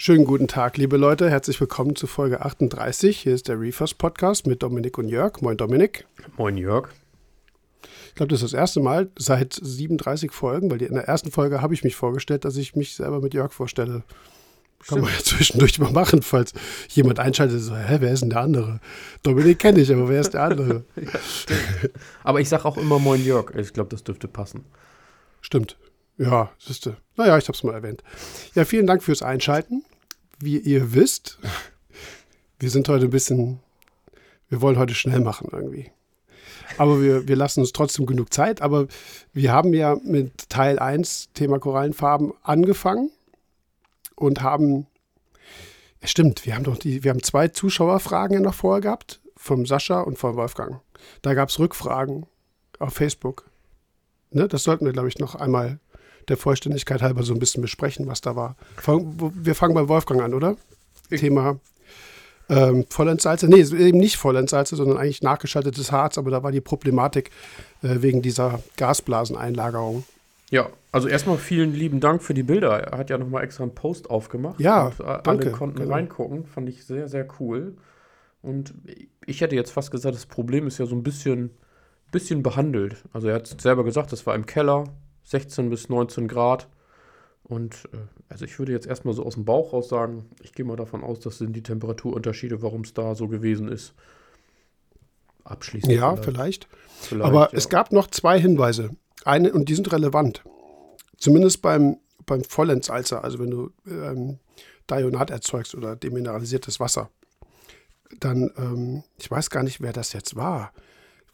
Schönen guten Tag, liebe Leute. Herzlich willkommen zu Folge 38. Hier ist der Reefers Podcast mit Dominik und Jörg. Moin, Dominik. Moin, Jörg. Ich glaube, das ist das erste Mal seit 37 Folgen, weil in der ersten Folge habe ich mich vorgestellt, dass ich mich selber mit Jörg vorstelle. Kann man ja zwischendurch mal machen, falls jemand einschaltet, so, hä, wer ist denn der andere? Dominik kenne ich, aber wer ist der andere? ja, aber ich sage auch immer Moin Jörg. Ich glaube, das dürfte passen. Stimmt. Ja, siehste. Naja, ich habe es mal erwähnt. Ja, vielen Dank fürs Einschalten. Wie ihr wisst, wir sind heute ein bisschen, wir wollen heute schnell machen irgendwie. Aber wir, wir lassen uns trotzdem genug Zeit. Aber wir haben ja mit Teil 1, Thema Korallenfarben, angefangen und haben, ja stimmt, wir haben doch die, wir haben zwei Zuschauerfragen ja noch vorher gehabt, vom Sascha und vom Wolfgang. Da gab es Rückfragen auf Facebook. Ne, das sollten wir, glaube ich, noch einmal der Vollständigkeit halber so ein bisschen besprechen, was da war. Wir fangen bei Wolfgang an, oder? Ich Thema ähm, Vollendsalze. Nee, eben nicht Vollendsalze, sondern eigentlich nachgeschaltetes Harz, aber da war die Problematik äh, wegen dieser Gasblaseneinlagerung. Ja, also erstmal vielen lieben Dank für die Bilder. Er hat ja nochmal extra einen Post aufgemacht. Ja, und, äh, danke. Alle konnten genau. reingucken. Fand ich sehr, sehr cool. Und ich hätte jetzt fast gesagt, das Problem ist ja so ein bisschen, bisschen behandelt. Also er hat selber gesagt, das war im Keller, 16 bis 19 Grad. Und äh, also ich würde jetzt erstmal so aus dem Bauch raus sagen, ich gehe mal davon aus, das sind die Temperaturunterschiede, warum es da so gewesen ist. Abschließend. Ja, vielleicht. vielleicht. Aber ja. es gab noch zwei Hinweise. Eine, und die sind relevant. Zumindest beim, beim Vollendsalzer, also wenn du ähm, Dionat erzeugst oder demineralisiertes Wasser. Dann, ähm, ich weiß gar nicht, wer das jetzt war.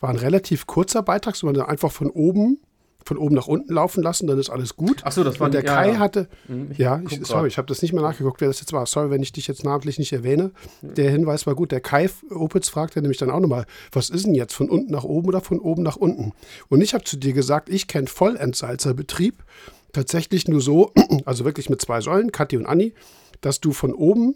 War ein relativ kurzer Beitrag, sondern einfach von oben von oben nach unten laufen lassen, dann ist alles gut. Ach so, das war Und der ja, Kai ja. hatte, mhm, ich ja, ich, sorry, ich habe das nicht mehr nachgeguckt, wer das jetzt war. Sorry, wenn ich dich jetzt namentlich nicht erwähne. Der Hinweis war gut. Der Kai Opitz fragte nämlich dann auch nochmal, was ist denn jetzt, von unten nach oben oder von oben nach unten? Und ich habe zu dir gesagt, ich kenne Vollentsalzerbetrieb tatsächlich nur so, also wirklich mit zwei Säulen, Kathi und Anni, dass du von oben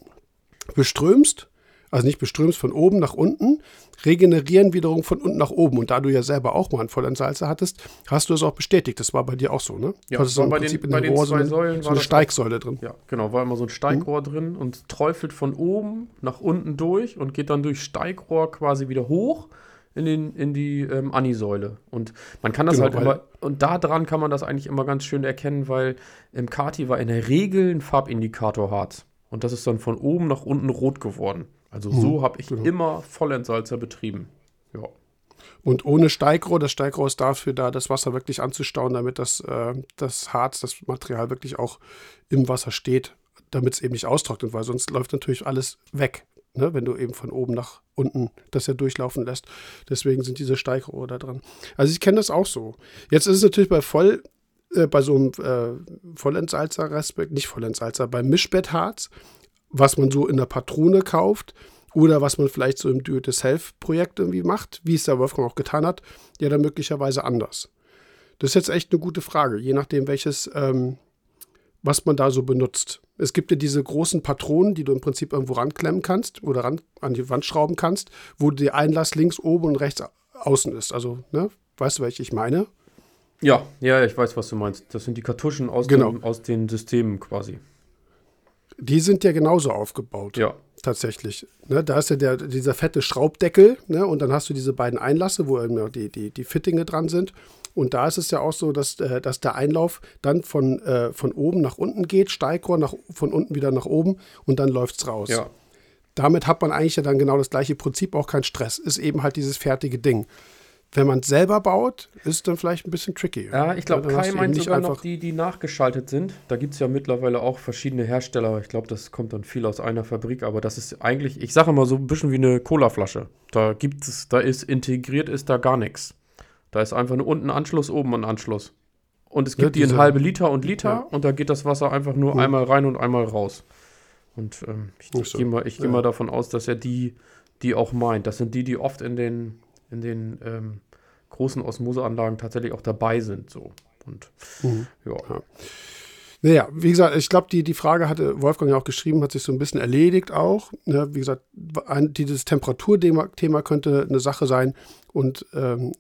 beströmst also nicht beströmst von oben nach unten, regenerieren wiederum von unten nach oben. Und da du ja selber auch mal einen Vollentsalzer hattest, hast du es auch bestätigt. Das war bei dir auch so, ne? Ja, das war im bei Prinzip den, in den, Rohr zwei so Säulen so eine Steigsäule drin. Ja, genau, war immer so ein Steigrohr mhm. drin und träufelt von oben nach unten durch und geht dann durch Steigrohr quasi wieder hoch in, den, in die ähm, Ani-Säule. Und man kann das genau, halt immer, und da dran kann man das eigentlich immer ganz schön erkennen, weil im Kati war in der Regel ein Farbindikator Harz. Und das ist dann von oben nach unten rot geworden. Also so hm, habe ich genau. immer Vollentsalzer betrieben. Ja. Und ohne Steigrohr, das Steigrohr ist dafür da, das Wasser wirklich anzustauen, damit das, äh, das Harz, das Material wirklich auch im Wasser steht, damit es eben nicht austrocknet, weil sonst läuft natürlich alles weg, ne, wenn du eben von oben nach unten das ja durchlaufen lässt. Deswegen sind diese Steigrohre da dran. Also ich kenne das auch so. Jetzt ist es natürlich bei Voll, äh, bei so einem äh, Vollentsalzer, Respekt, nicht Vollentsalzer, beim Mischbettharz, was man so in der Patrone kauft oder was man vielleicht so im Do-it-yourself-Projekt irgendwie macht, wie es der Wolfgang auch getan hat, ja dann möglicherweise anders. Das ist jetzt echt eine gute Frage, je nachdem, welches, ähm, was man da so benutzt. Es gibt ja diese großen Patronen, die du im Prinzip irgendwo ranklemmen kannst oder ran, an die Wand schrauben kannst, wo der Einlass links oben und rechts außen ist. Also, ne, weißt du, welche ich meine? Ja, ja, ich weiß, was du meinst. Das sind die Kartuschen aus, genau. dem, aus den Systemen quasi. Die sind ja genauso aufgebaut. Ja. Tatsächlich. Ne, da ist ja der, dieser fette Schraubdeckel ne, und dann hast du diese beiden Einlasse, wo eben die, die, die Fittinge dran sind. Und da ist es ja auch so, dass, äh, dass der Einlauf dann von, äh, von oben nach unten geht, Steigrohr nach, von unten wieder nach oben und dann läuft es raus. Ja. Damit hat man eigentlich ja dann genau das gleiche Prinzip, auch kein Stress. Ist eben halt dieses fertige Ding. Wenn man es selber baut, ist es dann vielleicht ein bisschen tricky. Ja, ich glaube, Kai meint sogar noch die, die nachgeschaltet sind. Da gibt es ja mittlerweile auch verschiedene Hersteller. Ich glaube, das kommt dann viel aus einer Fabrik, aber das ist eigentlich, ich sage immer so ein bisschen wie eine Colaflasche. Da gibt es, da ist integriert, ist da gar nichts. Da ist einfach nur unten Anschluss, oben ein Anschluss. Und es gibt ja, die in halbe Liter und Liter ja. und da geht das Wasser einfach nur ja. einmal rein und einmal raus. Und ähm, ich, ich gehe mal, geh mal davon aus, dass er die, die auch meint. Das sind die, die oft in den in den ähm, großen Osmoseanlagen tatsächlich auch dabei sind. So. Und mhm. ja. ja. Naja, wie gesagt, ich glaube, die, die Frage hatte Wolfgang ja auch geschrieben, hat sich so ein bisschen erledigt auch. Ne? Wie gesagt, ein, dieses Temperaturthema könnte eine Sache sein. Und ähm,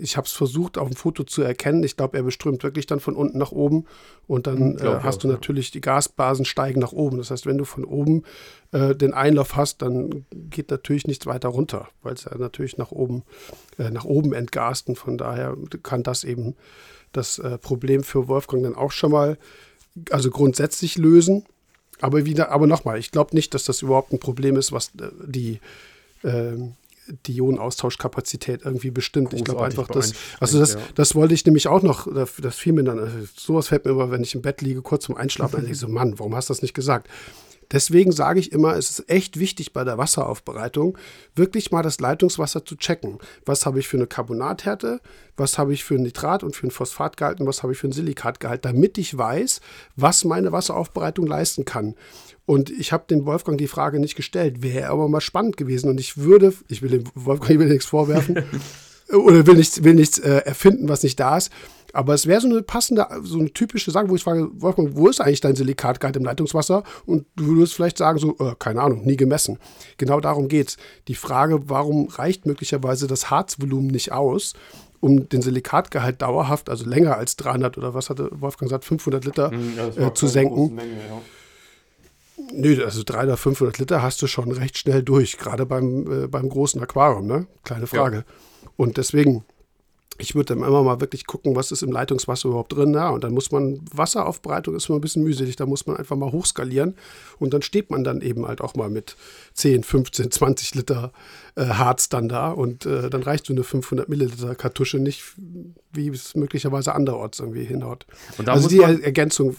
ich habe es versucht, auf dem Foto zu erkennen. Ich glaube, er beströmt wirklich dann von unten nach oben und dann äh, hast auch, du natürlich, die Gasbasen steigen nach oben. Das heißt, wenn du von oben äh, den Einlauf hast, dann geht natürlich nichts weiter runter, weil es ja natürlich nach oben, äh, nach oben entgast und von daher kann das eben das äh, Problem für Wolfgang dann auch schon mal, also grundsätzlich lösen. Aber wieder, aber nochmal, ich glaube nicht, dass das überhaupt ein Problem ist, was äh, die ähm, die Ionenaustauschkapazität irgendwie bestimmt. ich glaube einfach, dass, also das, ja. das wollte ich nämlich auch noch, das fiel mir dann, also sowas fällt mir immer, wenn ich im Bett liege, kurz zum Einschlafen, dann denke ich so, Mann, warum hast du das nicht gesagt? Deswegen sage ich immer, es ist echt wichtig bei der Wasseraufbereitung, wirklich mal das Leitungswasser zu checken. Was habe ich für eine Carbonathärte, was habe ich für ein Nitrat und für ein Phosphatgehalt und was habe ich für ein Silikatgehalt, damit ich weiß, was meine Wasseraufbereitung leisten kann. Und ich habe dem Wolfgang die Frage nicht gestellt, wäre aber mal spannend gewesen. Und ich würde, ich will dem Wolfgang ich will nichts vorwerfen oder will nichts, will nichts äh, erfinden, was nicht da ist. Aber es wäre so eine passende, so eine typische Sache, wo ich frage, Wolfgang, wo ist eigentlich dein Silikatgehalt im Leitungswasser? Und du würdest vielleicht sagen, so, äh, keine Ahnung, nie gemessen. Genau darum geht es. Die Frage, warum reicht möglicherweise das Harzvolumen nicht aus? um den Silikatgehalt dauerhaft, also länger als 300 oder was hatte Wolfgang gesagt, 500 Liter hm, ja, äh, zu senken. Menge, ja. Nö, also 300 oder 500 Liter hast du schon recht schnell durch, gerade beim, äh, beim großen Aquarium, ne? Kleine Frage. Ja. Und deswegen, ich würde dann immer mal wirklich gucken, was ist im Leitungswasser überhaupt drin. Ja, und dann muss man, Wasseraufbereitung ist immer ein bisschen mühselig, da muss man einfach mal hochskalieren. Und dann steht man dann eben halt auch mal mit 10, 15, 20 Liter äh, Harz dann da. Und äh, dann reicht so eine 500 Milliliter Kartusche nicht, wie es möglicherweise anderorts irgendwie hinhaut. also die Ergänzung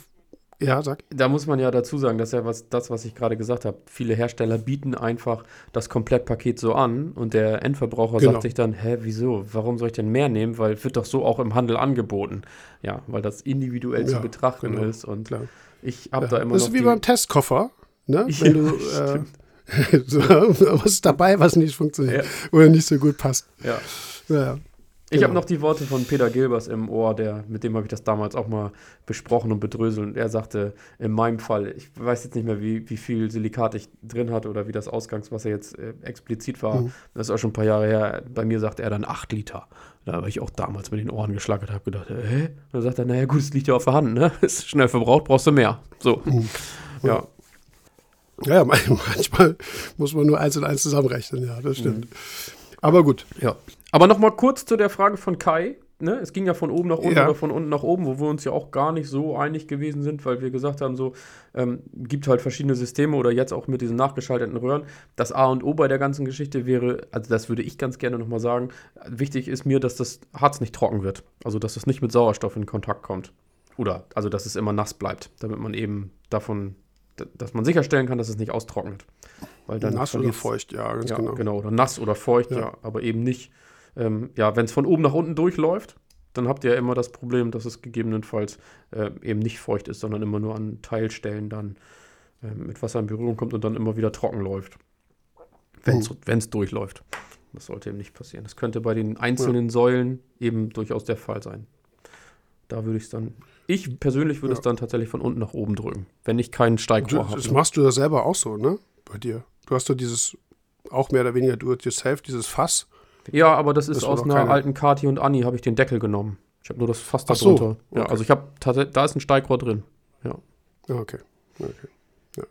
ja, sag. Da muss man ja dazu sagen, dass ja was, das, was ich gerade gesagt habe, viele Hersteller bieten einfach das Komplettpaket so an und der Endverbraucher genau. sagt sich dann, hä, wieso? Warum soll ich denn mehr nehmen? Weil wird doch so auch im Handel angeboten. Ja, weil das individuell ja, zu betrachten genau. ist und Klar. ich habe ja. da immer Das ist wie beim Testkoffer, ne? Wenn du äh, so, was ist dabei, was nicht funktioniert oder nicht so gut passt. Ja. ja. Ich genau. habe noch die Worte von Peter Gilbers im Ohr, der, mit dem habe ich das damals auch mal besprochen und bedröselt. Und er sagte, in meinem Fall, ich weiß jetzt nicht mehr, wie, wie viel Silikat ich drin hatte oder wie das Ausgangswasser jetzt äh, explizit war. Mhm. Das ist auch schon ein paar Jahre her. Bei mir sagte er dann 8 Liter. Da habe ich auch damals mit den Ohren geschlackert, habe gedacht, hä? Und dann sagt er, naja gut, es liegt ja auf der Hand, ne? Ist schnell verbraucht, brauchst du mehr. So. Mhm. Ja. Ja, manchmal muss man nur eins und eins zusammenrechnen, ja, das stimmt. Mhm. Aber gut. Ja. Aber noch mal kurz zu der Frage von Kai. Ne? Es ging ja von oben nach unten ja. oder von unten nach oben, wo wir uns ja auch gar nicht so einig gewesen sind, weil wir gesagt haben, so ähm, gibt halt verschiedene Systeme oder jetzt auch mit diesen nachgeschalteten Röhren. Das A und O bei der ganzen Geschichte wäre, also das würde ich ganz gerne nochmal sagen, wichtig ist mir, dass das Harz nicht trocken wird. Also dass es nicht mit Sauerstoff in Kontakt kommt. Oder also dass es immer nass bleibt, damit man eben davon, dass man sicherstellen kann, dass es nicht austrocknet. Weil dann nass oder feucht, ja, ganz ja, genau. Genau, oder nass oder feucht, ja, ja aber eben nicht ähm, ja, wenn es von oben nach unten durchläuft, dann habt ihr ja immer das Problem, dass es gegebenenfalls äh, eben nicht feucht ist, sondern immer nur an Teilstellen dann äh, mit Wasser in Berührung kommt und dann immer wieder trocken läuft. Wenn es mhm. durchläuft. Das sollte eben nicht passieren. Das könnte bei den einzelnen ja. Säulen eben durchaus der Fall sein. Da würde ich es dann, ich persönlich würde ja. es dann tatsächlich von unten nach oben drücken, wenn ich keinen Steigrohr habe. Das machst du ja selber auch so, ne? Bei dir. Du hast doch dieses, auch mehr oder weniger do-it-yourself, dieses Fass ja, aber das ist das aus einer keine... alten Kati und Anni, habe ich den Deckel genommen. Ich habe nur das Fass da drunter. So, okay. Ja, also ich habe da ist ein Steigrohr drin. Ja. Okay. okay. Ja.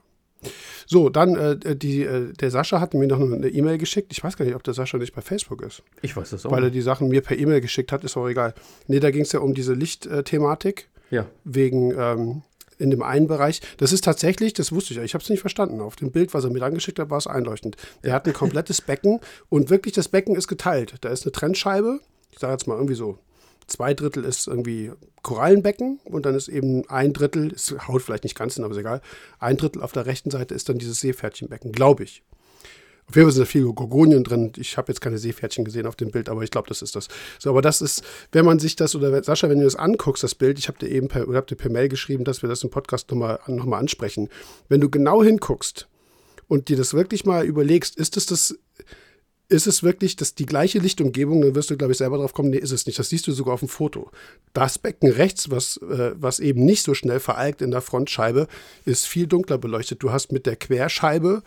So, dann äh, die, äh, der Sascha hat mir noch eine E-Mail geschickt. Ich weiß gar nicht, ob der Sascha nicht bei Facebook ist. Ich weiß das auch. Weil er die Sachen mir per E-Mail geschickt hat, ist auch egal. Nee, da ging es ja um diese Lichtthematik. Ja. Wegen ähm, in dem einen Bereich. Das ist tatsächlich, das wusste ich, ich habe es nicht verstanden. Auf dem Bild, was er mir angeschickt hat, war es einleuchtend. Er hat ein komplettes Becken und wirklich das Becken ist geteilt. Da ist eine Trennscheibe. Ich sage jetzt mal irgendwie so, zwei Drittel ist irgendwie Korallenbecken und dann ist eben ein Drittel, es haut vielleicht nicht ganz hin, aber ist egal, ein Drittel auf der rechten Seite ist dann dieses Seepferdchenbecken, glaube ich. Auf jeden Fall sind da viele Gorgonien drin. Ich habe jetzt keine Seepferdchen gesehen auf dem Bild, aber ich glaube, das ist das. So, aber das ist, wenn man sich das, oder Sascha, wenn du das anguckst, das Bild, ich habe dir eben per, oder hab dir per Mail geschrieben, dass wir das im Podcast nochmal noch mal ansprechen. Wenn du genau hinguckst und dir das wirklich mal überlegst, ist es das, ist es wirklich das, die gleiche Lichtumgebung, dann wirst du, glaube ich, selber drauf kommen, nee, ist es nicht. Das siehst du sogar auf dem Foto. Das Becken rechts, was, äh, was eben nicht so schnell veralgt in der Frontscheibe, ist viel dunkler beleuchtet. Du hast mit der Querscheibe,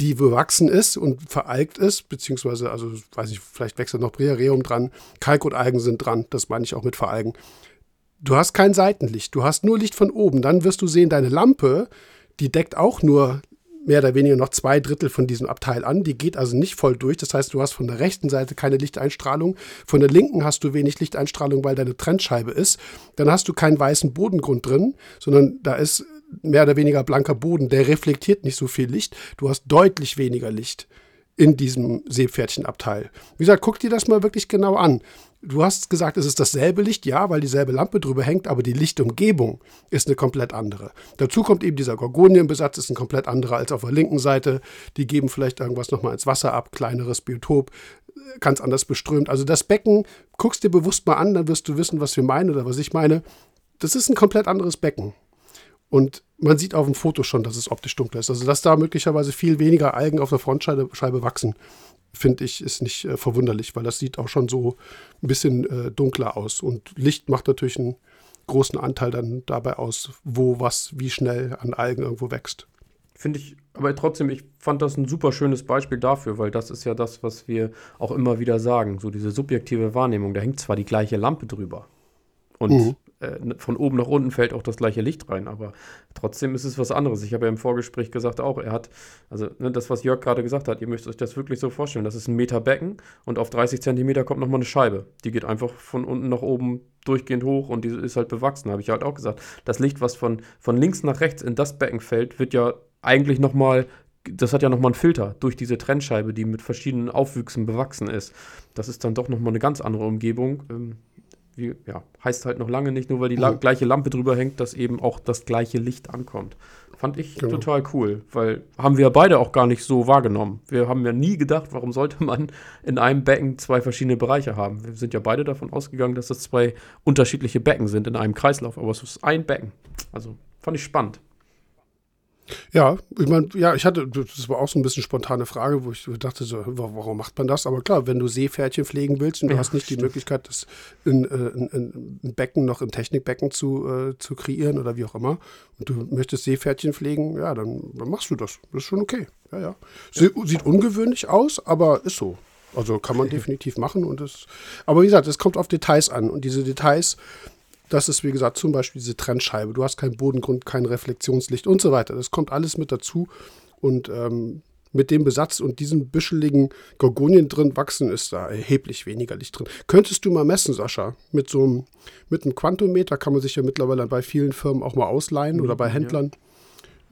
die bewachsen ist und veralgt ist, beziehungsweise, also, weiß ich, vielleicht wechselt noch Briareum dran, Kalk sind dran, das meine ich auch mit veralgen. Du hast kein Seitenlicht, du hast nur Licht von oben. Dann wirst du sehen, deine Lampe, die deckt auch nur mehr oder weniger noch zwei Drittel von diesem Abteil an. Die geht also nicht voll durch. Das heißt, du hast von der rechten Seite keine Lichteinstrahlung. Von der linken hast du wenig Lichteinstrahlung, weil deine Trennscheibe ist. Dann hast du keinen weißen Bodengrund drin, sondern da ist mehr oder weniger blanker Boden. Der reflektiert nicht so viel Licht. Du hast deutlich weniger Licht in diesem Seepferdchenabteil. Wie gesagt, guck dir das mal wirklich genau an. Du hast gesagt, es ist dasselbe Licht, ja, weil dieselbe Lampe drüber hängt, aber die Lichtumgebung ist eine komplett andere. Dazu kommt eben dieser Gorgonienbesatz, ist ein komplett anderer als auf der linken Seite. Die geben vielleicht irgendwas nochmal ins Wasser ab, kleineres Biotop, ganz anders beströmt. Also das Becken, guckst dir bewusst mal an, dann wirst du wissen, was wir meinen oder was ich meine. Das ist ein komplett anderes Becken. Und man sieht auf dem Foto schon, dass es optisch dunkler ist. Also dass da möglicherweise viel weniger Algen auf der Frontscheibe wachsen finde ich, ist nicht äh, verwunderlich, weil das sieht auch schon so ein bisschen äh, dunkler aus. Und Licht macht natürlich einen großen Anteil dann dabei aus, wo was wie schnell an Algen irgendwo wächst. Finde ich, aber trotzdem, ich fand das ein super schönes Beispiel dafür, weil das ist ja das, was wir auch immer wieder sagen, so diese subjektive Wahrnehmung. Da hängt zwar die gleiche Lampe drüber und mhm von oben nach unten fällt auch das gleiche Licht rein, aber trotzdem ist es was anderes. Ich habe ja im Vorgespräch gesagt auch, er hat, also ne, das, was Jörg gerade gesagt hat, ihr müsst euch das wirklich so vorstellen, das ist ein Meter Becken und auf 30 Zentimeter kommt nochmal eine Scheibe. Die geht einfach von unten nach oben durchgehend hoch und die ist halt bewachsen, habe ich halt auch gesagt. Das Licht, was von, von links nach rechts in das Becken fällt, wird ja eigentlich nochmal das hat ja nochmal einen Filter durch diese Trennscheibe, die mit verschiedenen Aufwüchsen bewachsen ist. Das ist dann doch nochmal eine ganz andere Umgebung. Wie, ja, heißt halt noch lange nicht, nur weil die la gleiche Lampe drüber hängt, dass eben auch das gleiche Licht ankommt. Fand ich genau. total cool, weil haben wir beide auch gar nicht so wahrgenommen. Wir haben ja nie gedacht, warum sollte man in einem Becken zwei verschiedene Bereiche haben. Wir sind ja beide davon ausgegangen, dass das zwei unterschiedliche Becken sind in einem Kreislauf, aber es ist ein Becken. Also fand ich spannend. Ja, ich meine, ja, ich hatte, das war auch so ein bisschen spontane Frage, wo ich dachte, so, warum macht man das? Aber klar, wenn du Seepferdchen pflegen willst und du ja, hast nicht stimmt. die Möglichkeit, das in, äh, in, in, ein Becken noch im Technikbecken zu, äh, zu kreieren oder wie auch immer, und du möchtest Seepferdchen pflegen, ja, dann, dann machst du das. Das ist schon okay. Ja, ja. Sie, sieht ungewöhnlich aus, aber ist so. Also kann man definitiv machen und das. Aber wie gesagt, es kommt auf Details an und diese Details das ist, wie gesagt, zum Beispiel diese Trennscheibe. Du hast keinen Bodengrund, kein Reflexionslicht und so weiter. Das kommt alles mit dazu. Und ähm, mit dem Besatz und diesen büscheligen Gorgonien drin wachsen, ist da erheblich weniger Licht drin. Könntest du mal messen, Sascha? Mit so einem, mit einem Quantometer kann man sich ja mittlerweile bei vielen Firmen auch mal ausleihen mhm, oder bei Händlern. Ja.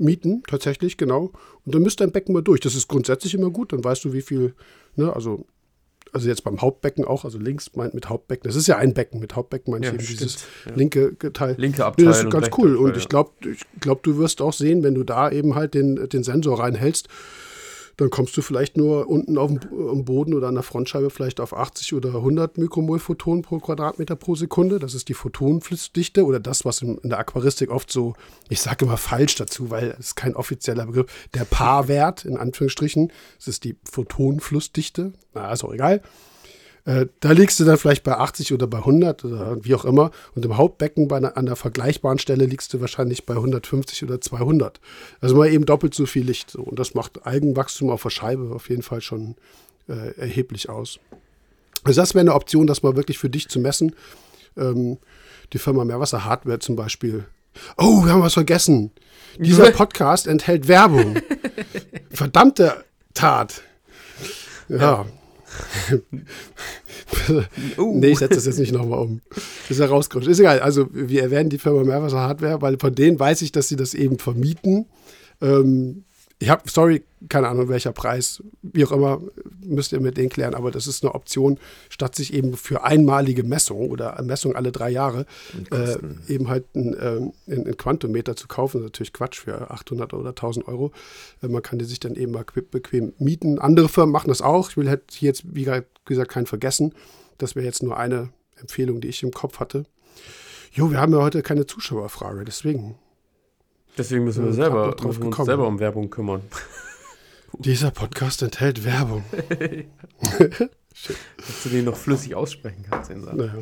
Mieten, tatsächlich, genau. Und dann müsste dein Becken mal durch. Das ist grundsätzlich immer gut. Dann weißt du, wie viel, ne, also also jetzt beim Hauptbecken auch, also links meint mit Hauptbecken, das ist ja ein Becken, mit Hauptbecken meine ich ja, eben dieses ja. linke Teil. Linke Abteil. Nee, das ist ganz cool. Und ich glaube, ich glaub, du wirst auch sehen, wenn du da eben halt den, den Sensor reinhältst, dann kommst du vielleicht nur unten auf dem Boden oder an der Frontscheibe vielleicht auf 80 oder 100 Mikromol Photonen pro Quadratmeter pro Sekunde. Das ist die Photonenflussdichte oder das, was in, der Aquaristik oft so, ich sage immer falsch dazu, weil es kein offizieller Begriff, der Paarwert in Anführungsstrichen, das ist die Photonenflussdichte. Na, ist auch egal. Äh, da liegst du dann vielleicht bei 80 oder bei 100 oder wie auch immer. Und im Hauptbecken bei einer, an der vergleichbaren Stelle liegst du wahrscheinlich bei 150 oder 200. Also mal eben doppelt so viel Licht. So. Und das macht Algenwachstum auf der Scheibe auf jeden Fall schon äh, erheblich aus. Also das wäre eine Option, das mal wirklich für dich zu messen. Ähm, die Firma Meerwasser Hardware zum Beispiel. Oh, wir haben was vergessen. Dieser Podcast enthält Werbung. Verdammte Tat. Ja. Uh. Nee, ich setze das jetzt nicht nochmal um. Das ist ja rausgerutscht. Ist egal. Also, wir erwähnen die Firma Meerwasser Hardware, weil von denen weiß ich, dass sie das eben vermieten. Ähm, ich habe, sorry, keine Ahnung welcher Preis, wie auch immer, müsst ihr mit denen klären, aber das ist eine Option, statt sich eben für einmalige Messung oder Messung alle drei Jahre äh, eben halt ein, äh, ein, Quantometer zu kaufen. Das ist natürlich Quatsch für 800 oder 1000 Euro. Äh, man kann die sich dann eben mal bequem mieten. Andere Firmen machen das auch. Ich will halt hier jetzt, wie gesagt, keinen vergessen. Das wäre jetzt nur eine Empfehlung, die ich im Kopf hatte. Jo, wir haben ja heute keine Zuschauerfrage, deswegen Deswegen müssen wir, selber, müssen wir uns selber um Werbung kümmern. Dieser Podcast enthält Werbung. Dass du den noch flüssig aussprechen kannst, den Satz. Naja.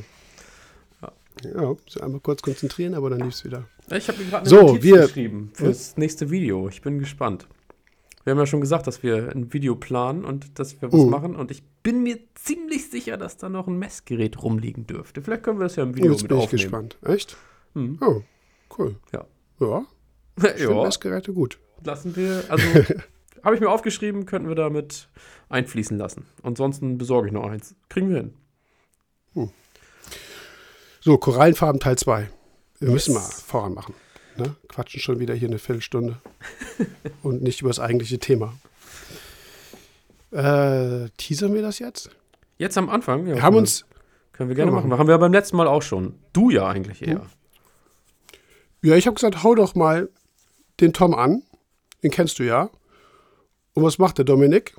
Ja, ja einmal kurz konzentrieren, aber dann lief es wieder. Ich habe mir gerade eine So, Notiz wir- geschrieben fürs nächste Video. Ich bin gespannt. Wir haben ja schon gesagt, dass wir ein Video planen und dass wir was Mhm. machen. Und ich bin mir ziemlich sicher, dass da noch ein Messgerät rumliegen dürfte. Vielleicht können wir das ja im Video Jetzt mit bin ich aufnehmen. gespannt. Echt? Mhm. Oh, cool. Ja. Ja, ich finde Messgeräte gut. lassen wir. Also habe ich mir aufgeschrieben, könnten wir damit einfließen lassen. Ansonsten besorge ich noch eins. Kriegen wir hin. So, Korallenfarben Teil 2. Wir müssen Yes. mal voran machen. Ne? Quatschen schon wieder hier eine Viertelstunde. Und nicht über das eigentliche Thema. Äh, teasern wir das jetzt? Jetzt am Anfang. Ja, Wir haben können uns, Können wir gerne machen. Machen wir ja beim letzten Mal auch schon. Du ja eigentlich eher. ja, ich habe gesagt, hau doch mal den Tom an. Den kennst du ja. Und was macht der Dominik?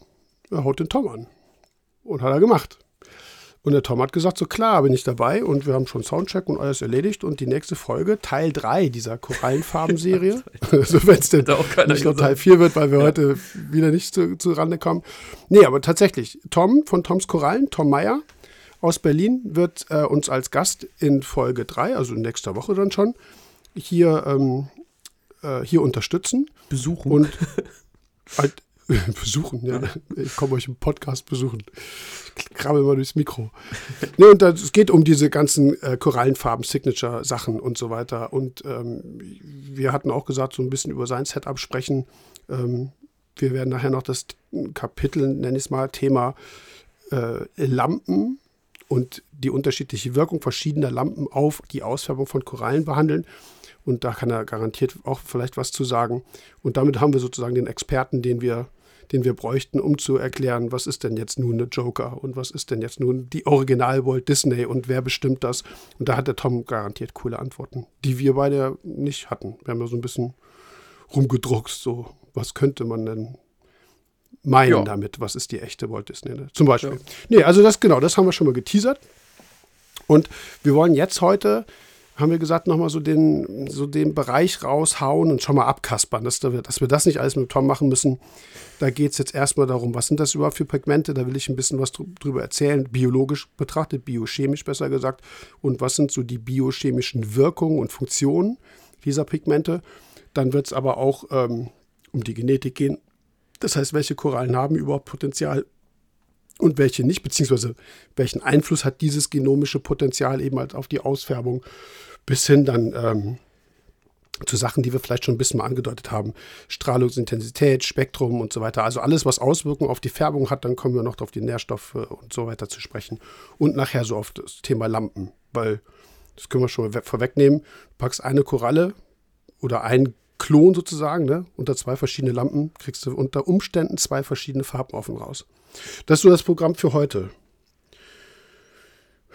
Er haut den Tom an. Und hat er gemacht. Und der Tom hat gesagt, so klar, bin ich dabei und wir haben schon Soundcheck und alles erledigt und die nächste Folge, Teil 3 dieser Korallenfarben-Serie, also wenn es denn nicht nur. Teil 4 wird, weil wir heute wieder nicht zu, zu Rande kommen. Nee, aber tatsächlich, Tom von Toms Korallen, Tom Meyer aus Berlin, wird äh, uns als Gast in Folge 3, also in nächster Woche dann schon, hier, ähm, äh, hier unterstützen Besuchen. und halt, besuchen, ja. Ich komme euch im Podcast besuchen. Ich krabbel mal durchs Mikro. Nee, und das, es geht um diese ganzen äh, Korallenfarben, Signature-Sachen und so weiter. Und ähm, wir hatten auch gesagt, so ein bisschen über sein Setup sprechen. Ähm, wir werden nachher noch das Kapitel, nenne ich es mal, Thema äh, Lampen und die unterschiedliche Wirkung verschiedener Lampen auf die Ausfärbung von Korallen behandeln. Und da kann er garantiert auch vielleicht was zu sagen. Und damit haben wir sozusagen den Experten, den wir, den wir bräuchten, um zu erklären, was ist denn jetzt nun eine Joker und was ist denn jetzt nun die Original Walt Disney und wer bestimmt das. Und da hat der Tom garantiert coole Antworten, die wir beide nicht hatten. Wir haben ja so ein bisschen rumgedruckst, so was könnte man denn meinen Ja. damit, was ist die echte Walt Disney. Ne? Zum Beispiel. Nee, also das genau, das haben wir schon mal geteasert. Und wir wollen jetzt heute, haben wir gesagt, nochmal so den, so den Bereich raushauen und schon mal abkaspern, dass, wir- dass wir das nicht alles mit Tom machen müssen. Da geht es jetzt erstmal darum, was sind das überhaupt für Pigmente? Da will ich ein bisschen was drü- drüber erzählen, biologisch betrachtet, biochemisch besser gesagt. Und was sind so die biochemischen Wirkungen und Funktionen dieser Pigmente? Dann wird es aber auch ähm, um die Genetik gehen. Das heißt, welche Korallen haben überhaupt Potenzial und welche nicht, beziehungsweise welchen Einfluss hat dieses genomische Potenzial eben halt auf die Ausfärbung, bis hin dann ähm, zu Sachen, die wir vielleicht schon ein bisschen mal angedeutet haben. Strahlungsintensität, Spektrum und so weiter. Also alles, was Auswirkungen auf die Färbung hat, dann kommen wir noch auf die Nährstoffe und so weiter zu sprechen. Und nachher so auf das Thema Lampen, weil das können wir schon vorwegnehmen. Du packst eine Koralle oder ein Klon sozusagen, ne, unter zwei verschiedene Lampen, kriegst du unter Umständen zwei verschiedene Farben offen raus. Das ist so das Programm für heute.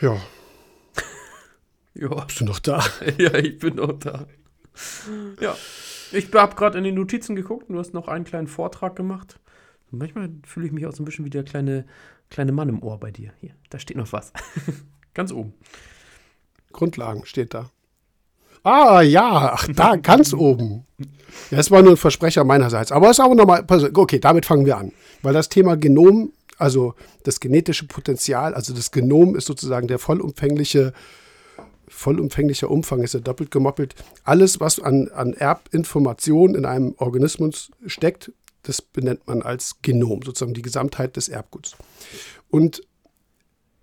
Ja, Ja. bist du noch da? ja, ich bin noch da. Ja. Ich habe gerade in den Notizen geguckt und du hast noch einen kleinen Vortrag gemacht. Und manchmal fühle ich mich auch so ein bisschen wie der kleine, kleine Mann im Ohr bei dir. Hier, da steht noch was. Ganz oben. Grundlagen steht da. Ah, ja, ach, da, ganz oben. Das war nur ein Versprecher meinerseits. Aber es ist auch nochmal, okay, damit fangen wir an. Weil das Thema Genom, also das genetische Potenzial, also das Genom ist sozusagen der vollumfängliche, vollumfänglicher Umfang, ist ja doppelt gemoppelt. Alles, was an, an Erbinformation in einem Organismus steckt, das benennt man als Genom, sozusagen die Gesamtheit des Erbguts. Und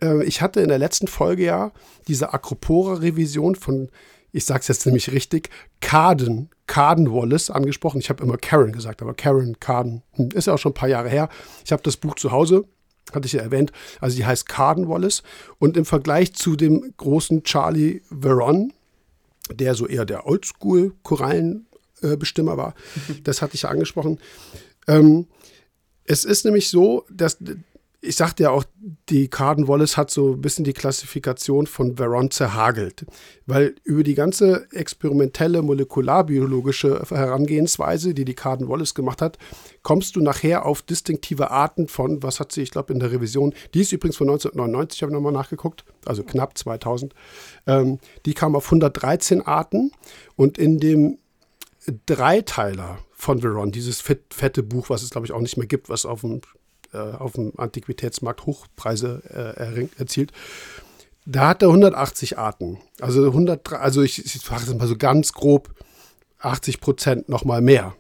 äh, ich hatte in der letzten Folge ja diese Acropora-Revision von, ich sage es jetzt nämlich richtig, Carden, Carden Wallace angesprochen. Ich habe immer Karen gesagt, aber Karen Carden hm, ist ja auch schon ein paar Jahre her. Ich habe das Buch zu Hause, hatte ich ja erwähnt. Also die heißt Carden Wallace. Und im Vergleich zu dem großen Charlie Veron, der so eher der Oldschool-Korallenbestimmer war, das hatte ich ja angesprochen. Ähm, es ist nämlich so, dass ich sagte ja auch, die Carden Wallace hat so ein bisschen die Klassifikation von Veron zerhagelt, weil über die ganze experimentelle molekularbiologische Herangehensweise, die die Carden Wallace gemacht hat, kommst du nachher auf distinktive Arten von, was hat sie, ich glaube, in der Revision, die ist übrigens von 1999, habe ich nochmal nachgeguckt, also knapp 2000, ähm, die kam auf 113 Arten und in dem Dreiteiler von Veron, dieses fette Buch, was es, glaube ich, auch nicht mehr gibt, was auf dem, äh, auf dem Antiquitätsmarkt Hochpreise äh, erzielt. Da hat er 180 Arten. Also 100, also ich, ich sage es mal so ganz grob, 80 Prozent nochmal mehr.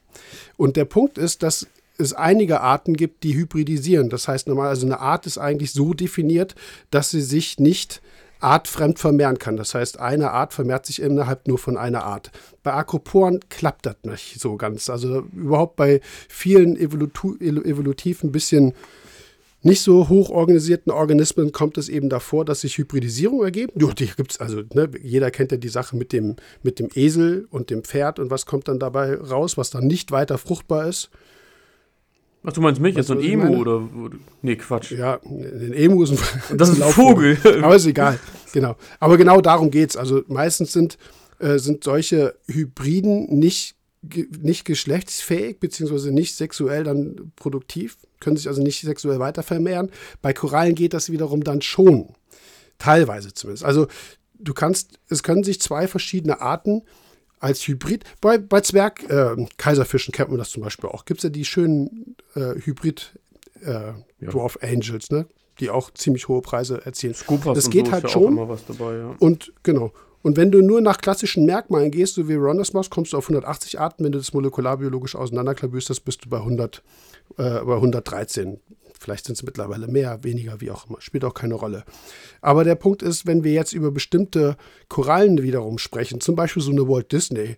Und der Punkt ist, dass es einige Arten gibt, die hybridisieren. Das heißt normal, also eine Art ist eigentlich so definiert, dass sie sich nicht artfremd vermehren kann. Das heißt, eine Art vermehrt sich innerhalb nur von einer Art. Bei Acroporen klappt das nicht so ganz. Also überhaupt bei vielen evolutu evolutiv ein bisschen nicht so hoch organisierten Organismen kommt es eben davor, dass sich Hybridisierung ergeben. Ja, die gibt es, also ne, jeder kennt ja die Sache mit dem, mit dem Esel und dem Pferd und was kommt dann dabei raus, was dann nicht weiter fruchtbar ist. Ach, du meinst mich jetzt so ein Emu oder. Nee, Quatsch. Ja, ein Emu ist ein, das ist ein Vogel. Aber ist egal. Genau. Aber genau darum geht es. Also meistens sind, äh, sind solche Hybriden nicht, nicht geschlechtsfähig, beziehungsweise nicht sexuell dann produktiv, können sich also nicht sexuell weiter vermehren. Bei Korallen geht das wiederum dann schon. Teilweise zumindest. Also du kannst, es können sich zwei verschiedene Arten als Hybrid. Bei, bei Zwerg-Kaiserfischen äh, kennt man das zum Beispiel auch. Gibt es ja die schönen äh, Hybrid-Dwarf äh, ja. Angels, ne? die auch ziemlich hohe Preise erzielen. Scoopers das geht so halt schon. Dabei, ja. Und genau. Und wenn du nur nach klassischen Merkmalen gehst, so wie Ron das machst, kommst du auf 180 Arten. Wenn du das molekularbiologisch auseinanderklabüsterst, bist du bei, 100, äh, bei 113. Vielleicht sind es mittlerweile mehr, weniger, wie auch immer. Spielt auch keine Rolle. Aber der Punkt ist, wenn wir jetzt über bestimmte Korallen wiederum sprechen, zum Beispiel so eine Walt Disney,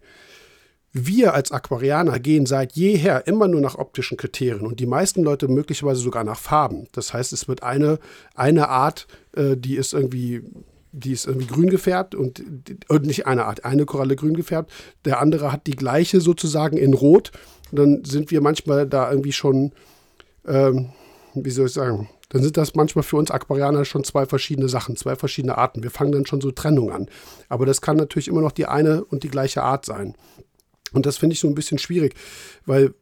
wir als Aquarianer gehen seit jeher immer nur nach optischen Kriterien und die meisten Leute möglicherweise sogar nach Farben. Das heißt, es wird eine, eine Art, äh, die ist irgendwie die ist irgendwie grün gefärbt und, und nicht eine Art, eine Koralle grün gefärbt. Der andere hat die gleiche sozusagen in Rot. Und dann sind wir manchmal da irgendwie schon ähm, wie soll ich sagen, dann sind das manchmal für uns Aquarianer schon zwei verschiedene Sachen, zwei verschiedene Arten. Wir fangen dann schon so Trennung an. Aber das kann natürlich immer noch die eine und die gleiche Art sein. Und das finde ich so ein bisschen schwierig, weil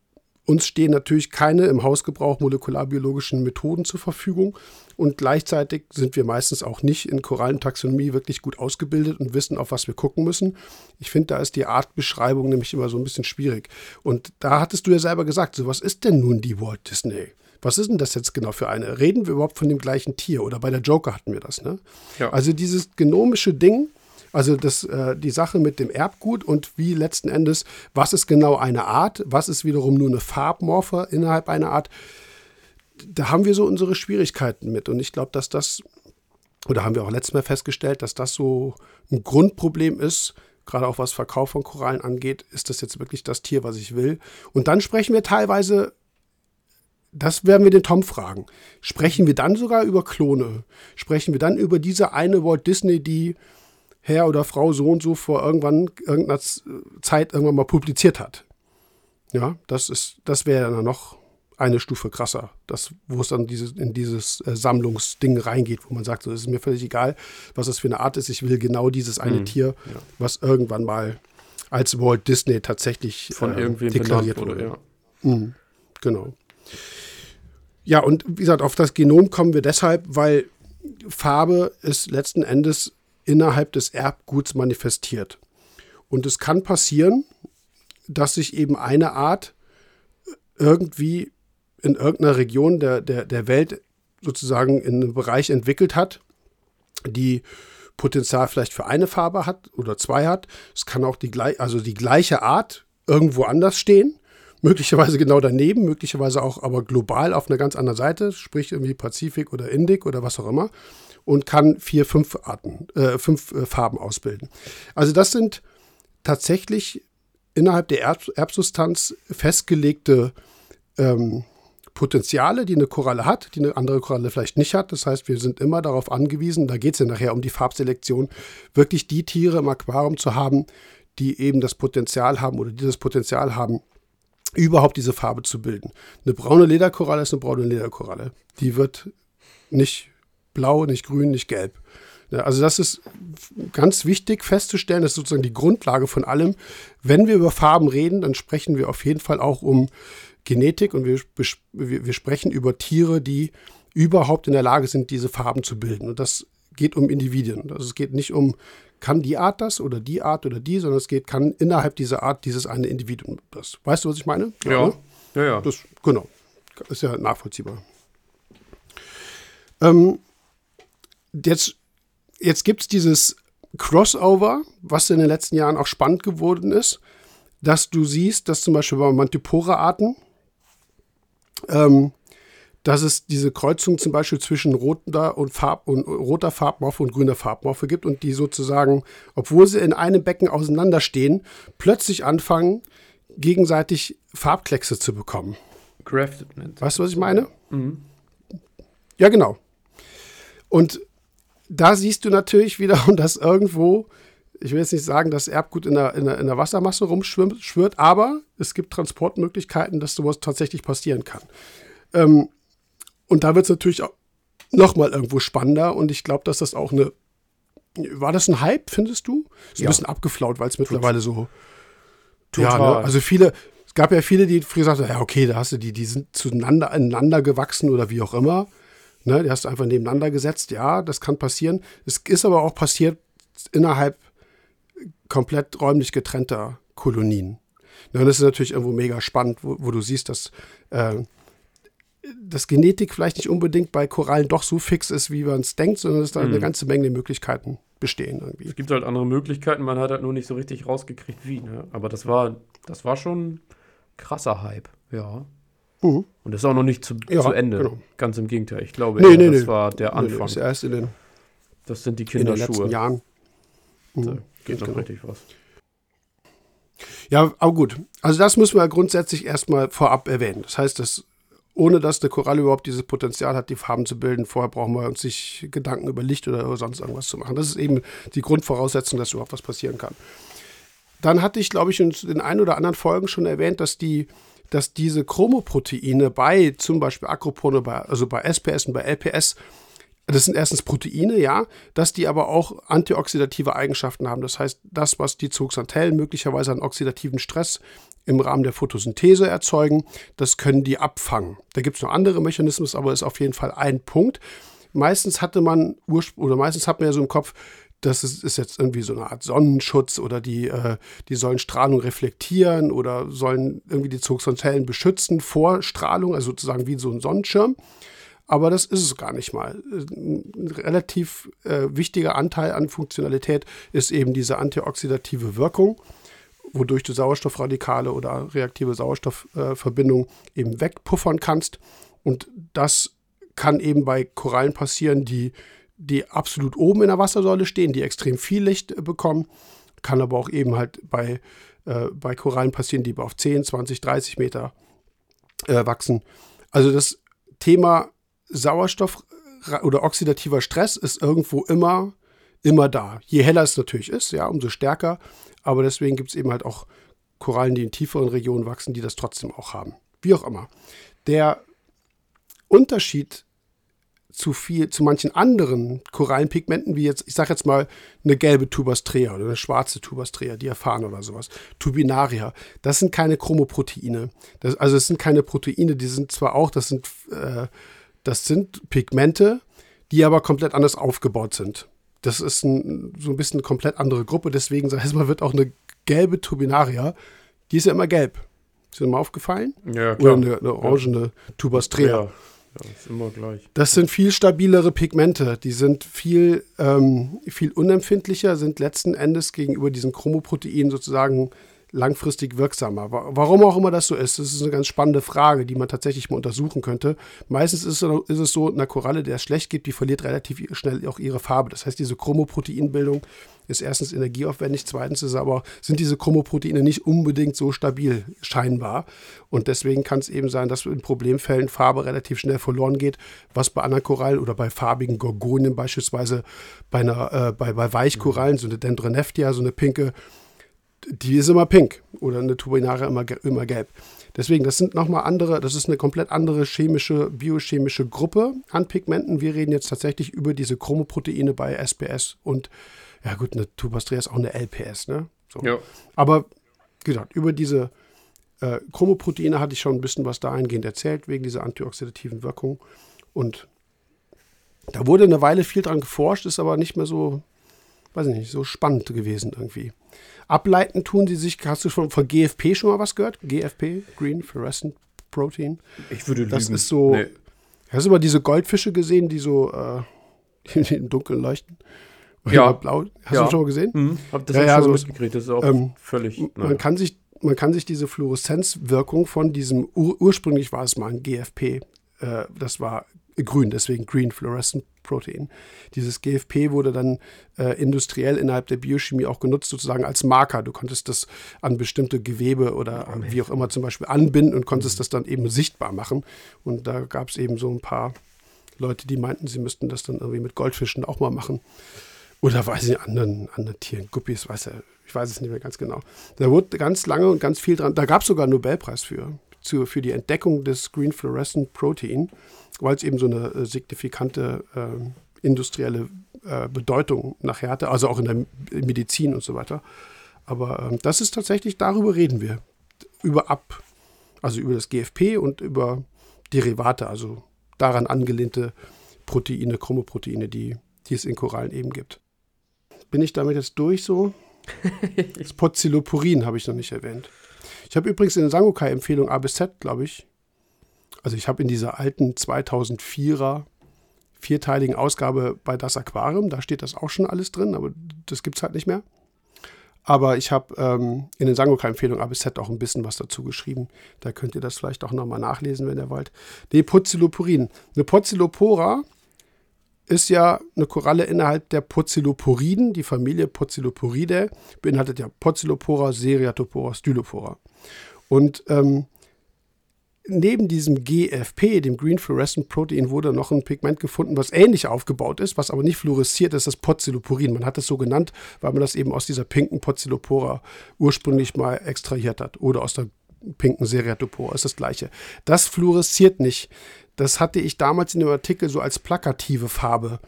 uns stehen natürlich keine im Hausgebrauch molekularbiologischen Methoden zur Verfügung und gleichzeitig sind wir meistens auch nicht in Korallentaxonomie wirklich gut ausgebildet und wissen, auf was wir gucken müssen. Ich finde, da ist die Artbeschreibung nämlich immer so ein bisschen schwierig. Und da hattest du ja selber gesagt, so was ist denn nun die Walt Disney? Was ist denn das jetzt genau für eine? Reden wir überhaupt von dem gleichen Tier? Oder bei der Joker hatten wir das, ne? Ja. Also dieses genomische Ding, also das, äh, die Sache mit dem Erbgut und wie letzten Endes, was ist genau eine Art, was ist wiederum nur eine Farbmorphe innerhalb einer Art, da haben wir so unsere Schwierigkeiten mit. Und ich glaube, dass das, oder haben wir auch letztes Mal festgestellt, dass das so ein Grundproblem ist, gerade auch was Verkauf von Korallen angeht, ist das jetzt wirklich das Tier, was ich will. Und dann sprechen wir teilweise das werden wir den Tom fragen. Sprechen wir dann sogar über Klone? Sprechen wir dann über diese eine Walt Disney, die Herr oder Frau so und so vor irgendwann irgendeiner Zeit irgendwann mal publiziert hat? Ja, das ist, das wäre dann noch eine Stufe krasser, das, wo es dann dieses, in dieses äh, Sammlungsding reingeht, wo man sagt, so, es ist mir völlig egal, was das für eine Art ist. Ich will genau dieses eine mhm, Tier, ja. was irgendwann mal als Walt Disney tatsächlich von äh, deklariert wurde. Ja. Mhm, genau. Ja, und wie gesagt, auf das Genom kommen wir deshalb, weil Farbe ist letzten Endes innerhalb des Erbguts manifestiert. Und es kann passieren, dass sich eben eine Art irgendwie in irgendeiner Region der, der, der Welt sozusagen in einem Bereich entwickelt hat, die Potenzial vielleicht für eine Farbe hat oder zwei hat. Es kann auch die, also die gleiche Art irgendwo anders stehen möglicherweise genau daneben, möglicherweise auch aber global auf einer ganz anderen Seite, sprich irgendwie Pazifik oder Indik oder was auch immer, und kann vier, fünf Arten, äh, fünf äh, Farben ausbilden. Also das sind tatsächlich innerhalb der Erb Erbsubstanz festgelegte ähm, Potenziale, die eine Koralle hat, die eine andere Koralle vielleicht nicht hat. Das heißt, wir sind immer darauf angewiesen, da geht es ja nachher um die Farbselektion, wirklich die Tiere im Aquarium zu haben, die eben das Potenzial haben oder dieses Potenzial haben, überhaupt diese Farbe zu bilden. Eine braune Lederkoralle ist eine braune Lederkoralle. Die wird nicht blau, nicht grün, nicht gelb. Also das ist ganz wichtig festzustellen, das ist sozusagen die Grundlage von allem. Wenn wir über Farben reden, dann sprechen wir auf jeden Fall auch um Genetik und wir, wir, wir sprechen über Tiere, die überhaupt in der Lage sind, diese Farben zu bilden. Und das geht um Individuen. Also es geht nicht um kann die Art das oder die Art oder die, sondern es geht, kann innerhalb dieser Art dieses eine Individuum das. Weißt du, was ich meine? Ja. Ja, ne? ja. ja. Das, genau. Ist ja nachvollziehbar. Ähm, jetzt jetzt gibt es dieses Crossover, was in den letzten Jahren auch spannend geworden ist, dass du siehst, dass zum Beispiel bei Mantipora-Arten, ähm, dass es diese Kreuzung zum Beispiel zwischen roter, und Farb und roter Farbmorphe und grüner Farbmorphe gibt und die sozusagen, obwohl sie in einem Becken auseinanderstehen, plötzlich anfangen, gegenseitig Farbkleckse zu bekommen. Grafted. Weißt du, was ich meine? Mhm. Ja, genau. Und da siehst du natürlich wiederum, dass irgendwo, ich will jetzt nicht sagen, dass Erbgut in der, in der, in der Wassermasse rumschwirrt, aber es gibt Transportmöglichkeiten, dass sowas tatsächlich passieren kann. Ähm, und da wird es natürlich auch nochmal irgendwo spannender und ich glaube, dass das auch eine. War das ein Hype, findest du? Ist ja. ein bisschen abgeflaut, weil es mittlerweile so. Total. Ja, ne? Also viele, es gab ja viele, die früher sagten, ja, okay, da hast du die, die sind zueinander ineinander gewachsen oder wie auch immer. Ne, die hast du einfach nebeneinander gesetzt. Ja, das kann passieren. Es ist aber auch passiert innerhalb komplett räumlich getrennter Kolonien. Ne, das ist natürlich irgendwo mega spannend, wo, wo du siehst, dass, äh, dass Genetik vielleicht nicht unbedingt bei Korallen doch so fix ist, wie man es denkt, sondern dass da mhm. eine ganze Menge Möglichkeiten bestehen. Irgendwie. Es gibt halt andere Möglichkeiten, man hat halt nur nicht so richtig rausgekriegt, wie. Ne? Aber das war, das war schon krasser Hype, ja. Mhm. Und das ist auch noch nicht zu, ja, zu Ende. Genau. Ganz im Gegenteil. Ich glaube, nee, nee, das nee. war der Anfang. Nee, erst in den, das sind die Kinderschuhe. In den letzten Jahren. Mhm. Da geht noch genau. richtig was. Ja, aber gut. Also das müssen wir grundsätzlich erstmal vorab erwähnen. Das heißt, dass ohne dass der Koralle überhaupt dieses Potenzial hat, die Farben zu bilden, vorher brauchen wir uns nicht Gedanken über Licht oder sonst irgendwas zu machen. Das ist eben die Grundvoraussetzung, dass überhaupt was passieren kann. Dann hatte ich, glaube ich, in den ein oder anderen Folgen schon erwähnt, dass die dass diese Chromoproteine bei zum Beispiel Acropone, bei, also bei SPS und bei LPS, das sind erstens Proteine, ja, dass die aber auch antioxidative Eigenschaften haben. Das heißt, das, was die Zooxanthellen möglicherweise an oxidativen Stress im Rahmen der Photosynthese erzeugen, das können die abfangen. Da gibt es noch andere Mechanismen, aber ist auf jeden Fall ein Punkt. Meistens hatte man, oder meistens hat man ja so im Kopf, das ist, ist, jetzt irgendwie so eine Art Sonnenschutz oder die, äh, die sollen Strahlung reflektieren oder sollen irgendwie die Zooxanthellen beschützen vor Strahlung, also sozusagen wie so ein Sonnenschirm. Aber das ist es gar nicht mal. Ein relativ äh, wichtiger Anteil an Funktionalität ist eben diese antioxidative Wirkung, wodurch du Sauerstoffradikale oder reaktive Sauerstoffverbindungen äh, eben wegpuffern kannst. Und das kann eben bei Korallen passieren, die die absolut oben in der Wassersäule stehen, die extrem viel Licht äh, bekommen. Kann aber auch eben halt bei, äh, bei Korallen passieren, die auf 10, 20, 30 Meter äh, wachsen. Also das Thema Sauerstoff äh, oder oxidativer Stress ist irgendwo immer, immer da. Je heller es natürlich ist, ja, umso stärker. Aber deswegen gibt es eben halt auch Korallen, die in tieferen Regionen wachsen, die das trotzdem auch haben. Wie auch immer. Der Unterschied zu viel, zu manchen anderen Korallenpigmenten, wie jetzt, ich sage jetzt mal, eine gelbe Tubastrea oder eine schwarze Tubastrea, Diaphan oder sowas, Tubinaria, das sind keine Chromoproteine. Das, also es sind keine Proteine, die sind zwar auch, das sind, äh, das sind Pigmente, die aber komplett anders aufgebaut sind. Das ist ein, so ein bisschen eine komplett andere Gruppe, deswegen sag ich mal, wird auch eine gelbe Tubinaria, die ist ja immer gelb. Ist dir mal aufgefallen? Ja, klar. Oder eine, eine orangene Tubastrea. Ja. Ja, ist immer gleich. Das sind viel stabilere Pigmente. Die sind viel, ähm, viel unempfindlicher, sind letzten Endes gegenüber diesen Chromoproteinen sozusagen langfristig wirksamer. Warum auch immer das so ist, das ist eine ganz spannende Frage, die man tatsächlich mal untersuchen könnte. Meistens ist es so, eine Koralle, der es schlecht geht, die verliert relativ schnell auch ihre Farbe. Das heißt, diese Chromoproteinbildung ist erstens energieaufwendig, zweitens ist aber, sind diese Chromoproteine nicht unbedingt so stabil scheinbar. Und deswegen kann es eben sein, dass in Problemfällen Farbe relativ schnell verloren geht, was bei anderen Korallen oder bei farbigen Gorgonien beispielsweise bei, einer, äh, bei, bei Weichkorallen, so eine Dendroneftia, so eine pinke, die ist immer pink oder eine Turbinaria immer, immer gelb. Deswegen, das sind nochmal andere, das ist eine komplett andere chemische, biochemische Gruppe an Pigmenten. Wir reden jetzt tatsächlich über diese Chromoproteine bei SPS und ja gut, eine Tubastrea ist auch eine LPS, ne? So. Ja. Aber wie gesagt, über diese äh, Chromoproteine hatte ich schon ein bisschen was dahingehend erzählt, wegen dieser antioxidativen Wirkung. Und da wurde eine Weile viel dran geforscht, ist aber nicht mehr so weiß ich nicht, so spannend gewesen irgendwie. Ableiten tun sie sich, hast du schon von GFP schon mal was gehört? GFP, Green Fluorescent Protein. Ich würde Das lügen. ist so. Nee. Hast du mal diese Goldfische gesehen, die so äh, im Dunkeln leuchten? Ja. Blau. Hast ja. du schon mal gesehen? Mhm. Hab das ja, ja, schon so mitgekriegt. Das ist auch ähm, völlig. Man kann sich man kann sich diese Fluoreszenzwirkung von diesem, ur ursprünglich war es mal ein GFP, äh, das war grün, deswegen Green Fluorescent Protein. Dieses GFP wurde dann äh, industriell innerhalb der Biochemie auch genutzt, sozusagen als Marker. Du konntest das an bestimmte Gewebe oder oh, wie auch immer zum Beispiel anbinden und konntest mhm. das dann eben sichtbar machen. Und da gab es eben so ein paar Leute, die meinten, sie müssten das dann irgendwie mit Goldfischen auch mal machen. Oder weiß ich, anderen, anderen Tieren, Guppies, weiß er, ich weiß es nicht mehr ganz genau. Da wurde ganz lange und ganz viel dran, da gab es sogar einen Nobelpreis für, zu, für die Entdeckung des Green Fluorescent Protein, weil es eben so eine äh, signifikante äh, industrielle äh, Bedeutung nachher hatte, also auch in der Medizin und so weiter. Aber ähm, das ist tatsächlich, darüber reden wir. Über Ab, also über das GFP und über Derivate, also daran angelehnte Proteine, Chromoproteine, die, die es in Korallen eben gibt. Bin ich damit jetzt durch so? das Pozylopurin habe ich noch nicht erwähnt. Ich habe übrigens in der Sangokai-Empfehlung A bis Z, glaube ich, also ich habe in dieser alten 2004er vierteiligen Ausgabe bei Das Aquarium, da steht das auch schon alles drin, aber das gibt es halt nicht mehr. Aber ich habe ähm, in den Sangokai-Empfehlungen A bis Z auch ein bisschen was dazu geschrieben. Da könnt ihr das vielleicht auch nochmal nachlesen, wenn ihr wollt. Nee, Pozylopurin. Eine Pozylopora ist ja eine Koralle innerhalb der Pozyloporiden. Die Familie Pozyloporidae beinhaltet ja Pozylopora, Seriatopora, Stylopora. Und ähm, neben diesem GFP, dem Green Fluorescent Protein, wurde noch ein Pigment gefunden, was ähnlich aufgebaut ist, was aber nicht fluoresziert ist, das Pozyloporin. Man hat es so genannt, weil man das eben aus dieser pinken Pozylopora ursprünglich mal extrahiert hat. Oder aus der pinken Seriatopora, ist das gleiche. Das fluoresziert nicht. Das hatte ich damals in dem Artikel so als plakative Farbe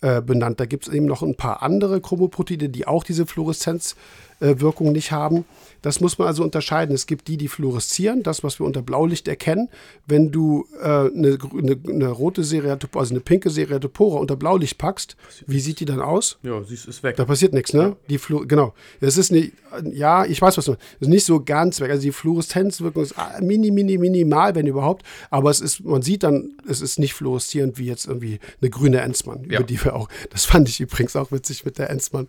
äh, benannt. Da gibt es eben noch ein paar andere Chromoproteine, die auch diese Fluoreszenzwirkung äh, nicht haben. Das muss man also unterscheiden. Es gibt die, die fluoreszieren, das, was wir unter Blaulicht erkennen. Wenn du äh, eine, eine, eine, rote Seriatopora, also eine pinke Seriatopora unter Blaulicht packst, wie sieht die dann aus? Ja, sie ist weg. Da passiert nichts, ne? Die Flu genau. Das ist nicht, ja, ich weiß was du, das ist nicht so ganz weg. Also die Fluoreszenzwirkung ist ah, mini, mini, minimal, wenn überhaupt. Aber es ist, man sieht dann, es ist nicht fluoreszierend wie jetzt irgendwie eine grüne Enzmann, ja. über die wir auch, das fand ich übrigens auch witzig mit der Enzmann,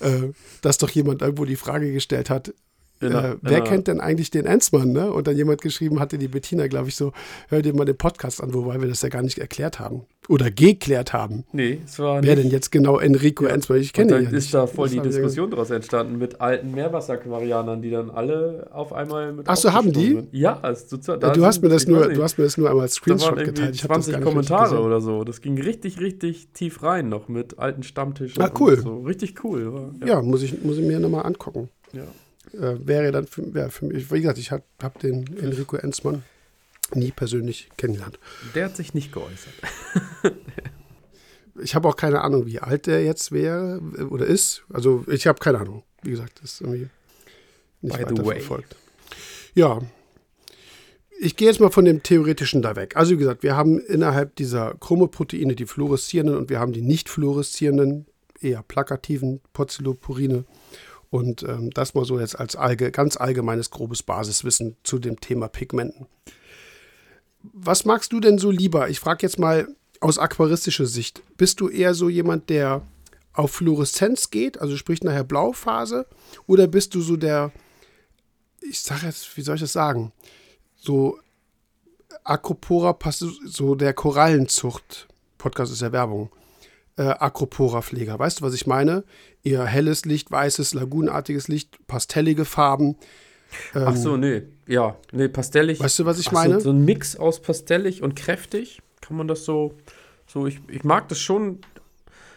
äh, dass doch jemand irgendwo die Frage gestellt hat, äh, wer kennt denn eigentlich den Enzmann? Ne? Und dann jemand geschrieben hatte, die Bettina, glaube ich, so, hör dir mal den Podcast an, wobei wir das ja gar nicht erklärt haben. Oder geklärt haben. Nee, es war Wer nicht. denn jetzt genau Enrico ja. Enzmann? Ich kenne ihn ja ist nicht. da voll das die Diskussion daraus entstanden mit alten Meerwasseraquarianern, die dann alle auf einmal mit Achso, haben die? Sind. Ja, also, ja, du, hast mir das nur, du hast mir das nur einmal als Screenshot da geteilt. Ich 20 Kommentare oder so. Das ging richtig, richtig tief rein noch mit alten Stammtischen. Ah, cool. So. Richtig cool. Ja. ja, muss, ich, muss ich mir nochmal angucken. Ja äh, wäre dann für, wär für mich, wie gesagt, ich habe hab den Enrico Enzmann nie persönlich kennengelernt. Der hat sich nicht geäußert. ich habe auch keine Ahnung, wie alt der jetzt wäre oder ist. Also ich habe keine Ahnung. Wie gesagt, das ist irgendwie nicht By weiter verfolgt. Ja. Ich gehe jetzt mal von dem Theoretischen da weg. Also wie gesagt, wir haben innerhalb dieser Chromoproteine die fluoreszierenden und wir haben die nicht fluoreszierenden, eher plakativen Porzylopurine. Und ähm, das mal so jetzt als allge ganz allgemeines, grobes Basiswissen zu dem Thema Pigmenten. Was magst du denn so lieber? Ich frage jetzt mal aus aquaristischer Sicht. Bist du eher so jemand, der auf Fluoreszenz geht, also sprich nachher Blauphase, oder bist du so der, ich sage jetzt, wie soll ich das sagen, so Acropora, so der Korallenzucht, Podcast ist ja Werbung, äh, Acropora-Pfleger. Weißt du, was ich meine? Eher helles Licht, weißes, lagunartiges Licht, pastellige Farben. Ähm, Ach so, nee. Ja, nee, pastellig. Weißt du, was ich Ach meine? So, so, ein Mix aus pastellig und kräftig. Kann man das so. So, ich, ich mag das schon.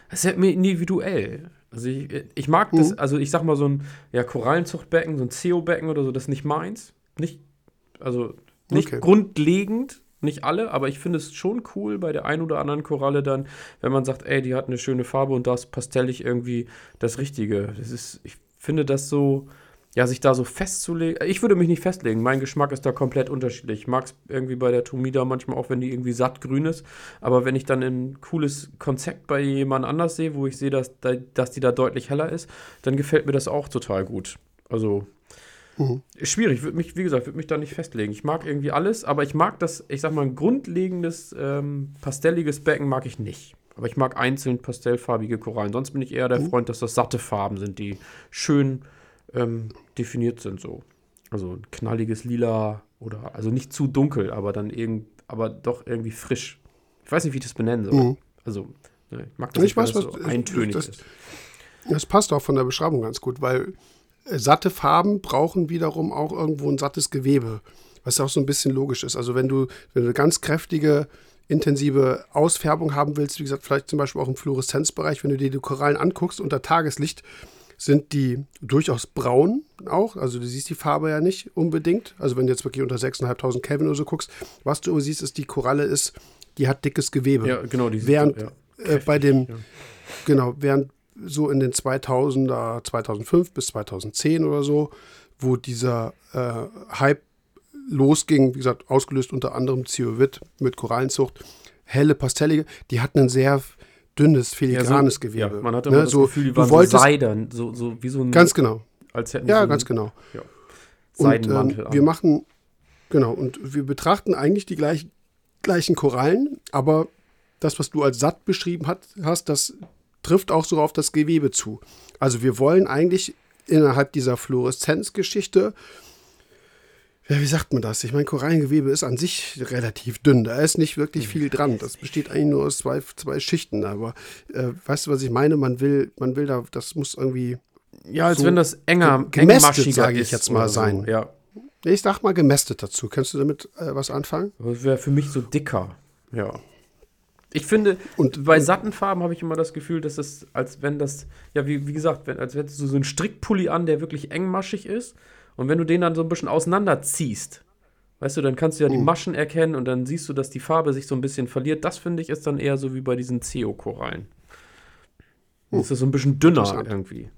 Das ist ja individuell. Also ich, ich mag das, mhm. also ich sag mal so ein ja, Korallenzuchtbecken, so ein CO-Becken oder so, das ist nicht meins. Nicht, also nicht okay. grundlegend, nicht alle, aber ich finde es schon cool bei der einen oder anderen Koralle dann, wenn man sagt, ey, die hat eine schöne Farbe und das pastellig irgendwie das Richtige. Das ist, ich finde das so, ja, sich da so festzulegen. Ich würde mich nicht festlegen. Mein Geschmack ist da komplett unterschiedlich. Ich mag es irgendwie bei der Tomida manchmal auch, wenn die irgendwie sattgrün ist. Aber wenn ich dann ein cooles Konzept bei jemand anders sehe, wo ich sehe, dass, dass die da deutlich heller ist, dann gefällt mir das auch total gut. Also mhm. schwierig. Würde mich, wie gesagt, würde mich da nicht festlegen. Ich mag irgendwie alles, aber ich mag das, ich sag mal, ein grundlegendes ähm, pastelliges Becken mag ich nicht. Aber ich mag einzeln pastellfarbige Korallen. Sonst bin ich eher der mhm. Freund, dass das satte Farben sind, die schön ähm, definiert sind so. Also ein knalliges Lila oder also nicht zu dunkel, aber dann irgend, aber doch irgendwie frisch. Ich weiß nicht, wie ich das benennen soll. Mhm. Also ne, ich mag das ich nicht, weiß, was, so eintönig das, ist. Das passt auch von der Beschreibung ganz gut, weil äh, satte Farben brauchen wiederum auch irgendwo ein sattes Gewebe, was auch so ein bisschen logisch ist. Also wenn du, wenn du eine ganz kräftige intensive Ausfärbung haben willst, wie gesagt, vielleicht zum Beispiel auch im Fluoreszenzbereich, wenn du dir die Korallen anguckst unter Tageslicht, sind die durchaus braun auch. Also du siehst die Farbe ja nicht unbedingt. Also wenn du jetzt wirklich unter 6.500 Kelvin oder so guckst, was du siehst, ist, die Koralle ist, die hat dickes Gewebe. Ja, genau. Die während ja, äh, bei dem, ja. genau, während so in den 2000er, 2005 bis 2010 oder so, wo dieser äh, Hype losging, wie gesagt, ausgelöst unter anderem Ziovit mit Korallenzucht, helle, pastellige, die hatten einen sehr dünnes, filigranes ja, so, Gewebe. Ja, man hat immer ne? das so, Gefühl, die waren wolltest, so seidern, so, so wie so ein. Ganz genau. Als hätten ja, so ganz genau. Ja. Seidenmantel. Und, ähm, wir machen, genau, und wir betrachten eigentlich die gleich, gleichen Korallen, aber das, was du als satt beschrieben hat, hast, das trifft auch so auf das Gewebe zu. Also wir wollen eigentlich innerhalb dieser Fluoreszenzgeschichte ja, wie sagt man das? Ich meine, Korallengewebe ist an sich relativ dünn. Da ist nicht wirklich viel dran. Das besteht eigentlich nur aus zwei, zwei Schichten. Aber äh, weißt du, was ich meine? Man will, man will da, das muss irgendwie. Ja, als so wenn das enger, gemästet, sage ich jetzt mal, so. sein. Ja. Ich sag mal gemästet dazu. Kannst du damit äh, was anfangen? Das wäre für mich so dicker. Ja. Ich finde, und bei satten Farben habe ich immer das Gefühl, dass es, als wenn das, ja, wie, wie gesagt, wenn, als hättest du so einen Strickpulli an, der wirklich engmaschig ist und wenn du den dann so ein bisschen auseinanderziehst, weißt du, dann kannst du ja die mhm. Maschen erkennen und dann siehst du, dass die Farbe sich so ein bisschen verliert. Das finde ich ist dann eher so wie bei diesen CO-Korallen. Uh, das ist so ein bisschen dünner irgendwie.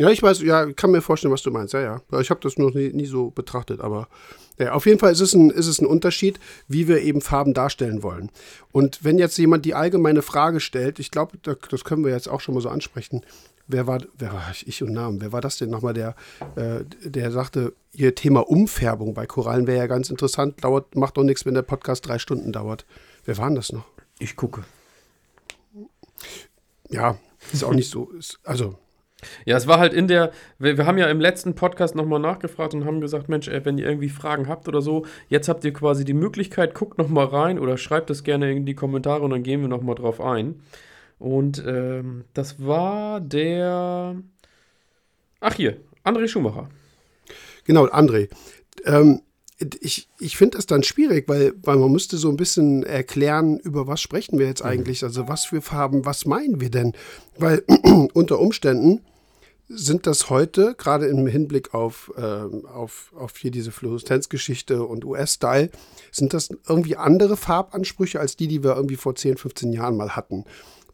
Ja, ich weiß, ja, kann mir vorstellen, was du meinst. Ja, ja. Ich habe das noch nie, nie, so betrachtet, aber ja, auf jeden Fall ist es, ein, ist es ein Unterschied, wie wir eben Farben darstellen wollen. Und wenn jetzt jemand die allgemeine Frage stellt, ich glaube, das können wir jetzt auch schon mal so ansprechen, wer war, wer war ich und Namen, wer war das denn nochmal, der, äh, der sagte, ihr Thema Umfärbung bei Korallen wäre ja ganz interessant, dauert, macht doch nichts, wenn der Podcast drei Stunden dauert. Wer war denn das noch? Ich gucke. Ja, ist auch nicht so, ist, also. Ja, es war halt in der, wir, wir haben ja im letzten Podcast nochmal nachgefragt und haben gesagt, Mensch, ey, wenn ihr irgendwie Fragen habt oder so, jetzt habt ihr quasi die Möglichkeit, guckt nochmal rein oder schreibt das gerne in die Kommentare und dann gehen wir nochmal drauf ein. Und ähm, das war der. Ach hier, André Schumacher. Genau, André. Ähm, ich, ich finde das dann schwierig, weil, weil man müsste so ein bisschen erklären, über was sprechen wir jetzt mhm. eigentlich, also was für Farben, was meinen wir denn? Weil unter Umständen sind das heute, gerade im Hinblick auf, äh, auf, auf hier diese Fluoreszenzgeschichte und US-Style, sind das irgendwie andere Farbansprüche als die, die wir irgendwie vor 10, 15 Jahren mal hatten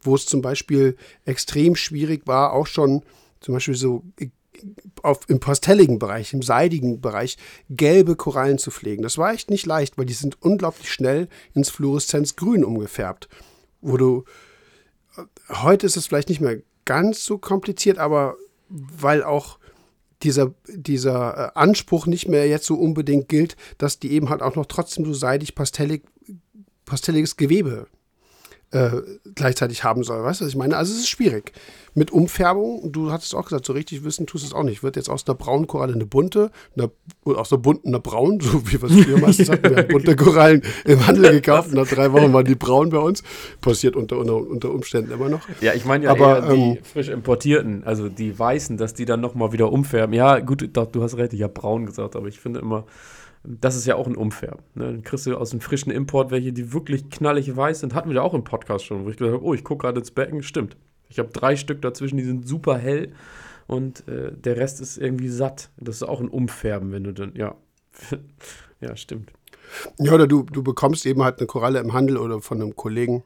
wo es zum Beispiel extrem schwierig war, auch schon zum Beispiel so äh, auf, im pastelligen Bereich, im seidigen Bereich, gelbe Korallen zu pflegen. Das war echt nicht leicht, weil die sind unglaublich schnell ins Fluoreszenzgrün umgefärbt. Wo du, äh, heute ist es vielleicht nicht mehr ganz so kompliziert, aber weil auch dieser, dieser äh, Anspruch nicht mehr jetzt so unbedingt gilt, dass die eben halt auch noch trotzdem so seidig pastellig, pastelliges Gewebe äh, gleichzeitig haben soll. Weißt du, was ich meine? Also es ist schwierig. Mit Umfärbung, du hattest auch gesagt, so richtig wissen tust du es auch nicht. Wird jetzt aus einer braunen Koralle eine bunte, eine, aus einer bunten eine braun, so wie wir es früher meistens hatten. Wir haben bunte Korallen im Handel gekauft und nach drei Wochen waren die braun bei uns. Passiert unter, unter, unter Umständen immer noch. Ja, ich meine ja Aber, die ähm, frisch importierten, also die weißen, dass die dann nochmal wieder umfärben. Ja, gut, doch, du hast recht, ich habe braun gesagt, aber ich finde immer, das ist ja auch ein Umfärben. Ne? Dann kriegst du aus dem frischen Import welche, die wirklich knallig weiß sind. Hatten wir ja auch im Podcast schon, wo ich gesagt habe, oh, ich gucke gerade ins Becken. Stimmt. Ich habe drei Stück dazwischen, die sind super hell und äh, der Rest ist irgendwie satt. Das ist auch ein Umfärben, wenn du dann, ja. ja, stimmt. Ja, oder du, du bekommst eben halt eine Koralle im Handel oder von einem Kollegen,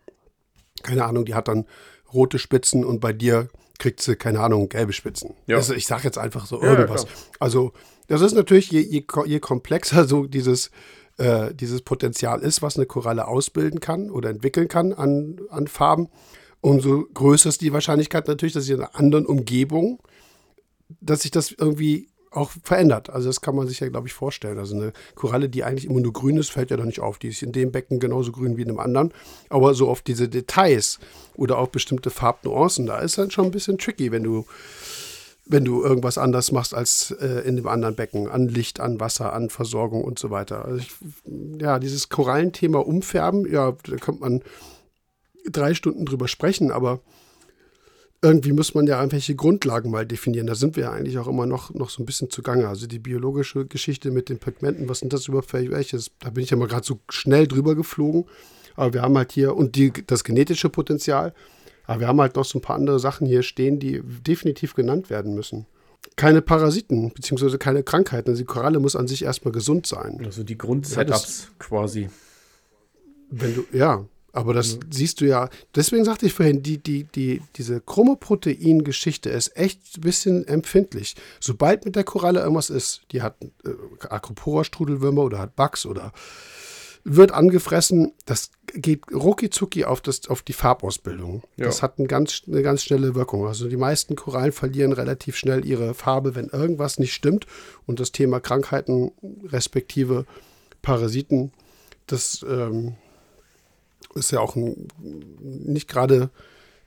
keine Ahnung, die hat dann rote Spitzen und bei dir kriegt sie, keine Ahnung, gelbe Spitzen. Ja. Also ich sage jetzt einfach so irgendwas. Ja, also das ist natürlich, je, je, je komplexer so dieses, äh, dieses Potenzial ist, was eine Koralle ausbilden kann oder entwickeln kann an, an Farben, umso größer ist die Wahrscheinlichkeit natürlich, dass sie in einer anderen Umgebung, dass sich das irgendwie auch verändert. Also das kann man sich ja, glaube ich, vorstellen. Also eine Koralle, die eigentlich immer nur grün ist, fällt ja doch nicht auf. Die ist in dem Becken genauso grün wie in einem anderen. Aber so auf diese Details oder auch bestimmte Farbnuancen, da ist dann schon ein bisschen tricky, wenn du, wenn du irgendwas anders machst als äh, in dem anderen Becken. An Licht, an Wasser, an Versorgung und so weiter. Also ich, ja, dieses Korallenthema umfärben, ja, da kommt man drei Stunden drüber sprechen, aber irgendwie muss man ja irgendwelche Grundlagen mal definieren. Da sind wir ja eigentlich auch immer noch, noch so ein bisschen zugange. Also die biologische Geschichte mit den Pigmenten, was sind das überhaupt für welche? Da bin ich ja mal gerade so schnell drüber geflogen. Aber wir haben halt hier, und die, das genetische Potenzial, aber wir haben halt noch so ein paar andere Sachen hier stehen, die definitiv genannt werden müssen. Keine Parasiten, beziehungsweise keine Krankheiten. Also die Koralle muss an sich erstmal gesund sein. Also die Grundsetups ja, quasi. Wenn du, ja, aber das mhm. siehst du ja, deswegen sagte ich vorhin, die, die, die, diese Chromoprotein-Geschichte ist echt ein bisschen empfindlich. Sobald mit der Koralle irgendwas ist, die hat äh, Acropora-Strudelwürmer oder hat Bugs oder wird angefressen, das geht rucki auf, das, auf die Farbausbildung. Ja. Das hat ein ganz, eine ganz schnelle Wirkung. Also die meisten Korallen verlieren relativ schnell ihre Farbe, wenn irgendwas nicht stimmt. Und das Thema Krankheiten respektive Parasiten, das ähm, ist ja auch ein nicht gerade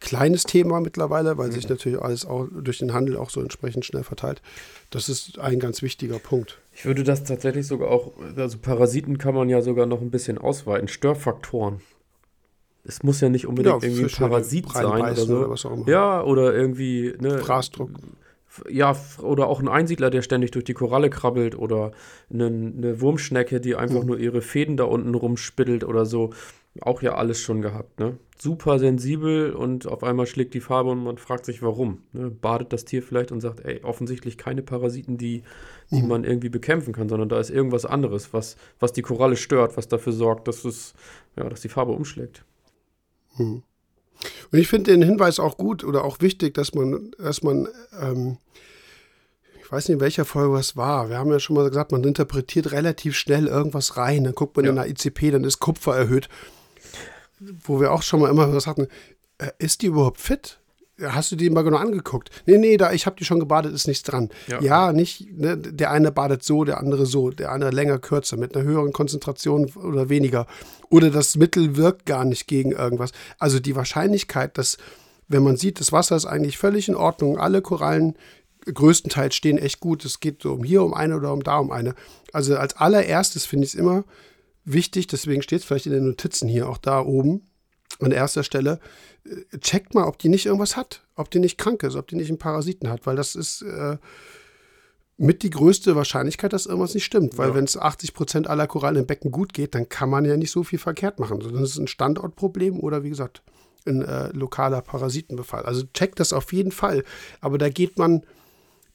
kleines Thema mittlerweile, weil mhm. sich natürlich alles auch durch den Handel auch so entsprechend schnell verteilt. Das ist ein ganz wichtiger Punkt. Ich würde das tatsächlich sogar auch, also Parasiten kann man ja sogar noch ein bisschen ausweiten, Störfaktoren. Es muss ja nicht unbedingt ja, irgendwie ein Parasit sein oder so. Oder was auch immer. Ja, oder irgendwie, ne, Fraßdruck. Ja, oder auch ein Einsiedler, der ständig durch die Koralle krabbelt oder eine, eine Wurmschnecke, die einfach mhm. nur ihre Fäden da unten rumspittelt oder so auch ja alles schon gehabt, ne? Super sensibel und auf einmal schlägt die Farbe und man fragt sich, warum. Ne? Badet das Tier vielleicht und sagt, ey, offensichtlich keine Parasiten, die, die mhm. man irgendwie bekämpfen kann, sondern da ist irgendwas anderes, was, was die Koralle stört, was dafür sorgt, dass es, ja, dass die Farbe umschlägt. Mhm. Und ich finde den Hinweis auch gut oder auch wichtig, dass man, dass man ähm, ich weiß nicht, in welcher Folge es war. Wir haben ja schon mal gesagt, man interpretiert relativ schnell irgendwas rein. Dann guckt man ja. in der ICP, dann ist Kupfer erhöht wo wir auch schon mal immer was hatten, äh, ist die überhaupt fit? Hast du die mal genau angeguckt? Nee, nee, da, ich habe die schon gebadet, ist nichts dran. Ja, ja nicht, ne, der eine badet so, der andere so, der andere länger, kürzer, mit einer höheren Konzentration oder weniger. Oder das Mittel wirkt gar nicht gegen irgendwas. Also die Wahrscheinlichkeit, dass, wenn man sieht, das Wasser ist eigentlich völlig in Ordnung, alle Korallen größtenteils stehen echt gut. Es geht so um hier um eine oder um da um eine. Also als allererstes finde ich es immer wichtig, deswegen steht es vielleicht in den Notizen hier auch da oben an erster Stelle, äh, checkt mal, ob die nicht irgendwas hat, ob die nicht krank ist, ob die nicht einen Parasiten hat, weil das ist äh, mit die größte Wahrscheinlichkeit, dass irgendwas nicht stimmt. Weil ja. wenn es 80 Prozent aller Korallen im Becken gut geht, dann kann man ja nicht so viel verkehrt machen. Das ist ein Standortproblem oder wie gesagt, ein äh, lokaler Parasitenbefall. Also checkt das auf jeden Fall. Aber da geht man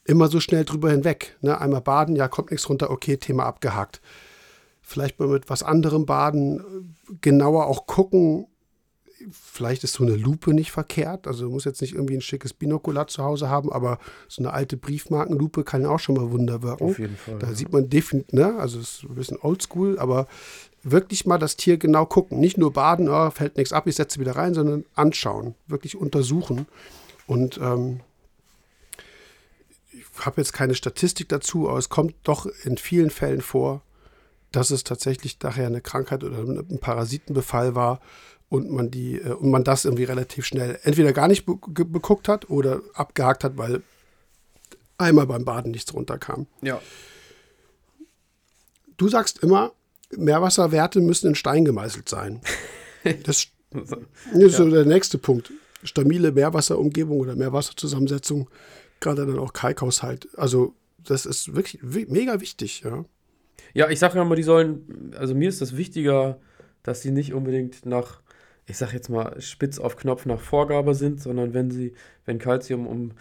immer so schnell drüber hinweg. Ne? Einmal baden, ja, kommt nichts runter, okay, Thema abgehakt vielleicht mal mit was anderem baden, genauer auch gucken. Vielleicht ist so eine Lupe nicht verkehrt. Also du musst jetzt nicht irgendwie ein schickes Binokular zu Hause haben, aber so eine alte Briefmarkenlupe kann auch schon mal Wunder wirken. Auf jeden Fall. Da ja. sieht man definitiv, ne? also es ist ein bisschen oldschool, aber wirklich mal das Tier genau gucken. Nicht nur baden, oh, fällt nichts ab, ich setze wieder rein, sondern anschauen, wirklich untersuchen. Und ähm, ich habe jetzt keine Statistik dazu, aber es kommt doch in vielen Fällen vor, dass es tatsächlich daher eine Krankheit oder ein Parasitenbefall war und man die äh, und man das irgendwie relativ schnell entweder gar nicht beguckt hat oder abgehakt hat, weil einmal beim Baden nichts runterkam. Ja. Du sagst immer, Meerwasserwerte müssen in Stein gemeißelt sein. Das ist ja. so der nächste Punkt. Stabile Meerwasserumgebung oder Meerwasserzusammensetzung, gerade dann auch Kalkhaushalt. Also das ist wirklich mega wichtig, ja. Ja, ich sage ja immer, die sollen, also mir ist das wichtiger, dass sie nicht unbedingt nach, ich sage jetzt mal, spitz auf Knopf nach Vorgabe sind, sondern wenn sie, wenn Calcium um,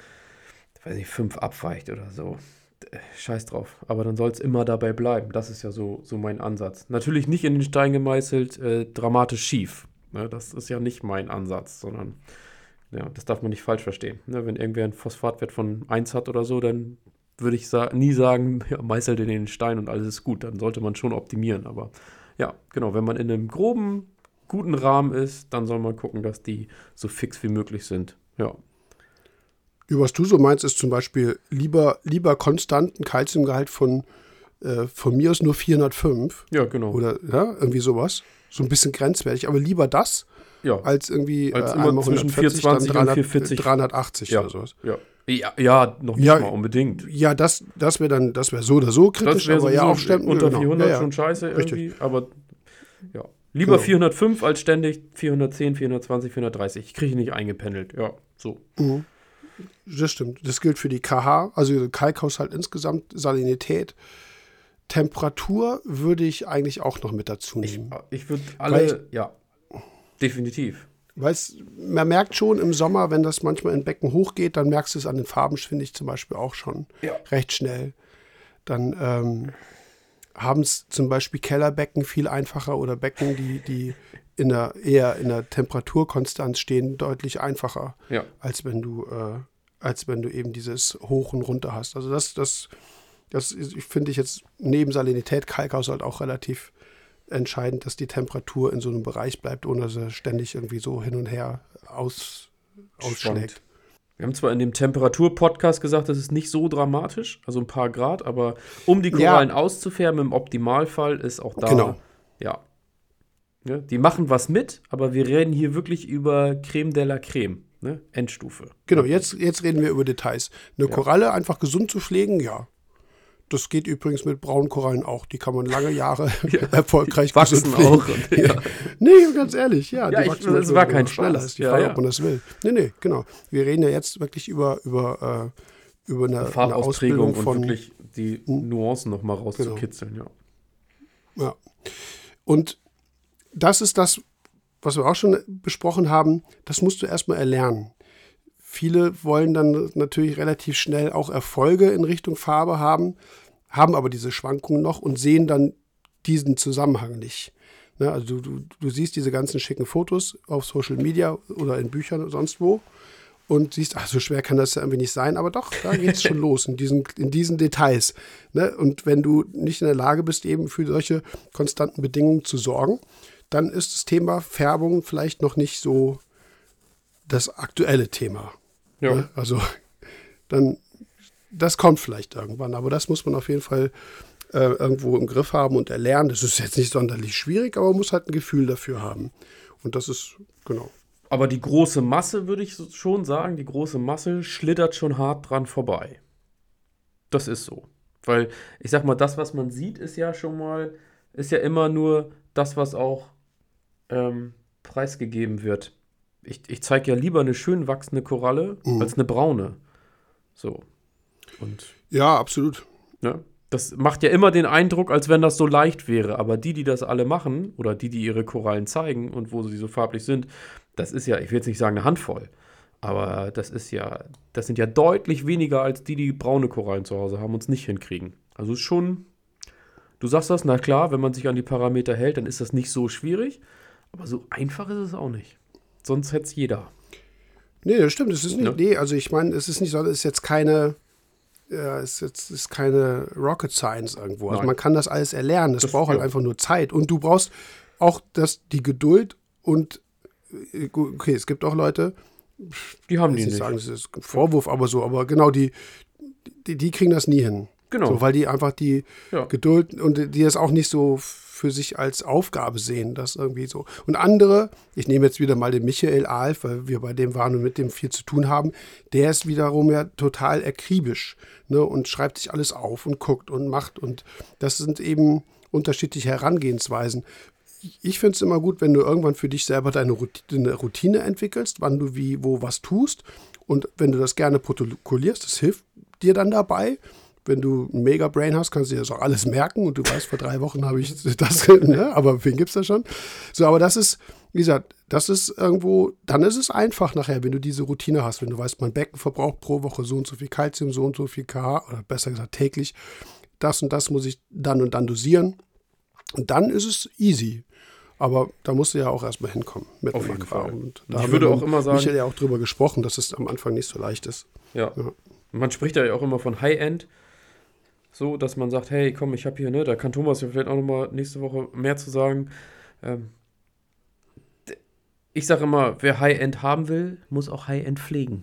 weiß ich, 5 abweicht oder so, äh, scheiß drauf. Aber dann soll es immer dabei bleiben. Das ist ja so, so mein Ansatz. Natürlich nicht in den Stein gemeißelt, äh, dramatisch schief. Ne? Das ist ja nicht mein Ansatz, sondern Ja, das darf man nicht falsch verstehen. Ne, wenn irgendwer einen Phosphatwert von 1 hat oder so, dann würde ich sa nie sagen, ja, meißelt in den Stein und alles ist gut. Dann sollte man schon optimieren. Aber ja, genau, wenn man in einem groben, guten Rahmen ist, dann soll man gucken, dass die so fix wie möglich sind. Ja. Was du so meinst, ist zum Beispiel lieber, lieber konstanten Kalziumgehalt von, äh, von mir aus nur 405. Ja, genau. Oder ja, irgendwie sowas. So ein bisschen grenzwertig, aber lieber das ja. als irgendwie als äh, immer zwischen 420 300, und 440. 380 ja. oder sowas. Ja. Ja, ja, noch nicht ja, mal unbedingt. Ja, das, das wäre dann, das wäre so oder so kritisch, aber ja auch ständig. Unter genau. 400 ja, schon scheiße irgendwie, Richtig. aber ja. Lieber genau. 405 als ständig 410, 420, 430. Ich kriege nicht eingependelt, ja, so. Mhm. Das stimmt. Das gilt für die KH, also Kalkhaushalt insgesamt, Salinität. Temperatur würde ich eigentlich auch noch mit dazu nehmen. Ich, ich würde alle, ich, ja, definitiv. Weil man merkt schon im Sommer, wenn das manchmal in Becken hochgeht, dann merkst du es an den Farben, finde ich zum Beispiel auch schon ja. recht schnell. Dann ähm, haben es zum Beispiel Kellerbecken viel einfacher oder Becken, die, die in der, eher in der Temperaturkonstanz stehen, deutlich einfacher, ja. als wenn du, äh, als wenn du eben dieses Hoch und Runter hast. Also das, das, das finde ich jetzt neben Salinität, Kalkhaushalt auch relativ entscheidend, dass die Temperatur in so einem Bereich bleibt, ohne dass er ständig irgendwie so hin und her aus, ausschlägt. Wir haben zwar in dem Temperatur-Podcast gesagt, das ist nicht so dramatisch, also ein paar Grad, aber um die Korallen ja. auszufärben, im Optimalfall ist auch da. Genau. Ja. ja. Die machen was mit, aber wir reden hier wirklich über Creme de la Creme, ne? Endstufe. Genau, jetzt, jetzt reden wir über Details. Eine ja. Koralle einfach gesund zu pflegen, ja, das geht übrigens mit braunen Korallen auch. Die kann man lange Jahre ja, erfolgreich wachsen auch. Und, ja. nee, ganz ehrlich, ja. ja die ich, das war kein schneller ist die Frage, ja, ob man das will. Nee, nee, genau. Wir reden ja jetzt wirklich über, über, äh, über eine, eine Ausbildung von, und wirklich die hm? Nuancen nochmal rauszukitzeln, genau. ja. Ja. Und das ist das, was wir auch schon besprochen haben, das musst du erstmal erlernen. Viele wollen dann natürlich relativ schnell auch Erfolge in Richtung Farbe haben, haben aber diese Schwankungen noch und sehen dann diesen Zusammenhang nicht. Ne, also du, du, du siehst diese ganzen schicken Fotos auf Social Media oder in Büchern oder sonst wo und siehst, ach, so schwer kann das ja irgendwie nicht sein, aber doch, da geht es schon los in diesen, in diesen Details. Ne? Und wenn du nicht in der Lage bist, eben für solche konstanten Bedingungen zu sorgen, dann ist das Thema Färbung vielleicht noch nicht so das aktuelle Thema. Ja. Ne? Also dann, das kommt vielleicht irgendwann, aber das muss man auf jeden Fall äh, irgendwo im Griff haben und erlernen. Das ist jetzt nicht sonderlich schwierig, aber man muss halt ein Gefühl dafür haben. Und das ist, genau. Aber die große Masse, würde ich schon sagen, die große Masse schlittert schon hart dran vorbei. Das ist so. Weil, ich sag mal, das, was man sieht, ist ja schon mal, ist ja immer nur das, was auch ähm, preisgegeben wird ich, ich zeige ja lieber eine schön wachsende Koralle mhm. als eine braune. So. Und ja, absolut. Ne? Das macht ja immer den Eindruck, als wenn das so leicht wäre. Aber die, die das alle machen, oder die, die ihre Korallen zeigen und wo sie so farblich sind, das ist ja, ich will jetzt nicht sagen eine Handvoll, aber das ist ja, das sind ja deutlich weniger als die, die braune Korallen zu Hause haben und es nicht hinkriegen. Also schon, du sagst das, na klar, wenn man sich an die Parameter hält, dann ist das nicht so schwierig, aber so einfach ist es auch nicht. Sonst hätte es jeder. Nee, das stimmt. Es ist nicht, ja. nee, also ich meine, es ist nicht so, es ist jetzt keine, ja, es ist, jetzt, ist keine Rocket Science irgendwo. Also Nein. man kann das alles erlernen. Es braucht halt ja. einfach nur Zeit. Und du brauchst auch das, die Geduld und äh, okay, es gibt auch Leute, die haben die nicht. sagen, das ist ein Vorwurf, aber so, aber genau, die, die, die kriegen das nie hin. Genau. So, weil die einfach die ja. Geduld und die das auch nicht so für sich als Aufgabe sehen, das irgendwie so. Und andere, ich nehme jetzt wieder mal den Michael Alf, weil wir bei dem waren und mit dem viel zu tun haben, der ist wiederum ja total akribisch ne, und schreibt sich alles auf und guckt und macht. Und das sind eben unterschiedliche Herangehensweisen. Ich finde es immer gut, wenn du irgendwann für dich selber deine Routine, Routine entwickelst, wann du wie, wo was tust. Und wenn du das gerne protokollierst, das hilft dir dann dabei wenn du ein Mega-Brain hast, kannst du dir das auch alles merken und du weißt, vor drei Wochen habe ich das, ne? aber wen gibt es da schon? So, aber das ist, wie gesagt, das ist irgendwo, dann ist es einfach nachher, wenn du diese Routine hast, wenn du weißt, mein Becken verbraucht pro Woche so und so viel Kalzium, so und so viel KH, oder besser gesagt täglich, das und das muss ich dann und dann dosieren. Und dann ist es easy. Aber da musst du ja auch erstmal hinkommen mit Auf dem Aquarium. Und da ich würde auch immer sagen. Michael ja auch drüber gesprochen, dass es am Anfang nicht so leicht ist. Ja. ja. Man spricht ja auch immer von High-End. So, dass man sagt, hey, komm, ich habe hier, ne, da kann Thomas ja vielleicht auch nochmal nächste Woche mehr zu sagen. Ähm, ich sage immer, wer High-End haben will, muss auch High-End pflegen.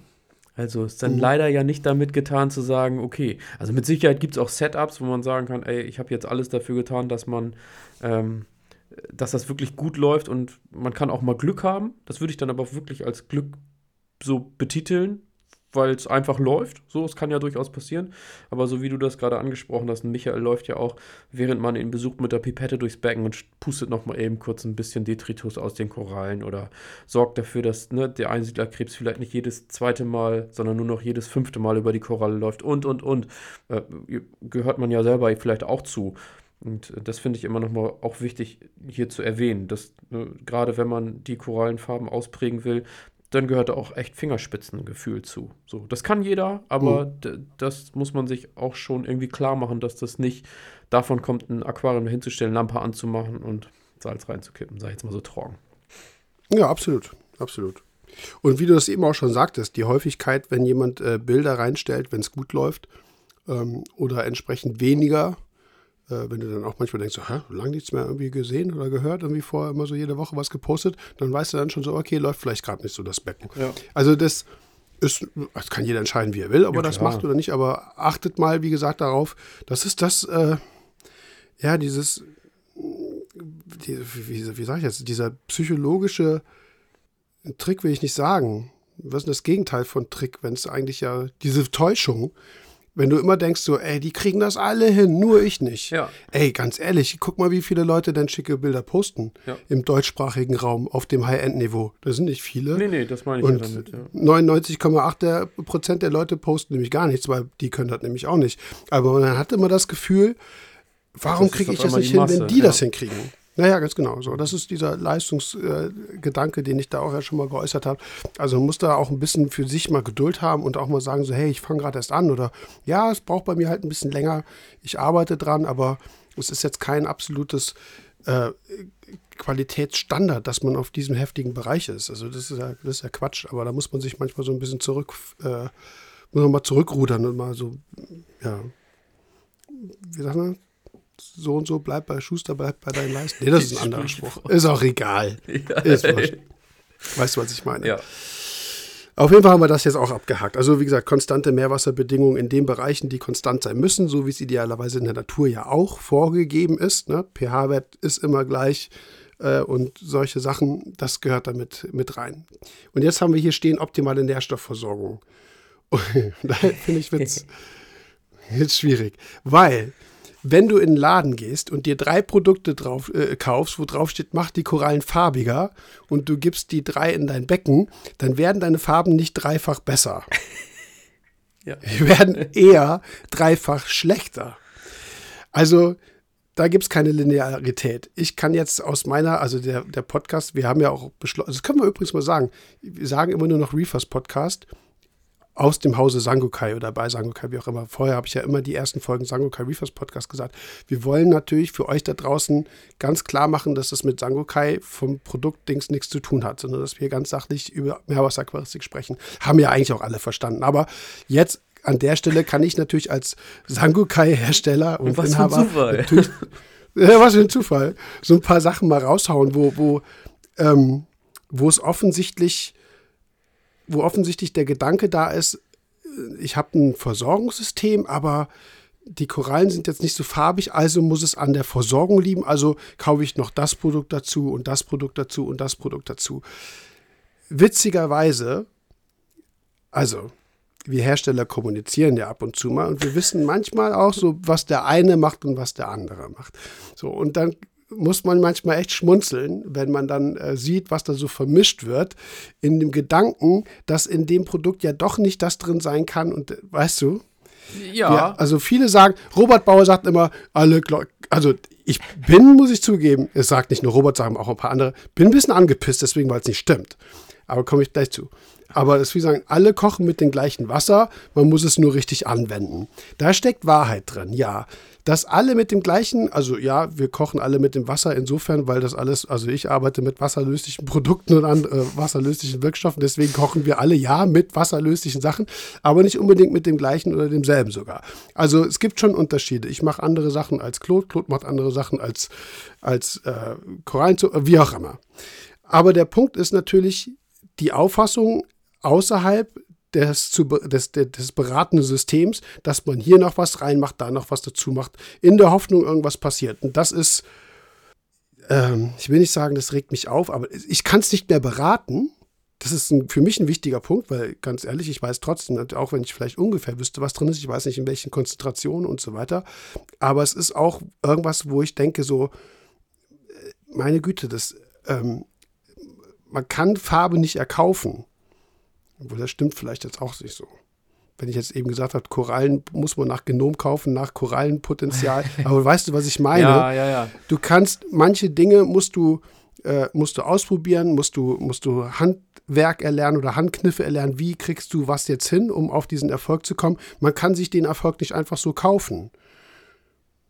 Also ist dann mhm. leider ja nicht damit getan zu sagen, okay, also mit Sicherheit gibt es auch Setups, wo man sagen kann, ey, ich habe jetzt alles dafür getan, dass man, ähm, dass das wirklich gut läuft und man kann auch mal Glück haben. Das würde ich dann aber wirklich als Glück so betiteln, weil es einfach läuft. So, es kann ja durchaus passieren. Aber so wie du das gerade angesprochen hast, Michael läuft ja auch, während man ihn besucht, mit der Pipette durchs Becken und pustet nochmal eben kurz ein bisschen Detritus aus den Korallen oder sorgt dafür, dass ne, der Einsiedlerkrebs vielleicht nicht jedes zweite Mal, sondern nur noch jedes fünfte Mal über die Koralle läuft und, und, und. Äh, gehört man ja selber vielleicht auch zu. Und das finde ich immer nochmal auch wichtig hier zu erwähnen, dass ne, gerade wenn man die Korallenfarben ausprägen will, dann gehört auch echt Fingerspitzengefühl zu. So, das kann jeder, aber mhm. das muss man sich auch schon irgendwie klar machen, dass das nicht davon kommt, ein Aquarium hinzustellen, Lampe anzumachen und Salz reinzukippen, sag ich jetzt mal so trocken. Ja, absolut, absolut. Und wie du das eben auch schon sagtest, die Häufigkeit, wenn jemand äh, Bilder reinstellt, wenn es gut läuft, ähm, oder entsprechend weniger, äh, wenn du dann auch manchmal denkst, so, hä, lange nichts mehr irgendwie gesehen oder gehört, irgendwie vorher immer so jede Woche was gepostet, dann weißt du dann schon so, okay, läuft vielleicht gerade nicht so das Becken. Ja. Also das ist, das kann jeder entscheiden, wie er will, ob ja, er das macht oder nicht, aber achtet mal, wie gesagt, darauf, das ist das, äh, ja, dieses, die, wie, wie sage ich jetzt, dieser psychologische Trick will ich nicht sagen. Was ist denn das Gegenteil von Trick, wenn es eigentlich ja diese Täuschung, wenn du immer denkst so, ey, die kriegen das alle hin, nur ich nicht. Ja. Ey, ganz ehrlich, guck mal, wie viele Leute denn schicke Bilder posten ja. im deutschsprachigen Raum auf dem High-End-Niveau. Das sind nicht viele. Nee, nee, das meine ich Und ja damit. Ja. 99,8 Prozent der Leute posten nämlich gar nichts, weil die können das nämlich auch nicht. Aber man hat immer das Gefühl, warum kriege ich das nicht hin, wenn die das hinkriegen? Naja, ganz genau. So, das ist dieser Leistungsgedanke, äh, den ich da auch ja schon mal geäußert habe. Also man muss da auch ein bisschen für sich mal Geduld haben und auch mal sagen, so, hey, ich fange gerade erst an oder ja, es braucht bei mir halt ein bisschen länger. Ich arbeite dran, aber es ist jetzt kein absolutes äh, Qualitätsstandard, dass man auf diesem heftigen Bereich ist. Also das ist, ja, das ist ja Quatsch, aber da muss man sich manchmal so ein bisschen zurück, äh, muss man mal zurückrudern und mal so, ja, wie sagt man, so und so, bleib bei Schuster, bleib bei deinen Leisten. Nee, das ist ein anderer Spruch. Ist auch egal. Ja. Ist weißt du, was ich meine? Ja. Auf jeden Fall haben wir das jetzt auch abgehakt. Also wie gesagt, konstante Meerwasserbedingungen in den Bereichen, die konstant sein müssen, so wie es idealerweise in der Natur ja auch vorgegeben ist. Ne? pH-Wert ist immer gleich äh, und solche Sachen, das gehört damit mit rein. Und jetzt haben wir hier stehen optimale Nährstoffversorgung. da finde ich jetzt, jetzt schwierig, weil wenn du in den Laden gehst und dir drei Produkte drauf äh, kaufst, wo drauf steht, mach die Korallen farbiger und du gibst die drei in dein Becken, dann werden deine Farben nicht dreifach besser. Ja. Die werden eher dreifach schlechter. Also da gibt es keine Linearität. Ich kann jetzt aus meiner, also der, der Podcast, wir haben ja auch beschlossen, das können wir übrigens mal sagen, wir sagen immer nur noch Reefers Podcast aus dem Hause Sangokai oder bei Sangokai, wie auch immer. Vorher habe ich ja immer die ersten Folgen Sangokai Reefers Podcast gesagt. Wir wollen natürlich für euch da draußen ganz klar machen, dass das mit Sangokai vom Produktdings nichts zu tun hat, sondern dass wir ganz sachlich über Meerwasseraquaristik sprechen. Haben ja eigentlich auch alle verstanden. Aber jetzt an der Stelle kann ich natürlich als Sangokai-Hersteller und, was Inhaber für ein ja, was für ein Zufall, so ein paar Sachen mal raushauen, wo, wo, ähm, wo es offensichtlich wo offensichtlich der Gedanke da ist, ich habe ein Versorgungssystem, aber die Korallen sind jetzt nicht so farbig, also muss es an der Versorgung liegen. Also kaufe ich noch das Produkt dazu und das Produkt dazu und das Produkt dazu. Witzigerweise, also wir Hersteller kommunizieren ja ab und zu mal und wir wissen manchmal auch so, was der eine macht und was der andere macht. So, und dann muss man manchmal echt schmunzeln, wenn man dann äh, sieht, was da so vermischt wird, in dem Gedanken, dass in dem Produkt ja doch nicht das drin sein kann. Und äh, weißt du? Ja. ja. Also viele sagen, Robert Bauer sagt immer, alle, also ich bin, muss ich zugeben, es sagt nicht nur Robert, sagen auch ein paar andere, bin ein bisschen angepisst, deswegen, weil es nicht stimmt. Aber komme ich gleich zu. Aber es ist wie sagen, alle kochen mit dem gleichen Wasser, man muss es nur richtig anwenden. Da steckt Wahrheit drin, ja dass alle mit dem gleichen, also ja, wir kochen alle mit dem Wasser insofern, weil das alles, also ich arbeite mit wasserlöslichen Produkten und an äh, wasserlöslichen Wirkstoffen, deswegen kochen wir alle ja mit wasserlöslichen Sachen, aber nicht unbedingt mit dem gleichen oder demselben sogar. Also es gibt schon Unterschiede. Ich mache andere Sachen als Claude, Claude macht andere Sachen als, als äh, Korallenzucker, wie auch immer. Aber der Punkt ist natürlich die Auffassung außerhalb des, des, des beratenden Systems, dass man hier noch was reinmacht, da noch was dazu macht, in der Hoffnung, irgendwas passiert. Und das ist, ähm, ich will nicht sagen, das regt mich auf, aber ich kann es nicht mehr beraten. Das ist ein, für mich ein wichtiger Punkt, weil ganz ehrlich, ich weiß trotzdem, auch wenn ich vielleicht ungefähr wüsste, was drin ist, ich weiß nicht, in welchen Konzentrationen und so weiter. Aber es ist auch irgendwas, wo ich denke, so, äh, meine Güte, das, ähm, man kann Farbe nicht erkaufen. Obwohl, das stimmt vielleicht jetzt auch nicht so. Wenn ich jetzt eben gesagt habe, Korallen muss man nach Genom kaufen, nach Korallenpotenzial. Aber weißt du, was ich meine? Ja, ja, ja. Du kannst, manche Dinge musst du, äh, musst du ausprobieren, musst du, musst du Handwerk erlernen oder Handkniffe erlernen. Wie kriegst du was jetzt hin, um auf diesen Erfolg zu kommen? Man kann sich den Erfolg nicht einfach so kaufen.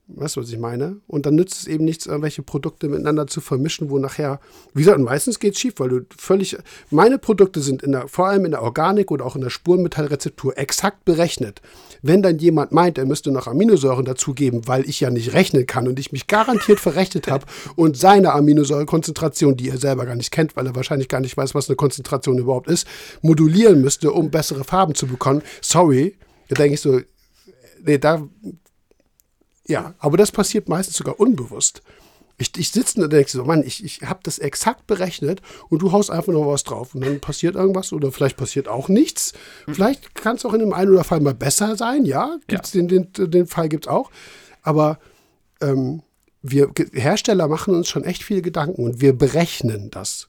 Weißt du, was ich meine? Und dann nützt es eben nichts, irgendwelche Produkte miteinander zu vermischen, wo nachher, wie gesagt, meistens geht es schief, weil du völlig, meine Produkte sind in der, vor allem in der Organik oder auch in der Spurenmetallrezeptur exakt berechnet. Wenn dann jemand meint, er müsste noch Aminosäuren dazugeben, weil ich ja nicht rechnen kann und ich mich garantiert verrechnet habe und seine Aminosäurekonzentration, die er selber gar nicht kennt, weil er wahrscheinlich gar nicht weiß, was eine Konzentration überhaupt ist, modulieren müsste, um bessere Farben zu bekommen, sorry, da denke ich so, nee, da ja, aber das passiert meistens sogar unbewusst. Ich, ich sitze und denke so, Mann, ich, ich habe das exakt berechnet und du haust einfach noch was drauf und dann passiert irgendwas oder vielleicht passiert auch nichts. Vielleicht kann es auch in dem einen oder Fall mal besser sein, ja, gibt's ja. Den, den, den Fall gibt es auch. Aber ähm, wir Hersteller machen uns schon echt viele Gedanken und wir berechnen das.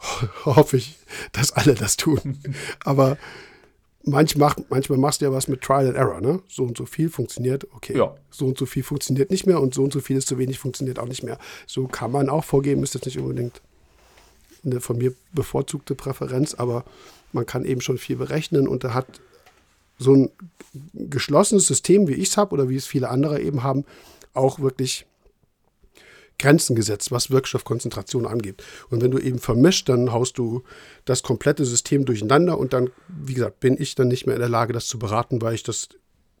Hoffe ich, dass alle das tun. Aber manch macht, manchmal machst du ja was mit Trial and Error, ne? So und so viel funktioniert, okay. Ja. So und so viel funktioniert nicht mehr und so und so viel ist zu wenig, funktioniert auch nicht mehr. So kann man auch vorgehen, ist jetzt nicht unbedingt eine von mir bevorzugte Präferenz, aber man kann eben schon viel berechnen und da hat so ein geschlossenes System, wie ich es habe oder wie es viele andere eben haben, auch wirklich Grenzen gesetzt, was Wirkstoffkonzentration angeht. Und wenn du eben vermischt, dann haust du das komplette System durcheinander und dann, wie gesagt, bin ich dann nicht mehr in der Lage, das zu beraten, weil ich das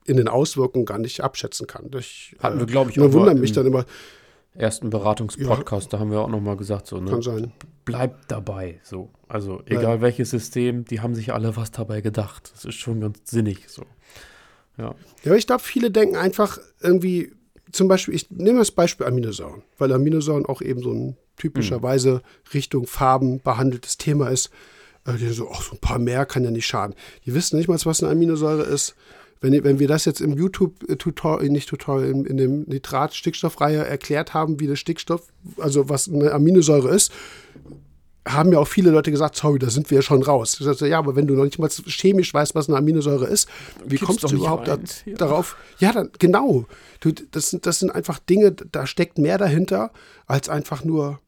in den Auswirkungen gar nicht abschätzen kann. Ich, Hatten wir, glaube ich, auch wundern mich dann immer. Ersten Beratungspodcast, ja, da haben wir auch nochmal gesagt, so, ne? Kann sein. Bleibt dabei, so. Also, egal ja. welches System, die haben sich alle was dabei gedacht. Das ist schon ganz sinnig, so. Ja. Ja, ich glaube, viele denken einfach irgendwie, zum Beispiel, ich nehme das Beispiel Aminosäuren, weil Aminosäuren auch eben so ein typischerweise Richtung Farben behandeltes Thema ist. Äh, die so, ach, so ein paar mehr kann ja nicht schaden. Die wissen nicht mal, was eine Aminosäure ist. Wenn, wenn wir das jetzt im YouTube-Tutorial, nicht Tutorial, in, in dem Nitrat-Stickstoffreihe erklärt haben, wie der Stickstoff, also was eine Aminosäure ist, haben ja auch viele Leute gesagt, sorry, da sind wir ja schon raus. Ich sagte, ja, aber wenn du noch nicht mal chemisch weißt, was eine Aminosäure ist, wie Kippst kommst du überhaupt da, ja. darauf? Ja, dann, genau. Du, das, sind, das sind einfach Dinge, da steckt mehr dahinter, als einfach nur,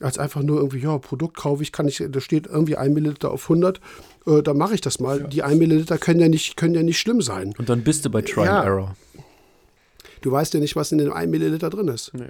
als einfach nur irgendwie, ja, Produkt kaufe ich, kann ich, da steht irgendwie ein Milliliter auf 100, äh, da mache ich das mal. Ja. Die ein Milliliter können ja, nicht, können ja nicht schlimm sein. Und dann bist du bei Try ja. and Error. Du weißt ja nicht, was in dem ein Milliliter drin ist. Nee.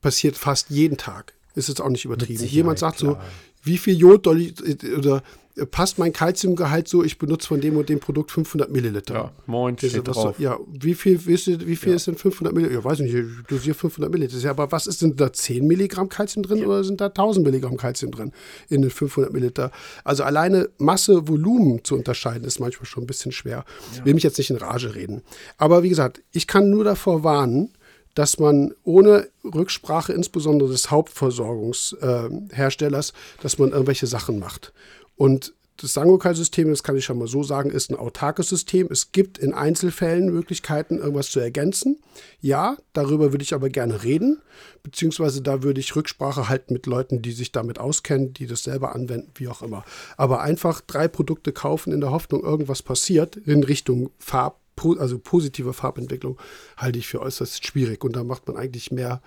Passiert fast jeden Tag. Ist jetzt auch nicht übertrieben. Jemand sagt klar. so, wie viel Jod soll ich, oder passt mein Kalziumgehalt so, ich benutze von dem und dem Produkt 500 Milliliter. Ja, moin, steht drauf. So, ja, wie viel, wie viel, wie viel ja. ist denn 500 Milliliter? Ja, weiß nicht, ich dosiere 500 Milliliter. Ja, aber was ist denn da 10 Milligramm Kalzium drin ja. oder sind da 1000 Milligramm Kalzium drin in den 500 Milliliter? Also alleine Masse, Volumen zu unterscheiden ist manchmal schon ein bisschen schwer. Ja. Will mich jetzt nicht in Rage reden. Aber wie gesagt, ich kann nur davor warnen, dass man ohne Rücksprache, insbesondere des Hauptversorgungsherstellers, äh, dass man irgendwelche Sachen macht. Und das Sangokai-System, das kann ich schon mal so sagen, ist ein autarkes System. Es gibt in Einzelfällen Möglichkeiten, irgendwas zu ergänzen. Ja, darüber würde ich aber gerne reden, beziehungsweise da würde ich Rücksprache halten mit Leuten, die sich damit auskennen, die das selber anwenden, wie auch immer. Aber einfach drei Produkte kaufen in der Hoffnung, irgendwas passiert in Richtung Farb, also positive Farbentwicklung, halte ich für äußerst schwierig. Und da macht man eigentlich mehr,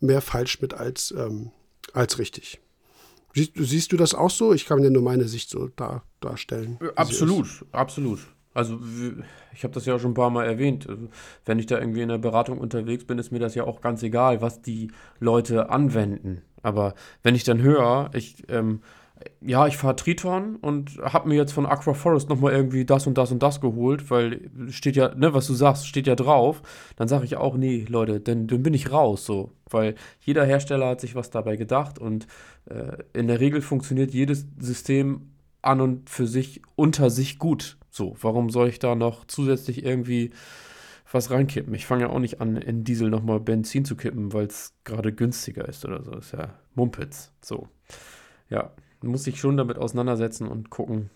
mehr falsch mit als, ähm, als richtig. Siehst, siehst, du das auch so? Ich kann dir nur meine Sicht so da, darstellen. Absolut, absolut. Also ich habe das ja schon ein paar Mal erwähnt. Also, wenn ich da irgendwie in der Beratung unterwegs bin, ist mir das ja auch ganz egal, was die Leute anwenden. Aber wenn ich dann höre, ich ähm, ja, ich fahre Triton und habe mir jetzt von Aqua Forest nochmal irgendwie das und das und das geholt, weil steht ja, ne, was du sagst, steht ja drauf. Dann sage ich auch, nee, Leute, dann, dann bin ich raus, so. Weil jeder Hersteller hat sich was dabei gedacht und äh, in der Regel funktioniert jedes System an und für sich unter sich gut. So, warum soll ich da noch zusätzlich irgendwie was reinkippen? Ich fange ja auch nicht an, in Diesel nochmal Benzin zu kippen, weil es gerade günstiger ist oder so. Ist ja Mumpitz. So. Ja, muss sich schon damit auseinandersetzen und gucken,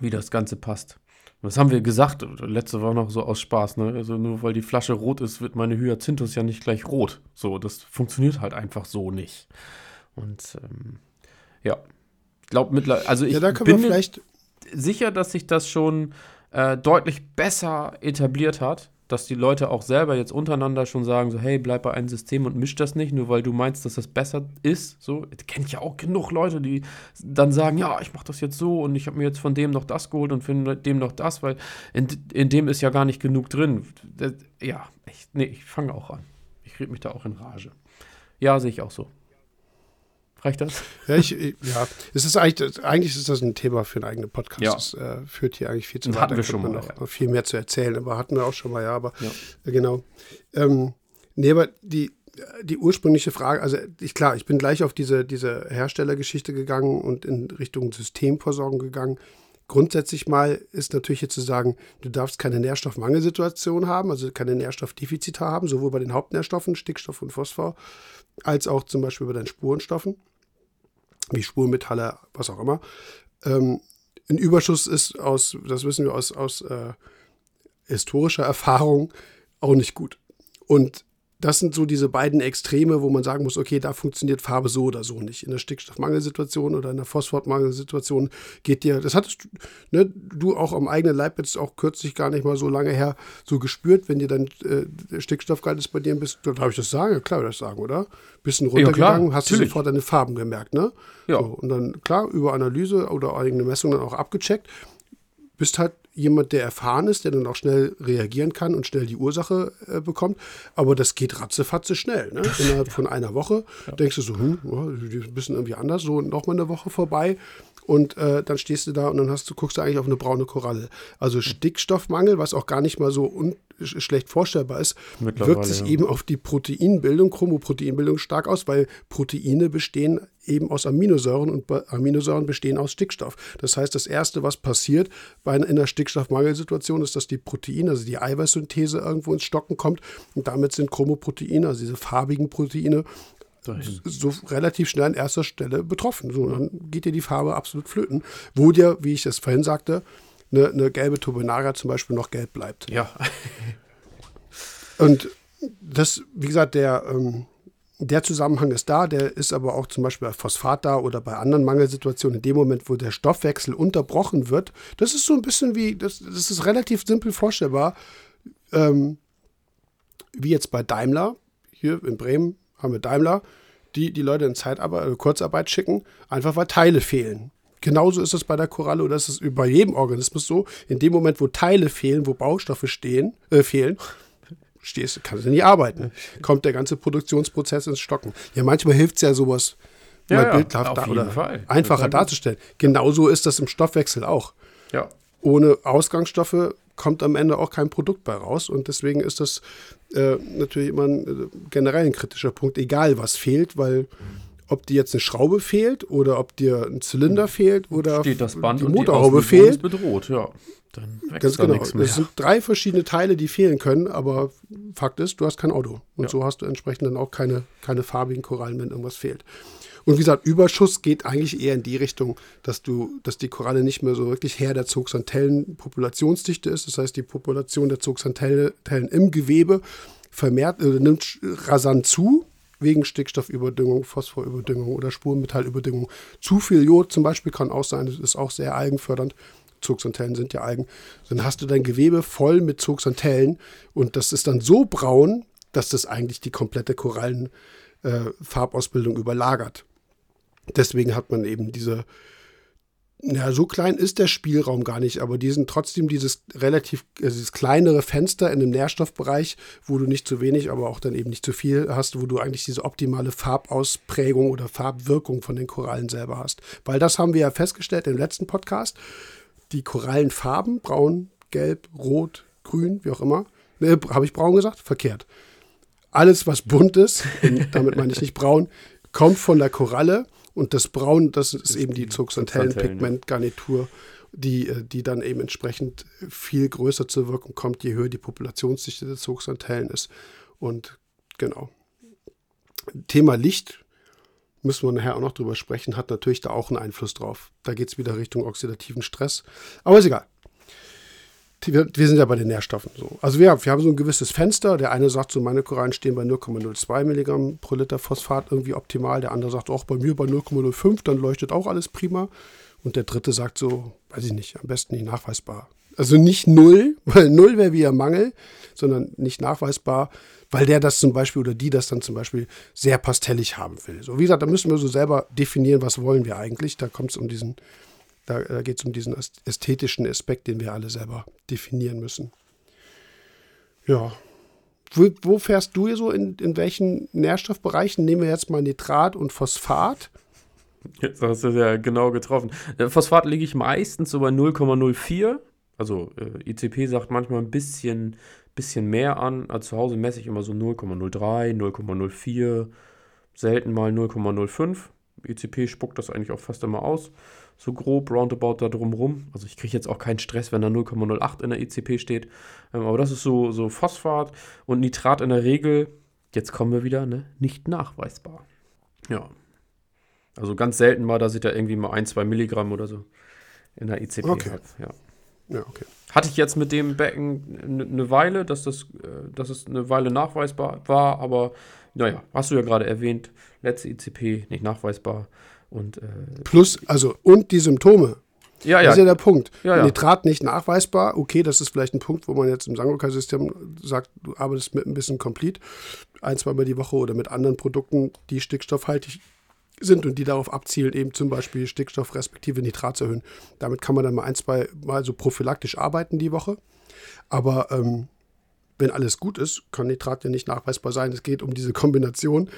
wie das Ganze passt. Was haben wir gesagt? Letzte war noch so aus Spaß, ne? Also nur weil die Flasche rot ist, wird meine Hyacinthus ja nicht gleich rot. So, das funktioniert halt einfach so nicht. Und ähm, ja, glaube mittlerweile, also ich ja, bin mir sicher, dass sich das schon äh, deutlich besser etabliert hat dass die Leute auch selber jetzt untereinander schon sagen, so, hey, bleib bei einem System und misch das nicht, nur weil du meinst, dass das besser ist. So, kenne ich ja auch genug Leute, die dann sagen, ja, ich mache das jetzt so und ich habe mir jetzt von dem noch das geholt und von dem noch das, weil in, in dem ist ja gar nicht genug drin. Ja, ich, nee, ich fange auch an. Ich rede mich da auch in Rage. Ja, sehe ich auch so. Reicht das? Ja, ich, ja. Es ist eigentlich, eigentlich ist das ein Thema für einen eigenen Podcast. Ja. Das äh, führt hier eigentlich viel zu weit. Hatten wir schon mal. Noch ja. viel mehr zu erzählen, aber hatten wir auch schon mal, ja, aber ja. Äh, genau. Ähm, nee, aber die, die ursprüngliche Frage, also ich, klar, ich bin gleich auf diese, diese Herstellergeschichte gegangen und in Richtung Systemversorgung gegangen. Grundsätzlich mal ist natürlich jetzt zu sagen, du darfst keine Nährstoffmangelsituation haben, also keine Nährstoffdefizite haben, sowohl bei den Hauptnährstoffen, Stickstoff und Phosphor, als auch zum Beispiel bei den Spurenstoffen wie Spurmetalle, was auch immer. Ähm, ein Überschuss ist aus, das wissen wir aus, aus äh, historischer Erfahrung, auch nicht gut. Und das sind so diese beiden Extreme, wo man sagen muss, okay, da funktioniert Farbe so oder so nicht. In der Stickstoffmangelsituation oder in der Phosphatmangelsituation geht dir, das hattest ne, du auch am eigenen Leib jetzt auch kürzlich gar nicht mal so lange her so gespürt, wenn dir dann äh, Stickstoffgehalt ist bei dir ein bisschen, darf ich das sagen? Ja, klar, das sagen, oder? Bisschen runtergegangen, ja, hast natürlich. du sofort deine Farben gemerkt, ne? Ja. So, und dann, klar, über Analyse oder eigene Messung dann auch abgecheckt, bist halt jemand, der erfahren ist, der dann auch schnell reagieren kann und schnell die Ursache äh, bekommt. Aber das geht ratzefatze schnell. Ne? Innerhalb von einer Woche ja. denkst du so, hm, oh, ein bisschen irgendwie anders, so nochmal eine Woche vorbei. Und äh, dann stehst du da und dann hast du, guckst du eigentlich auf eine braune Koralle. Also Stickstoffmangel, was auch gar nicht mal so un schlecht vorstellbar ist, wirkt sich ja. eben auf die Proteinbildung, Chromoproteinbildung stark aus, weil Proteine bestehen eben aus Aminosäuren und Aminosäuren bestehen aus Stickstoff. Das heißt, das Erste, was passiert bei einer, in einer Stickstoffmangelsituation, ist, dass die Proteine, also die Eiweißsynthese irgendwo ins Stocken kommt und damit sind Chromoproteine, also diese farbigen Proteine, Dahin. so relativ schnell an erster Stelle betroffen. So, dann geht dir die Farbe absolut flöten, wo dir, wie ich es vorhin sagte, eine, eine gelbe Turbinaria zum Beispiel noch gelb bleibt. Ja. Und das, wie gesagt, der, ähm, der Zusammenhang ist da, der ist aber auch zum Beispiel bei Phosphat da oder bei anderen Mangelsituationen. In dem Moment, wo der Stoffwechsel unterbrochen wird, das ist so ein bisschen wie, das, das ist relativ simpel vorstellbar, ähm, wie jetzt bei Daimler, hier in Bremen haben wir Daimler, die die Leute in Zeitarbeit, also Kurzarbeit schicken, einfach weil Teile fehlen. Genauso ist es bei der Koralle oder ist es bei jedem Organismus so. In dem Moment, wo Teile fehlen, wo Baustoffe stehen, äh, fehlen, stehst, kannst du nicht arbeiten. Kommt der ganze Produktionsprozess ins Stocken. Ja, manchmal hilft es ja sowas ja, mal ja, bildhaft da, oder Fall. einfacher darzustellen. Genauso ist das im Stoffwechsel auch. Ja. Ohne Ausgangsstoffe kommt am Ende auch kein Produkt bei raus. Und deswegen ist das äh, natürlich immer ein, äh, generell ein kritischer Punkt, egal was fehlt, weil ob dir jetzt eine Schraube fehlt oder ob dir ein Zylinder fehlt oder Steht das Band die Motorhaube fehlt. bedroht, ja. Dann Ganz genau. Es sind drei verschiedene Teile, die fehlen können, aber Fakt ist, du hast kein Auto. Und ja. so hast du entsprechend dann auch keine, keine farbigen Korallen, wenn irgendwas fehlt. Und wie gesagt, Überschuss geht eigentlich eher in die Richtung, dass du, dass die Koralle nicht mehr so wirklich Herr der Zooxanthellen Populationsdichte ist. Das heißt, die Population der Zooxanthellen im Gewebe vermehrt, äh, nimmt rasant zu wegen Stickstoffüberdüngung, Phosphorüberdüngung oder Spurenmetallüberdüngung. Zu viel Jod zum Beispiel kann auch sein, das ist auch sehr algenfördernd. Zooxanthellen sind ja Algen. Dann hast du dein Gewebe voll mit Zooxanthellen und das ist dann so braun, dass das eigentlich die komplette Korallenfarbausbildung äh, überlagert. Deswegen hat man eben diese, ja, so klein ist der Spielraum gar nicht, aber diesen trotzdem dieses relativ, also dieses kleinere Fenster in dem Nährstoffbereich, wo du nicht zu wenig, aber auch dann eben nicht zu viel hast, wo du eigentlich diese optimale Farbausprägung oder Farbwirkung von den Korallen selber hast. Weil das haben wir ja festgestellt im letzten Podcast. Die Korallenfarben, braun, gelb, rot, grün, wie auch immer. Ne, Habe ich braun gesagt? Verkehrt. Alles, was bunt ist, damit meine ich nicht braun, kommt von der Koralle und das Braun, das ist eben die Zuxantellen-Pigmentgarnitur, die, äh, die dann eben entsprechend viel größer zur Wirkung kommt, je höher die Populationsdichte der Zuxantellen ist. Und genau. Thema Licht müssen wir nachher auch noch drüber sprechen, hat natürlich da auch einen Einfluss drauf. Da geht es wieder Richtung oxidativen Stress. Aber ist egal wir, wir, sind ja bei den Nährstoffen so. Also wir, wir haben so ein gewisses Fenster. Der eine sagt so, meine Korallen stehen bei 0,02 Milligramm pro Liter Phosphat irgendwie optimal. Der andere sagt auch bei mir bei 0,05, dann leuchtet auch alles prima. Und der dritte sagt so, weiß ich nicht, am besten nicht nachweisbar. Also nicht null, weil null wäre wie ein Mangel, sondern nicht nachweisbar, weil der das zum Beispiel oder die das dann zum Beispiel sehr pastellig haben will. So wie gesagt, da müssen wir so selber definieren, was wollen wir eigentlich. Da kommt es um diesen da, da geht es um diesen ästhetischen Aspekt, den wir alle selber definieren müssen. Ja. Wo, wo fährst du hier so? In, in welchen Nährstoffbereichen? Nehmen wir jetzt mal Nitrat und Phosphat. Jetzt hast du ja genau getroffen. Äh, Phosphat liege ich meistens so bei 0,04. Also äh, ICP sagt manchmal ein bisschen, bisschen mehr an. Also zu Hause messe ich immer so 0,03, 0,04, selten mal 0,05. ICP spuckt das eigentlich auch fast immer aus so grob roundabout da drumrum. Also ich kriege jetzt auch keinen Stress, wenn da 0,08 in der ECP steht. Ähm, aber das ist so, so Phosphat und Nitrat in der Regel, jetzt kommen wir wieder, ne, nicht nachweisbar. Ja. Also ganz selten mal, dass ich da irgendwie mal ein, zwei Milligramm oder so in der ECP okay. habe. Ja. Ja, okay. Hatte ich jetzt mit dem Becken eine Weile, dass das, äh, dass es eine Weile nachweisbar war, aber naja, hast du ja gerade erwähnt, letzte ECP nicht nachweisbar. Und, äh, Plus, also, und die Symptome. Ja, ja. Das ist ja der Punkt. Ja, ja. Nitrat nicht nachweisbar. Okay, das ist vielleicht ein Punkt, wo man jetzt im Sangokai-System sagt, du arbeitest mit ein bisschen Complete, ein, zweimal die Woche oder mit anderen Produkten, die stickstoffhaltig sind und die darauf abzielen, eben zum Beispiel Stickstoff respektive Nitrat zu erhöhen. Damit kann man dann mal ein, zwei Mal so prophylaktisch arbeiten die Woche. Aber ähm, wenn alles gut ist, kann Nitrat ja nicht nachweisbar sein. Es geht um diese Kombination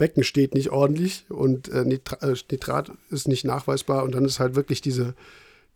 Becken steht nicht ordentlich und äh, Nitrat, äh, Nitrat ist nicht nachweisbar und dann ist halt wirklich diese,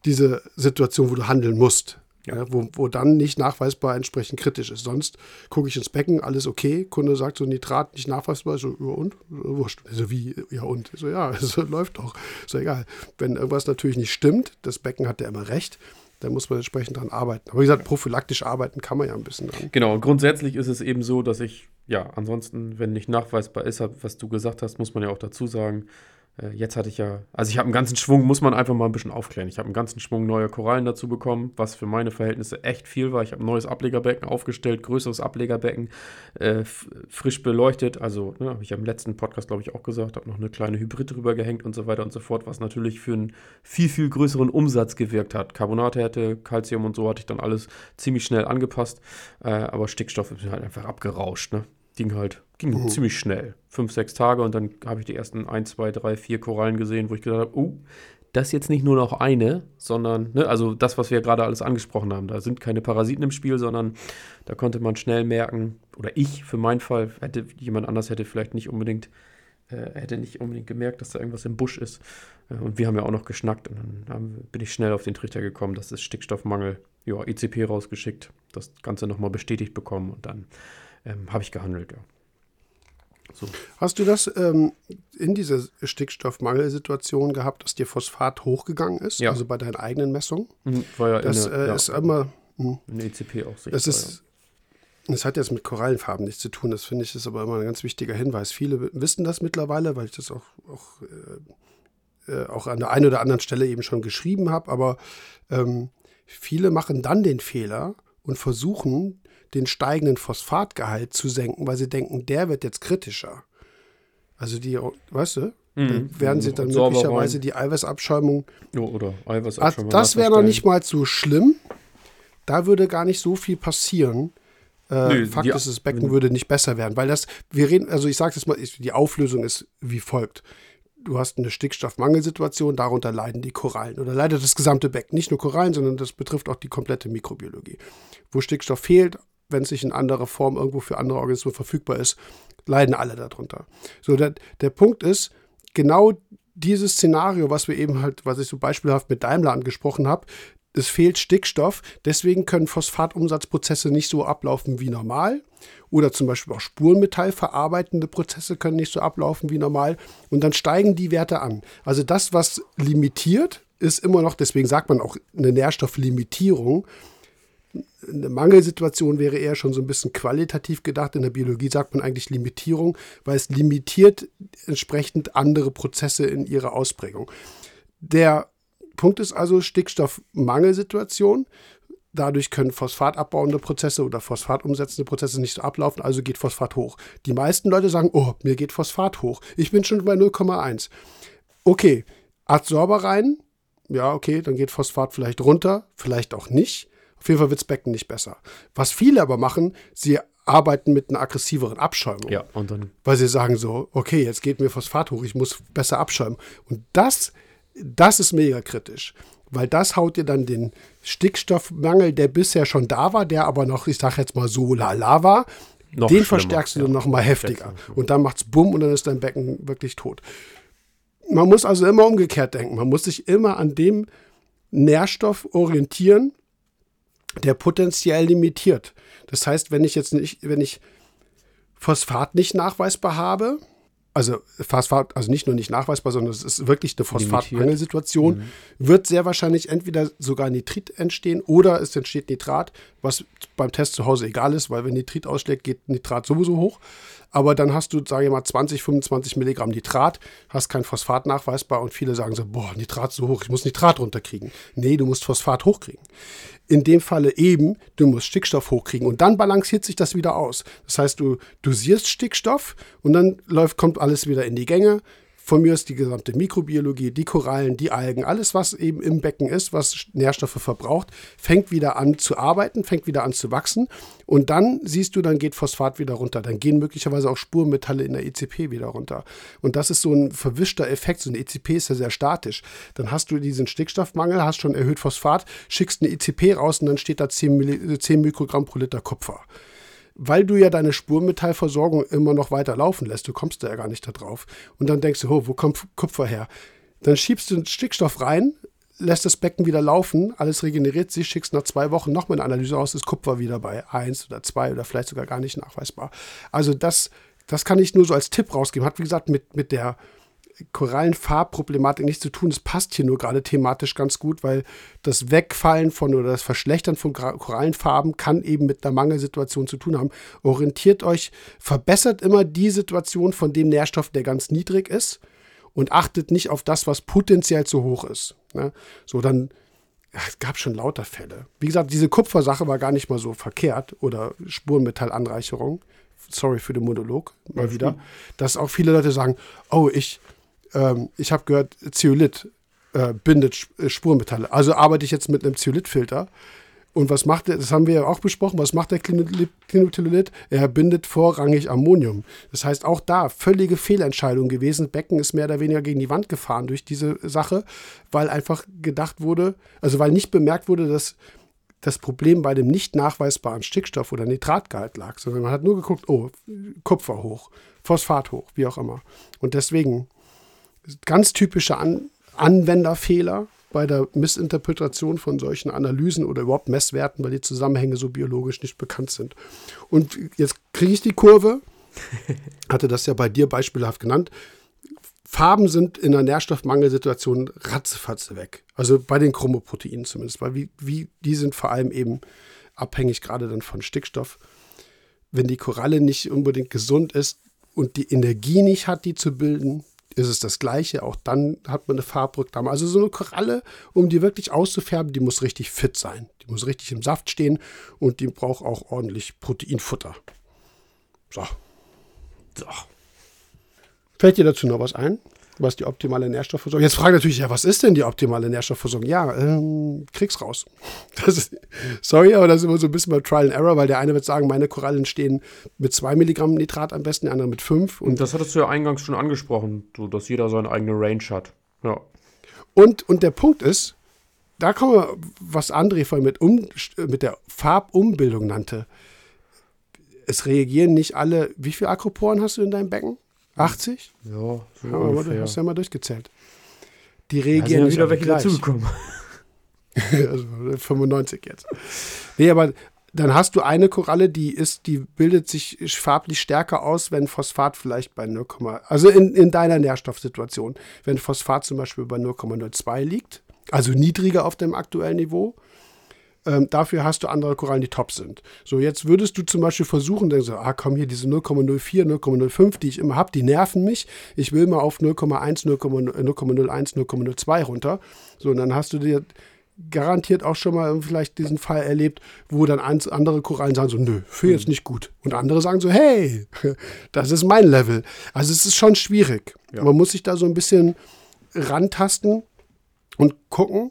diese Situation, wo du handeln musst. Ja. Ja, wo, wo dann nicht nachweisbar entsprechend kritisch ist. Sonst gucke ich ins Becken, alles okay. Kunde sagt so, Nitrat nicht nachweisbar. So, ja und? Wurscht. So wie, ja und? So, ja, es läuft doch. So egal. Wenn irgendwas natürlich nicht stimmt, das Becken hat ja immer recht, da muss man entsprechend dran arbeiten. Aber wie gesagt, prophylaktisch arbeiten kann man ja ein bisschen dran. Genau, und grundsätzlich ist es eben so, dass ich, ja, ansonsten, wenn nicht nachweisbar ist, was du gesagt hast, muss man ja auch dazu sagen, äh, jetzt hatte ich ja, also ich habe einen ganzen Schwung, muss man einfach mal ein bisschen aufklären. Ich habe einen ganzen Schwung neue Korallen dazu bekommen, was für meine Verhältnisse echt viel war. Ich habe ein neues Ablegerbecken aufgestellt, größeres Ablegerbecken, äh, frisch beleuchtet. Also, ne, habe ich am letzten Podcast, glaube ich, auch gesagt, habe noch eine kleine Hybrid drüber gehängt und so weiter und so fort, was natürlich für einen viel, viel größeren Umsatz gewirkt hat. Carbonathärte, Calcium und so hatte ich dann alles ziemlich schnell angepasst, äh, aber Stickstoff ist halt einfach abgerauscht, ne? Ging halt, ging mhm. ziemlich schnell. Fünf, sechs Tage und dann habe ich die ersten ein, zwei, drei, vier Korallen gesehen, wo ich gesagt habe, oh, das ist jetzt nicht nur noch eine, sondern, ne, also das, was wir gerade alles angesprochen haben, da sind keine Parasiten im Spiel, sondern da konnte man schnell merken, oder ich für meinen Fall, hätte jemand anders hätte vielleicht nicht unbedingt, äh, hätte nicht unbedingt gemerkt, dass da irgendwas im Busch ist. Äh, und wir haben ja auch noch geschnackt und dann haben, bin ich schnell auf den Trichter gekommen, das ist Stickstoffmangel. Ja, ECP rausgeschickt, das Ganze nochmal bestätigt bekommen und dann ähm, habe ich gehandelt, ja. So. Hast du das ähm, in dieser Stickstoffmangelsituation gehabt, dass dir Phosphat hochgegangen ist? Ja. Also bei deinen eigenen Messungen? Mhm, war ja das eine, äh, ja. ist immer. Mh, in ECP auch sicher. Das ist. Das hat jetzt mit Korallenfarben nichts zu tun. Das finde ich ist aber immer ein ganz wichtiger Hinweis. Viele wissen das mittlerweile, weil ich das auch, auch, äh, äh auch an der einen oder anderen Stelle eben schon geschrieben habe. Aber ähm, viele machen dann den Fehler und versuchen, den steigenden Phosphatgehalt zu senken, weil sie denken, der wird jetzt kritischer. Also die, weißt du, mhm. werden sie dann möglicherweise die Eiweißabschäumung. Ja, oder Eiweißabschäumung. Das wäre noch nicht mal so schlimm. Da würde gar nicht so viel passieren. Äh, Nö, Fakt ist, das Becken würde nicht besser werden, weil das, wir reden, also ich sage das mal, die Auflösung ist wie folgt. du hast eine Stickstoffmangelsituation, darunter leiden die Korallen oder leidet das gesamte Becken. Nicht nur Korallen, sondern das betrifft auch die komplette Mikrobiologie. Wo Stickstoff fehlt, wenn es sich in anderer Form irgendwo für andere Organismen verfügbar ist, leiden alle darunter. So, der, der Punkt ist, genau dieses Szenario, was wir eben halt, was ich so beispielhaft mit Daimler angesprochen habe, es fehlt Stickstoff, deswegen können Phosphatumsatzprozesse nicht so ablaufen wie normal. Oder zum Beispiel auch Spurenmetallverarbeitende Prozesse können nicht so ablaufen wie normal. Und dann steigen die Werte an. Also das, was limitiert, ist immer noch, deswegen sagt man auch eine Nährstofflimitierung. Eine Mangelsituation wäre eher schon so ein bisschen qualitativ gedacht. In der Biologie sagt man eigentlich Limitierung, weil es limitiert entsprechend andere Prozesse in ihrer Ausprägung. Der Punkt ist also Stickstoffmangelsituation. Dadurch können phosphatabbauende Prozesse oder phosphatumsetzende Prozesse nicht so ablaufen, also geht Phosphat hoch. Die meisten Leute sagen, oh, mir geht Phosphat hoch. Ich bin schon bei 0,1. Okay, Adsorber rein. Ja, okay, dann geht Phosphat vielleicht runter, vielleicht auch nicht. Auf jeden Fall wird das Becken nicht besser. Was viele aber machen, sie arbeiten mit einer aggressiveren Abschäumung. Ja, und dann. Weil sie sagen so, okay, jetzt geht mir Phosphat hoch, ich muss besser abschäumen. Und das das ist mega kritisch, weil das haut dir dann den Stickstoffmangel, der bisher schon da war, der aber noch, ich sag jetzt mal so lala war, noch den verstärkst du ja. noch mal heftiger. Und dann macht's bumm und dann ist dein Becken wirklich tot. Man muss also immer umgekehrt denken. Man muss sich immer an dem Nährstoff orientieren, der potenziell limitiert. Das heißt, wenn ich jetzt nicht, wenn ich Phosphat nicht nachweisbar habe, also Phosphat, also nicht nur nicht nachweisbar, sondern es ist wirklich eine Phosphatmangelsituation, mhm. wird sehr wahrscheinlich entweder sogar Nitrit entstehen oder es entsteht Nitrat, was beim Test zu Hause egal ist, weil wenn Nitrit ausschlägt, geht Nitrat sowieso hoch. Aber dann hast du, sage ich mal, 20, 25 Milligramm Nitrat, hast kein Phosphat nachweisbar und viele sagen so, boah, Nitrat so hoch, ich muss Nitrat runterkriegen. Nee, du musst Phosphat hochkriegen. In dem Falle eben, du musst Stickstoff hochkriegen und dann balanciert sich das wieder aus. Das heißt, du dosierst Stickstoff und dann läuft, kommt alles wieder in die Gänge. Von mir ist die gesamte Mikrobiologie, die Korallen, die Algen, alles, was eben im Becken ist, was Nährstoffe verbraucht, fängt wieder an zu arbeiten, fängt wieder an zu wachsen. Und dann siehst du, dann geht Phosphat wieder runter. Dann gehen möglicherweise auch Spurenmetalle in der ECP wieder runter. Und das ist so ein verwischter Effekt. So eine ECP ist ja sehr statisch. Dann hast du diesen Stickstoffmangel, hast schon erhöht Phosphat, schickst eine ECP raus und dann steht da 10, 10 Mikrogramm pro Liter Kupfer weil du ja deine Spurmetallversorgung immer noch weiter laufen lässt. Du kommst da ja gar nicht da drauf. Und dann denkst du, oh, wo kommt Kupfer her? Dann schiebst du Stickstoff rein, lässt das Becken wieder laufen, alles regeneriert sich, schickst nach zwei Wochen nochmal eine Analyse aus, ist Kupfer wieder bei 1 oder 2 oder vielleicht sogar gar nicht nachweisbar. Also das, das kann ich nur so als Tipp rausgeben. Hat wie gesagt mit, mit der Korallenfarbproblematik nichts zu tun. Es passt hier nur gerade thematisch ganz gut, weil das Wegfallen von oder das Verschlechtern von Korallenfarben kann eben mit einer Mangelsituation zu tun haben. Orientiert euch, verbessert immer die Situation von dem Nährstoff, der ganz niedrig ist und achtet nicht auf das, was potenziell zu hoch ist. Ne? So, dann es gab schon lauter Fälle. Wie gesagt, diese Kupfersache war gar nicht mal so verkehrt oder Spurenmetallanreicherung. Sorry für den Monolog mal wieder. Dass auch viele Leute sagen, oh, ich ähm, ich habe gehört, Zeolit äh, bindet äh, Spurenmetalle. Also arbeite ich jetzt mit einem Zeolithfilter. Und was macht der, das haben wir ja auch besprochen, was macht der Clinotillolith? Er bindet vorrangig Ammonium. Das heißt, auch da völlige Fehlentscheidung gewesen. Becken ist mehr oder weniger gegen die Wand gefahren durch diese Sache, weil einfach gedacht wurde, also weil nicht bemerkt wurde, dass das Problem bei dem nicht nachweisbaren Stickstoff oder Nitratgehalt lag, sondern man hat nur geguckt, oh, Kupfer hoch, Phosphat hoch, wie auch immer. Und deswegen ganz typische An Anwenderfehler bei der Missinterpretation von solchen Analysen oder überhaupt Messwerten, weil die Zusammenhänge so biologisch nicht bekannt sind. Und jetzt kriege ich die Kurve, hatte das ja bei dir beispielhaft genannt. Farben sind in einer Nährstoffmangelsituation ratzefatze weg. Also bei den Chromoproteinen zumindest, weil wie, wie, die sind vor allem eben abhängig gerade dann von Stickstoff. Wenn die Koralle nicht unbedingt gesund ist und die Energie nicht hat, die zu bilden, ist es das Gleiche. Auch dann hat man eine Farbrückdame. Also so eine Koralle, um die wirklich auszufärben, die muss richtig fit sein. Die muss richtig im Saft stehen und die braucht auch ordentlich Proteinfutter. So. So. Fällt dir dazu noch was ein? Was die optimale Nährstoffversorgung? Jetzt frage natürlich, ja, was ist denn die optimale Nährstoffversorgung? Ja, ähm, krieg's raus. Ist, sorry, aber das ist immer so ein bisschen mal Trial and Error, weil der eine wird sagen, meine Korallen stehen mit 2 Milligramm Nitrat am besten, der andere mit 5. Und das hattest du ja eingangs schon angesprochen, so dass jeder seine eigene Range hat. Ja. Und, und der Punkt ist, da kommen wir, was André vorhin mit, um, mit der Farbumbildung nannte. Es reagieren nicht alle. Wie viele Akroporen hast du in deinem Becken? 80? Ja, so ja. Hast du ja mal durchgezählt. Die reagieren ja, wieder welche dazugekommen. also 95 jetzt. Nee, aber dann hast du eine Koralle, die ist, die bildet sich farblich stärker aus, wenn Phosphat vielleicht bei 0, also in, in deiner Nährstoffsituation, wenn Phosphat zum Beispiel bei 0,02 liegt, also niedriger auf dem aktuellen Niveau. Ähm, dafür hast du andere Korallen, die top sind. So, jetzt würdest du zum Beispiel versuchen, denkst so, ah komm hier, diese 0,04, 0,05, die ich immer habe, die nerven mich. Ich will mal auf 0,1, 0,01, 0,02 runter. So, und dann hast du dir garantiert auch schon mal vielleicht diesen Fall erlebt, wo dann andere Korallen sagen so, nö, für jetzt mhm. nicht gut. Und andere sagen so, hey, das ist mein Level. Also es ist schon schwierig. Ja. Man muss sich da so ein bisschen rantasten und gucken.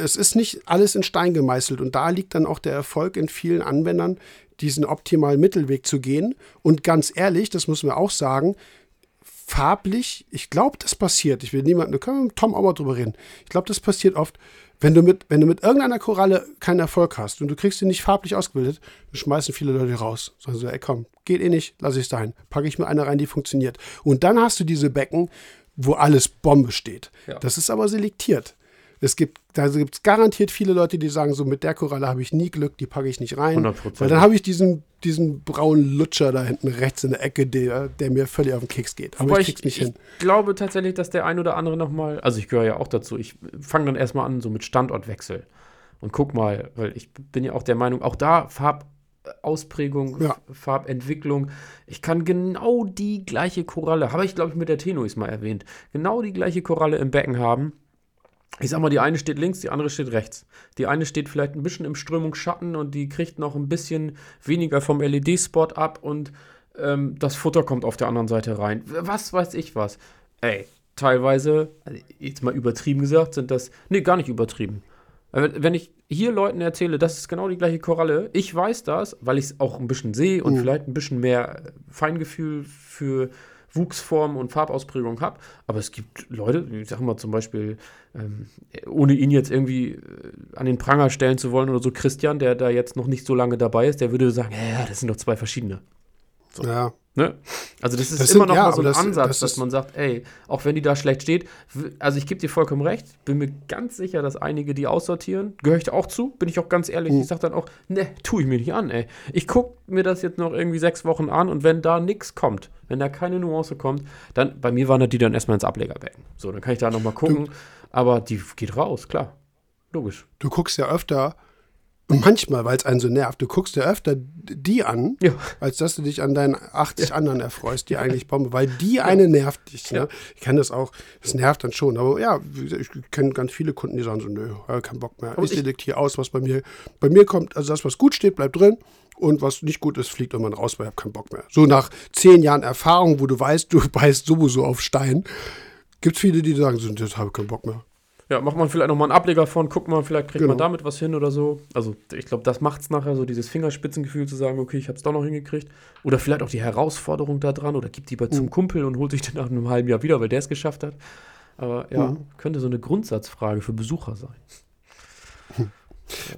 Es ist nicht alles in Stein gemeißelt und da liegt dann auch der Erfolg in vielen Anwendern, diesen optimalen Mittelweg zu gehen. Und ganz ehrlich, das müssen wir auch sagen, farblich, ich glaube, das passiert. Ich will niemanden, da können wir mit Tom auch mal drüber reden. Ich glaube, das passiert oft. Wenn du, mit, wenn du mit irgendeiner Koralle keinen Erfolg hast und du kriegst sie nicht farblich ausgebildet, dann schmeißen viele Leute raus. Sagen so, ey komm, geht eh nicht, lass ich es dahin. Packe ich mir eine rein, die funktioniert. Und dann hast du diese Becken, wo alles Bombe steht. Ja. Das ist aber selektiert. Es gibt, da gibt es garantiert viele Leute, die sagen, so mit der Koralle habe ich nie Glück, die packe ich nicht rein. 100%. Weil dann habe ich diesen, diesen braunen Lutscher da hinten rechts in der Ecke, der, der mir völlig auf den Keks geht. Aber Wobei ich krieg's nicht ich, hin. Ich glaube tatsächlich, dass der ein oder andere nochmal, also ich gehöre ja auch dazu, ich fange dann erstmal an, so mit Standortwechsel. Und guck mal, weil ich bin ja auch der Meinung, auch da Farb, Ausprägung, ja. Farbentwicklung. Ich kann genau die gleiche Koralle, habe ich glaube ich mit der Tenois mal erwähnt, genau die gleiche Koralle im Becken haben. Ich sag mal, die eine steht links, die andere steht rechts. Die eine steht vielleicht ein bisschen im Strömungsschatten und die kriegt noch ein bisschen weniger vom LED-Spot ab und ähm, das Futter kommt auf der anderen Seite rein. Was weiß ich was. Ey, teilweise, also jetzt mal übertrieben gesagt, sind das, nee, gar nicht übertrieben. Wenn ich hier Leuten erzähle, das ist genau die gleiche Koralle, ich weiß das, weil ich es auch ein bisschen sehe und mhm. vielleicht ein bisschen mehr Feingefühl für Wuchsform und Farbausprägung habe. Aber es gibt Leute, ich sage mal zum Beispiel, ähm, ohne ihn jetzt irgendwie äh, an den Pranger stellen zu wollen oder so, Christian, der da jetzt noch nicht so lange dabei ist, der würde sagen, ja, das sind doch zwei verschiedene. So. Ja. Ne? Also das ist das immer sind, noch ja, mal so ein das, Ansatz, das dass man sagt, ey, auch wenn die da schlecht steht, also ich gebe dir vollkommen recht, bin mir ganz sicher, dass einige die aussortieren, gehöre ich auch zu, bin ich auch ganz ehrlich, mhm. ich sage dann auch, ne, tue ich mir nicht an, ey. Ich gucke mir das jetzt noch irgendwie sechs Wochen an und wenn da nichts kommt, wenn da keine Nuance kommt, dann, bei mir wandert die dann erstmal ins Ablegerbecken. So, dann kann ich da nochmal gucken, du, aber die geht raus, klar. Logisch. Du guckst ja öfter und manchmal, weil es einen so nervt, du guckst dir öfter die an, ja. als dass du dich an deinen 80 ja. anderen erfreust, die eigentlich Bombe, weil die ja. eine nervt dich. Ne? Ich kenne das auch, das nervt dann schon. Aber ja, ich kenne ganz viele Kunden, die sagen so, nö, kein Bock mehr. ich selektiere aus, was bei mir, bei mir kommt, also das, was gut steht, bleibt drin. Und was nicht gut ist, fliegt irgendwann raus, weil ich habe keinen Bock mehr. So nach zehn Jahren Erfahrung, wo du weißt, du beißt sowieso auf Stein, gibt es viele, die sagen, so, das habe ich keinen Bock mehr. Ja, macht man vielleicht nochmal einen Ableger von, guckt mal, vielleicht kriegt genau. man damit was hin oder so. Also ich glaube, das macht es nachher, so dieses Fingerspitzengefühl zu sagen, okay, ich habe es doch noch hingekriegt. Oder vielleicht auch die Herausforderung da dran oder gibt die bei mhm. zum Kumpel und holt sich den nach einem halben Jahr wieder, weil der es geschafft hat. Aber ja, mhm. könnte so eine Grundsatzfrage für Besucher sein. Hm.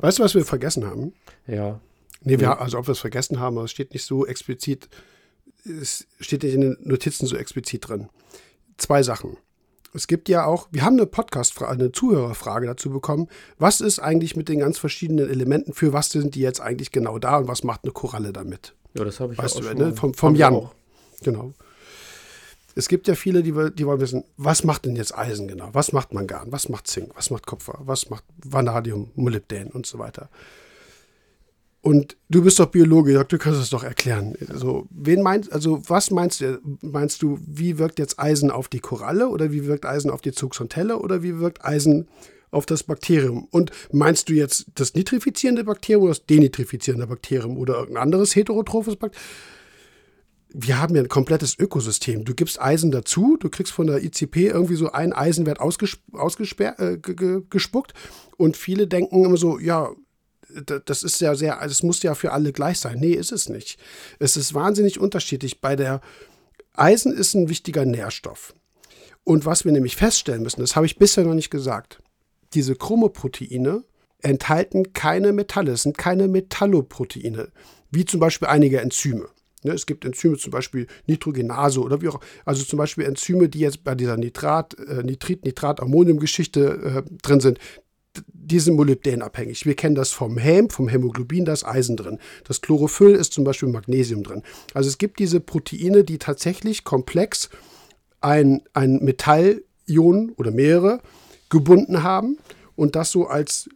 Weißt du, was wir vergessen haben? Ja. Nee, wir, also ob wir es vergessen haben, aber es steht nicht so explizit, es steht nicht in den Notizen so explizit drin. Zwei Sachen es gibt ja auch, wir haben eine Podcast-Frage, eine Zuhörerfrage dazu bekommen. Was ist eigentlich mit den ganz verschiedenen Elementen? Für was sind die jetzt eigentlich genau da und was macht eine Koralle damit? Ja, das habe ich weißt auch du, schon. Ne? Vom, vom Jan. Genau. Es gibt ja viele, die, die wollen wissen, was macht denn jetzt Eisen genau? Was macht Mangan? Was macht Zink? Was macht Kupfer? Was macht Vanadium, Molybdän und so weiter? Und du bist doch Biologe, du kannst es doch erklären. Also, wen meinst, also was meinst du? Meinst du, wie wirkt jetzt Eisen auf die Koralle oder wie wirkt Eisen auf die Zuxontelle oder wie wirkt Eisen auf das Bakterium? Und meinst du jetzt das nitrifizierende Bakterium oder das denitrifizierende Bakterium oder irgendein anderes heterotrophes Bakterium? wir haben ja ein komplettes Ökosystem. Du gibst Eisen dazu, du kriegst von der ICP irgendwie so einen Eisenwert ausgespuckt äh, und viele denken immer so, ja, das ist ja sehr, es muss ja für alle gleich sein. Nee, ist es nicht. Es ist wahnsinnig unterschiedlich. Bei der Eisen ist ein wichtiger Nährstoff. Und was wir nämlich feststellen müssen, das habe ich bisher noch nicht gesagt, diese Chromoproteine enthalten keine Metalle, es sind keine Metalloproteine, wie zum Beispiel einige Enzyme. Ne, es gibt Enzyme, zum Beispiel Nitrogenase oder wie auch. Also zum Beispiel Enzyme, die jetzt bei dieser Nitrat, äh, Nitrit, Nitrat-Ammonium-Geschichte äh, drin sind, die sind molybdänabhängig. Wir kennen das vom Häm, vom Hämoglobin, da ist Eisen drin. Das Chlorophyll ist zum Beispiel Magnesium drin. Also es gibt diese Proteine, die tatsächlich komplex ein, ein Metallion oder mehrere gebunden haben und das so als,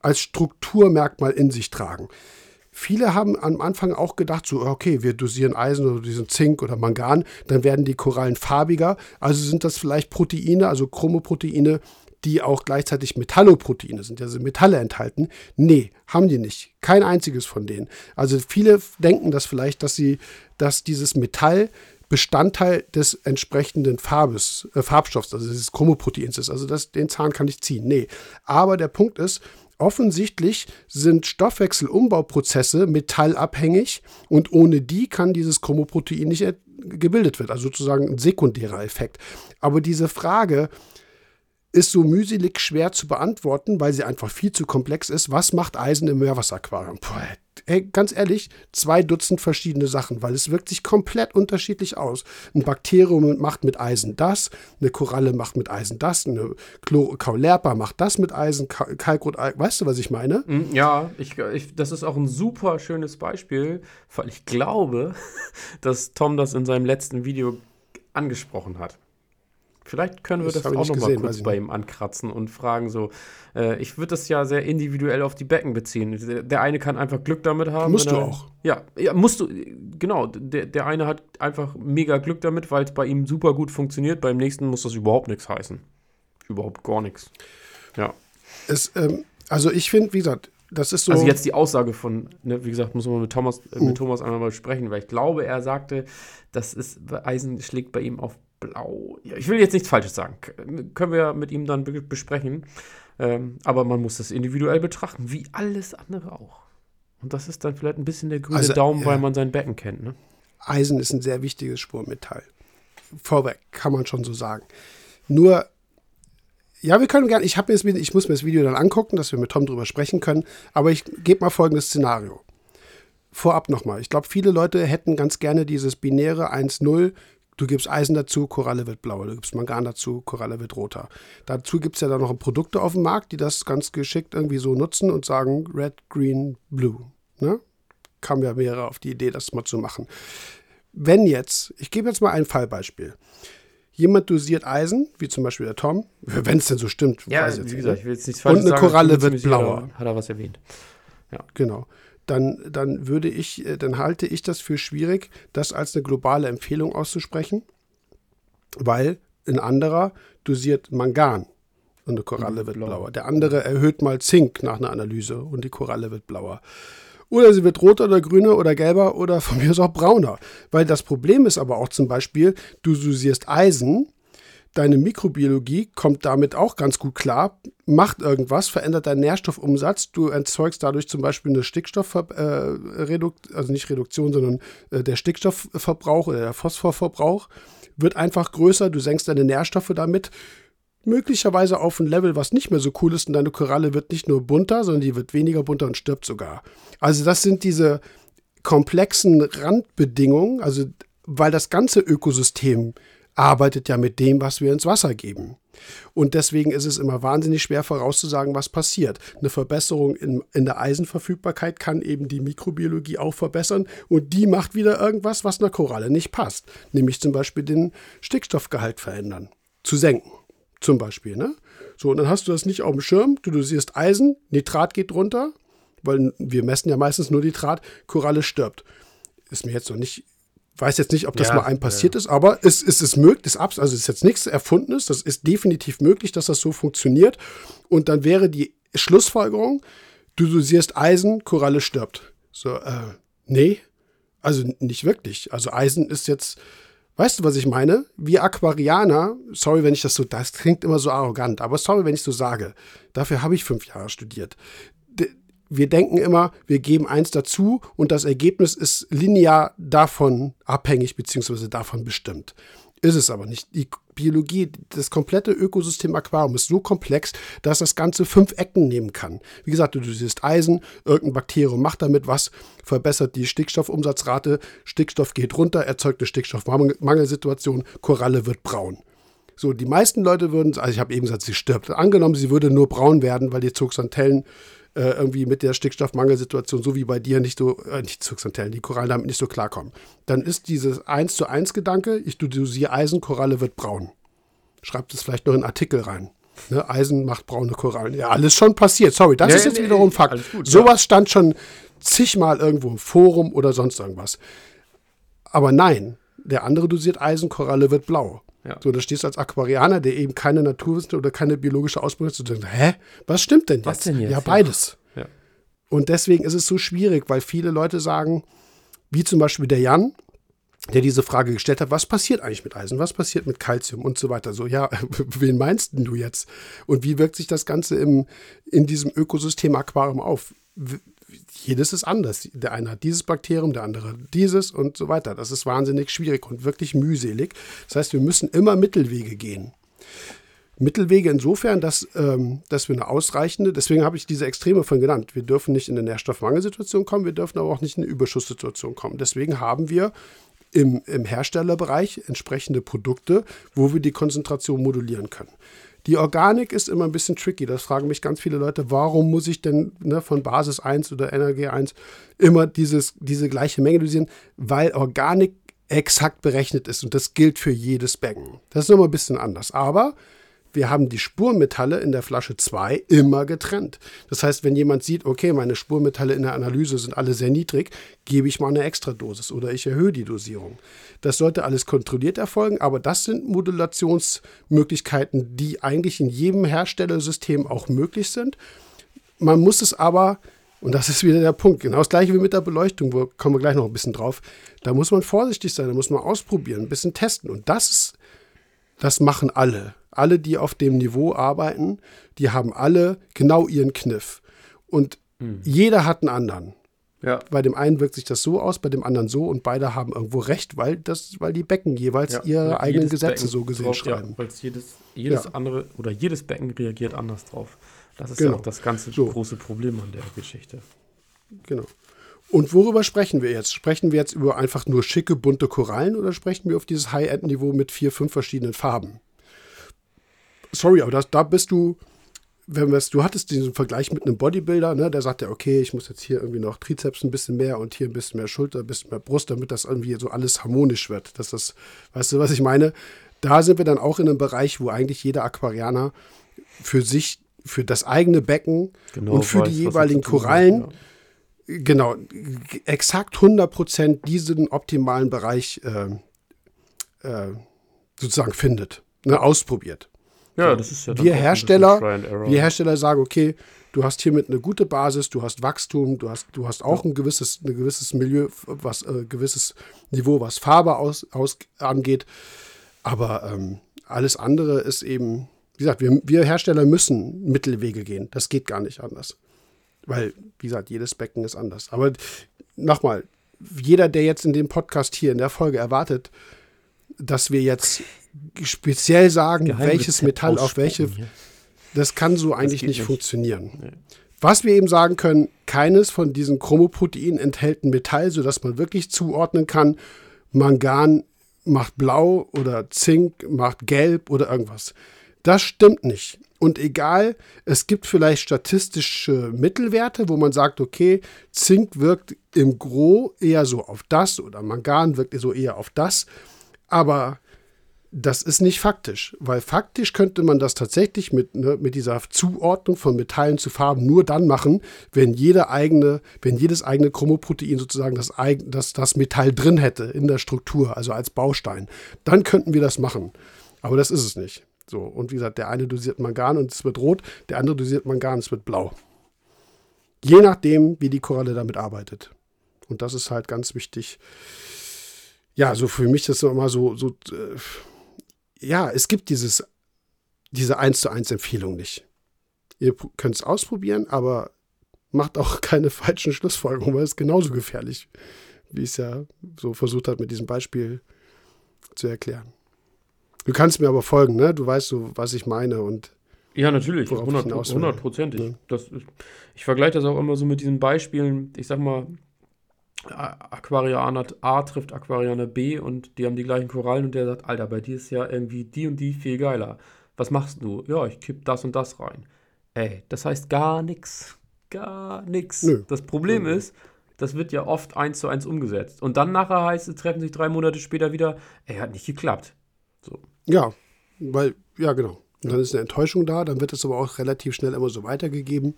als Strukturmerkmal in sich tragen. Viele haben am Anfang auch gedacht, so, okay, wir dosieren Eisen oder diesen Zink oder Mangan, dann werden die Korallen farbiger. Also sind das vielleicht Proteine, also Chromoproteine, die auch gleichzeitig Metalloproteine sind, also Metalle enthalten. Nee, haben die nicht. Kein einziges von denen. Also viele denken das vielleicht, dass sie, dass dieses Metall Bestandteil des entsprechenden Farbes, äh, Farbstoffs, also des Chromoproteins ist. Also das, den Zahn kann ich ziehen. Nee. Aber der Punkt ist, offensichtlich sind Stoffwechselumbauprozesse metallabhängig und ohne die kann dieses Chromoprotein nicht gebildet werden. Also sozusagen ein sekundärer Effekt. Aber diese Frage, ist so mühselig schwer zu beantworten, weil sie einfach viel zu komplex ist. Was macht Eisen im Meerwasseraquarium? Ey, ganz ehrlich, zwei Dutzend verschiedene Sachen, weil es wirkt sich komplett unterschiedlich aus. Ein Bakterium macht mit Eisen das, eine Koralle macht mit Eisen das, eine Kaulerpa macht das mit Eisen, Kalkrot, weißt du, was ich meine? Hm, ja, ich, ich, das ist auch ein super schönes Beispiel, weil ich glaube, dass Tom das in seinem letzten Video angesprochen hat. Vielleicht können wir das, das auch noch gesehen, mal kurz bei ihm ankratzen und fragen so. Äh, ich würde das ja sehr individuell auf die Becken beziehen. Der, der eine kann einfach Glück damit haben. Musst du er, auch. Ja, ja, musst du. Genau. Der, der eine hat einfach mega Glück damit, weil es bei ihm super gut funktioniert. Beim nächsten muss das überhaupt nichts heißen. Überhaupt gar nichts. Ja. Es, ähm, also ich finde, wie gesagt, das ist so. Also jetzt die Aussage von, ne, wie gesagt, muss man mit Thomas, äh, mit uh. Thomas einmal mal sprechen, weil ich glaube, er sagte, das ist Eisen schlägt bei ihm auf blau. Ja, ich will jetzt nichts Falsches sagen. Können wir mit ihm dann besprechen. Ähm, aber man muss das individuell betrachten, wie alles andere auch. Und das ist dann vielleicht ein bisschen der grüne also, Daumen, ja. weil man sein Becken kennt. Ne? Eisen ist ein sehr wichtiges Spurmetall. Vorweg, kann man schon so sagen. Nur, ja, wir können gerne, ich, mir das, ich muss mir das Video dann angucken, dass wir mit Tom drüber sprechen können. Aber ich gebe mal folgendes Szenario. Vorab nochmal. Ich glaube, viele Leute hätten ganz gerne dieses binäre 1-0 Du gibst Eisen dazu, Koralle wird blauer. Du gibst Mangan dazu, Koralle wird roter. Dazu gibt es ja dann noch Produkte auf dem Markt, die das ganz geschickt irgendwie so nutzen und sagen Red, Green, Blue. Ne? Kam ja mehrere auf die Idee, das mal zu machen. Wenn jetzt, ich gebe jetzt mal ein Fallbeispiel. Jemand dosiert Eisen, wie zum Beispiel der Tom, wenn es denn so stimmt. Ja, wie gesagt, ich will jetzt nichts falsch Und eine sagen, Koralle wird blauer. Hat er was erwähnt. Ja. Genau dann, dann würde ich, äh, dann halte ich das für schwierig, das als eine globale Empfehlung auszusprechen, weil ein anderer dosiert Mangan und eine Koralle wird blauer. Der andere erhöht mal Zink nach einer Analyse und die Koralle wird blauer. Oder sie wird roter oder grüner oder gelber oder von mir aus auch brauner. Weil das Problem ist aber auch zum Beispiel, du dosierst Eisen deine Mikrobiologie kommt damit auch ganz gut klar, macht irgendwas, verändert deinen Nährstoffumsatz. Du erzeugst dadurch zum Beispiel eine Stickstoffreduktion, äh, also nicht Reduktion, sondern äh, der Stickstoffverbrauch oder der Phosphorverbrauch wird einfach größer. Du senkst deine Nährstoffe damit. Möglicherweise auf ein Level, was nicht mehr so cool ist, und deine Koralle wird nicht nur bunter, sondern die wird weniger bunter und stirbt sogar. Also, das sind diese komplexen Randbedingungen, also weil das ganze Ökosystem arbeitet ja mit dem, was wir ins Wasser geben. Und deswegen ist es immer wahnsinnig schwer vorauszusagen, was passiert. Eine Verbesserung in, in der Eisenverfügbarkeit kann eben die Mikrobiologie auch verbessern und die macht wieder irgendwas, was einer Koralle nicht passt. Nämlich zum Beispiel den Stickstoffgehalt verändern, zu senken. Zum Beispiel. Ne? So, und dann hast du das nicht auf dem Schirm, du dosierst Eisen, Nitrat geht runter, weil wir messen ja meistens nur Nitrat, Koralle stirbt. Ist mir jetzt noch nicht weiß jetzt nicht, ob das ja, mal einem passiert ja. ist, aber es, es ist möglich, also es ist jetzt nichts Erfundenes, das ist definitiv möglich, dass das so funktioniert. Und dann wäre die Schlussfolgerung, du dosierst Eisen, Koralle stirbt. So, äh, nee. Also nicht wirklich. Also Eisen ist jetzt, weißt du, was ich meine? Wir Aquarianer, sorry, wenn ich das so, das klingt immer so arrogant, aber sorry, wenn ich so sage. Dafür habe ich fünf Jahre studiert. Wir denken immer, wir geben eins dazu und das Ergebnis ist linear davon abhängig bzw. davon bestimmt. Ist es aber nicht. Die Biologie, das komplette Ökosystem Aquarium ist so komplex, dass das Ganze fünf Ecken nehmen kann. Wie gesagt, du siehst Eisen, irgendein Bakterium macht damit was, verbessert die Stickstoffumsatzrate, Stickstoff geht runter, erzeugt eine Stickstoffmangelsituation, Koralle wird braun. So, die meisten Leute würden, also ich habe eben gesagt, sie stirbt. Angenommen, sie würde nur braun werden, weil die Zooxanthellen äh, irgendwie mit der Stickstoffmangelsituation, so wie bei dir, nicht so, äh, nicht Zugsantennen, die Korallen damit nicht so klarkommen. Dann ist dieses 1 zu 1 Gedanke, ich dosiere Eisen, Koralle wird braun. Schreibt es vielleicht noch in einen Artikel rein. Ne, Eisen macht braune Korallen. Ja, alles schon passiert. Sorry, das ja, ist jetzt nee, wiederum Fakt. Gut, Sowas ja. stand schon zigmal irgendwo im Forum oder sonst irgendwas. Aber nein, der andere dosiert Eisen, Koralle wird blau. Ja. So, da stehst du als Aquarianer, der eben keine Naturwissenschaft oder keine biologische Ausbildung hat, und denkst, hä, was stimmt denn jetzt? Was denn jetzt? Ja, beides. Ja. Und deswegen ist es so schwierig, weil viele Leute sagen, wie zum Beispiel der Jan, der diese Frage gestellt hat, was passiert eigentlich mit Eisen, was passiert mit Kalzium und so weiter. So, ja, wen meinst denn du jetzt? Und wie wirkt sich das Ganze im, in diesem Ökosystem Aquarium auf? Jedes ist anders. Der eine hat dieses Bakterium, der andere dieses und so weiter. Das ist wahnsinnig schwierig und wirklich mühselig. Das heißt, wir müssen immer Mittelwege gehen. Mittelwege insofern, dass, ähm, dass wir eine ausreichende, deswegen habe ich diese Extreme von genannt. Wir dürfen nicht in eine Nährstoffmangelsituation kommen, wir dürfen aber auch nicht in eine Überschusssituation kommen. Deswegen haben wir im, im Herstellerbereich entsprechende Produkte, wo wir die Konzentration modulieren können. Die Organik ist immer ein bisschen tricky. Das fragen mich ganz viele Leute, warum muss ich denn ne, von Basis 1 oder NRG 1 immer dieses, diese gleiche Menge dosieren? Weil Organik exakt berechnet ist und das gilt für jedes Becken. Das ist nochmal ein bisschen anders. Aber wir haben die Spurmetalle in der Flasche 2 immer getrennt. Das heißt, wenn jemand sieht, okay, meine Spurmetalle in der Analyse sind alle sehr niedrig, gebe ich mal eine Extradosis oder ich erhöhe die Dosierung. Das sollte alles kontrolliert erfolgen, aber das sind Modulationsmöglichkeiten, die eigentlich in jedem Herstellersystem auch möglich sind. Man muss es aber, und das ist wieder der Punkt, genau das gleiche wie mit der Beleuchtung, wo kommen wir gleich noch ein bisschen drauf, da muss man vorsichtig sein, da muss man ausprobieren, ein bisschen testen. Und das ist, das machen alle alle, die auf dem Niveau arbeiten, die haben alle genau ihren Kniff. Und mhm. jeder hat einen anderen. Ja. Bei dem einen wirkt sich das so aus, bei dem anderen so und beide haben irgendwo recht, weil, das, weil die Becken jeweils ja. ihre eigenen Gesetze Becken so gesehen drauf, schreiben. Ja, weil jedes, jedes andere oder jedes Becken reagiert anders drauf. Das ist genau. ja auch das ganze so. große Problem an der Geschichte. Genau. Und worüber sprechen wir jetzt? Sprechen wir jetzt über einfach nur schicke, bunte Korallen oder sprechen wir auf dieses High-End-Niveau mit vier, fünf verschiedenen Farben? Sorry, aber das, da bist du, wenn wir du hattest diesen Vergleich mit einem Bodybuilder, ne, der sagt ja, okay, ich muss jetzt hier irgendwie noch Trizeps ein bisschen mehr und hier ein bisschen mehr Schulter, ein bisschen mehr Brust, damit das irgendwie so alles harmonisch wird. Dass das, weißt du, was ich meine? Da sind wir dann auch in einem Bereich, wo eigentlich jeder Aquarianer für sich, für das eigene Becken genau, und für weiß, die jeweiligen Korallen, ja. genau, exakt 100% diesen optimalen Bereich äh, äh, sozusagen findet, ne, ausprobiert. Ja, das ist ja wir Hersteller, wir Hersteller sagen, okay, du hast hiermit eine gute Basis, du hast Wachstum, du hast, du hast auch ein gewisses, ein gewisses Milieu, was äh, gewisses Niveau, was Farbe aus, aus angeht. Aber ähm, alles andere ist eben, wie gesagt, wir, wir Hersteller müssen Mittelwege gehen. Das geht gar nicht anders. Weil, wie gesagt, jedes Becken ist anders. Aber nochmal, jeder, der jetzt in dem Podcast hier in der Folge erwartet, dass wir jetzt speziell sagen, welches Metall auf welche. Hier. Das kann so eigentlich nicht, nicht, funktionieren. Nee. Was wir eben sagen können, keines von diesen Chromoproteinen enthält ein Metall, sodass man wirklich zuordnen kann, Mangan macht blau oder Zink macht gelb oder irgendwas. Das stimmt nicht. Und egal, es gibt vielleicht statistische Mittelwerte, wo man sagt, okay, Zink wirkt im Gro eher so auf das oder Mangan wirkt so eher auf das. Aber das ist nicht faktisch, weil faktisch könnte man das tatsächlich mit, ne, mit dieser Zuordnung von Metallen zu Farben nur dann machen, wenn jede eigene, wenn jedes eigene Chromoprotein sozusagen das, das, das Metall drin hätte in der Struktur, also als Baustein. Dann könnten wir das machen. Aber das ist es nicht. So, und wie gesagt, der eine dosiert Mangan und es wird rot, der andere dosiert Mangan und es wird blau. Je nachdem, wie die Koralle damit arbeitet. Und das ist halt ganz wichtig. Ja, so für mich ist das immer so, so äh, ja, es gibt dieses, diese 1 zu 1 Empfehlung nicht. Ihr könnt es ausprobieren, aber macht auch keine falschen Schlussfolgerungen, weil es genauso gefährlich, wie es ja so versucht hat, mit diesem Beispiel zu erklären. Du kannst mir aber folgen, ne? Du weißt so, was ich meine und ja, natürlich, hundertprozentig. Ja. Das, ich vergleiche das auch immer so mit diesen Beispielen. Ich sag mal, Aquarianer A trifft Aquarianer B und die haben die gleichen Korallen und der sagt, Alter, bei dir ist ja irgendwie die und die viel geiler. Was machst du? Ja, ich kipp das und das rein. Ey, das heißt gar nichts. Gar nichts. Das Problem Nö. ist, das wird ja oft eins zu eins umgesetzt. Und dann nachher heißt es, treffen sich drei Monate später wieder, ey, hat nicht geklappt. So. Ja, weil, ja, genau. Und dann ist eine Enttäuschung da, dann wird es aber auch relativ schnell immer so weitergegeben.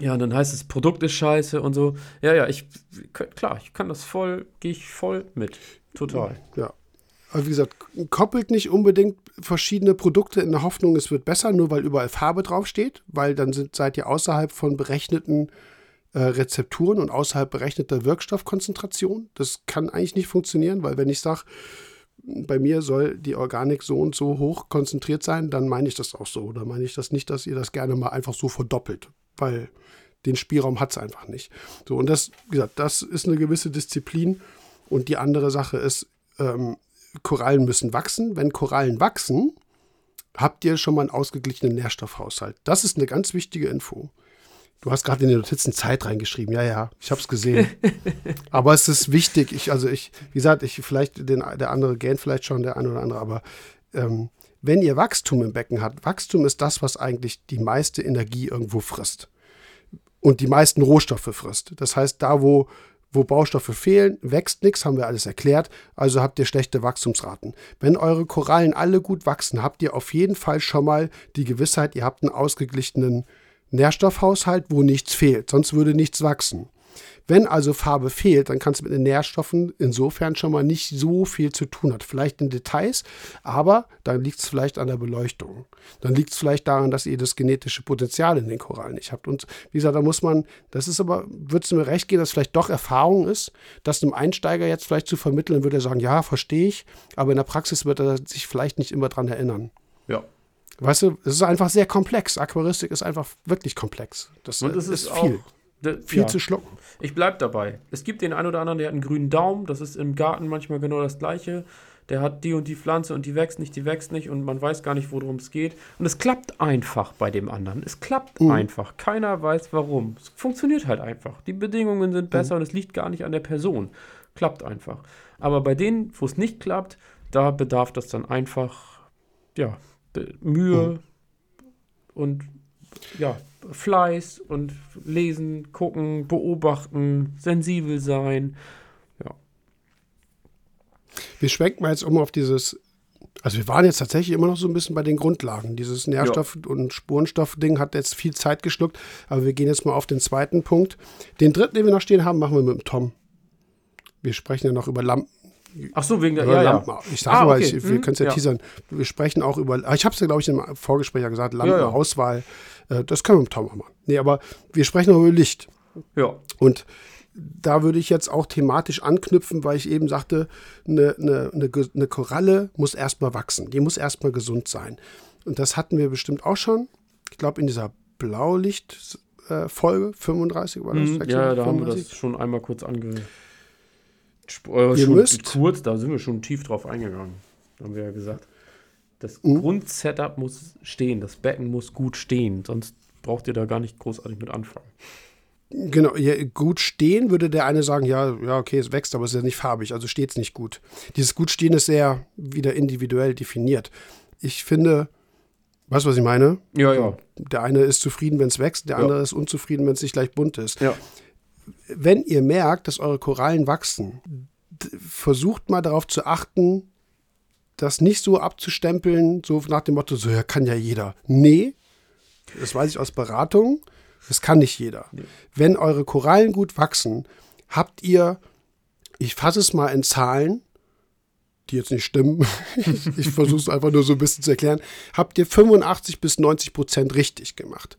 Ja, und dann heißt es, Produkt ist scheiße und so. Ja, ja, ich, klar, ich kann das voll, gehe ich voll mit. Total. Ja. Aber wie gesagt, koppelt nicht unbedingt verschiedene Produkte in der Hoffnung, es wird besser, nur weil überall Farbe draufsteht, weil dann sind, seid ihr außerhalb von berechneten äh, Rezepturen und außerhalb berechneter Wirkstoffkonzentration. Das kann eigentlich nicht funktionieren, weil wenn ich sage, bei mir soll die Organik so und so hoch konzentriert sein, dann meine ich das auch so. Oder meine ich das nicht, dass ihr das gerne mal einfach so verdoppelt, weil den Spielraum hat es einfach nicht. So, und das, wie gesagt, das ist eine gewisse Disziplin. Und die andere Sache ist, ähm, Korallen müssen wachsen. Wenn Korallen wachsen, habt ihr schon mal einen ausgeglichenen Nährstoffhaushalt. Das ist eine ganz wichtige Info. Du hast gerade in den Notizen Zeit reingeschrieben. Ja, ja, ich habe es gesehen. aber es ist wichtig. Ich, also ich, wie gesagt, ich vielleicht den, der andere gähnt vielleicht schon, der eine oder andere, aber ähm, wenn ihr Wachstum im Becken habt, Wachstum ist das, was eigentlich die meiste Energie irgendwo frisst und die meisten Rohstoffe frisst. Das heißt, da wo wo Baustoffe fehlen, wächst nichts, haben wir alles erklärt, also habt ihr schlechte Wachstumsraten. Wenn eure Korallen alle gut wachsen, habt ihr auf jeden Fall schon mal die Gewissheit, ihr habt einen ausgeglichenen Nährstoffhaushalt, wo nichts fehlt, sonst würde nichts wachsen. Wenn also Farbe fehlt, dann kann es mit den Nährstoffen insofern schon mal nicht so viel zu tun hat. Vielleicht in Details, aber dann liegt es vielleicht an der Beleuchtung. Dann liegt es vielleicht daran, dass ihr das genetische Potenzial in den Korallen nicht habt. Und wie gesagt, da muss man, das ist aber, würde es mir recht gehen, dass vielleicht doch Erfahrung ist, das einem Einsteiger jetzt vielleicht zu vermitteln, würde er sagen, ja, verstehe ich, aber in der Praxis wird er sich vielleicht nicht immer dran erinnern. Ja, Weißt du, es ist einfach sehr komplex. Aquaristik ist einfach wirklich komplex. Das, Und es ist, ist viel. Auch, viel ja. zu schlucken. Ich bleibe dabei. Es gibt den einen oder anderen, der hat einen grünen Daumen. Das ist im Garten manchmal genau das Gleiche. Der hat die und die Pflanze und die wächst nicht, die wächst nicht und man weiß gar nicht, worum es geht. Und es klappt einfach bei dem anderen. Es klappt mhm. einfach. Keiner weiß warum. Es funktioniert halt einfach. Die Bedingungen sind besser mhm. und es liegt gar nicht an der Person. Klappt einfach. Aber bei denen, wo es nicht klappt, da bedarf das dann einfach, ja, Mühe mhm. und ja, Fleiß und lesen, gucken, beobachten, sensibel sein. Ja. Wir schwenken mal jetzt um auf dieses, also wir waren jetzt tatsächlich immer noch so ein bisschen bei den Grundlagen. Dieses Nährstoff- ja. und Spurenstoff-Ding hat jetzt viel Zeit geschluckt, aber wir gehen jetzt mal auf den zweiten Punkt. Den dritten, den wir noch stehen haben, machen wir mit dem Tom. Wir sprechen ja noch über Lampen Ach so, wegen der ja, ja. Ich sage ah, mal, okay. ich, wir hm, können es ja, ja, teasern. Wir sprechen auch über, ich habe es ja, glaube ich, im Vorgespräch ja gesagt, Lampenauswahl. Ja, äh, das können wir mit Tom machen. Nee, aber wir sprechen auch über Licht. Ja. Und da würde ich jetzt auch thematisch anknüpfen, weil ich eben sagte, eine, eine, eine, eine Koralle muss erstmal wachsen. Die muss erstmal gesund sein. Und das hatten wir bestimmt auch schon. Ich glaube, in dieser Blaulicht-Folge, 35 war das. Mhm, ja, da haben wir das schon einmal kurz ange äh, schon müsst, kurz, da sind wir schon tief drauf eingegangen. Haben wir ja gesagt. Das mhm. Grundsetup muss stehen, das Becken muss gut stehen, sonst braucht ihr da gar nicht großartig mit anfangen. Genau, ja, gut stehen würde der eine sagen, ja, ja, okay, es wächst, aber es ist ja nicht farbig, also steht es nicht gut. Dieses gut stehen ist sehr wieder individuell definiert. Ich finde, weißt du, was ich meine? Ja, ja. Der eine ist zufrieden, wenn es wächst, der ja. andere ist unzufrieden, wenn es nicht gleich bunt ist. Ja wenn ihr merkt, dass eure Korallen wachsen, versucht mal darauf zu achten, das nicht so abzustempeln, so nach dem Motto, so ja, kann ja jeder. Nee, das weiß ich aus Beratung, das kann nicht jeder. Nee. Wenn eure Korallen gut wachsen, habt ihr, ich fasse es mal in Zahlen, die jetzt nicht stimmen, ich versuche es einfach nur so ein bisschen zu erklären, habt ihr 85 bis 90 Prozent richtig gemacht.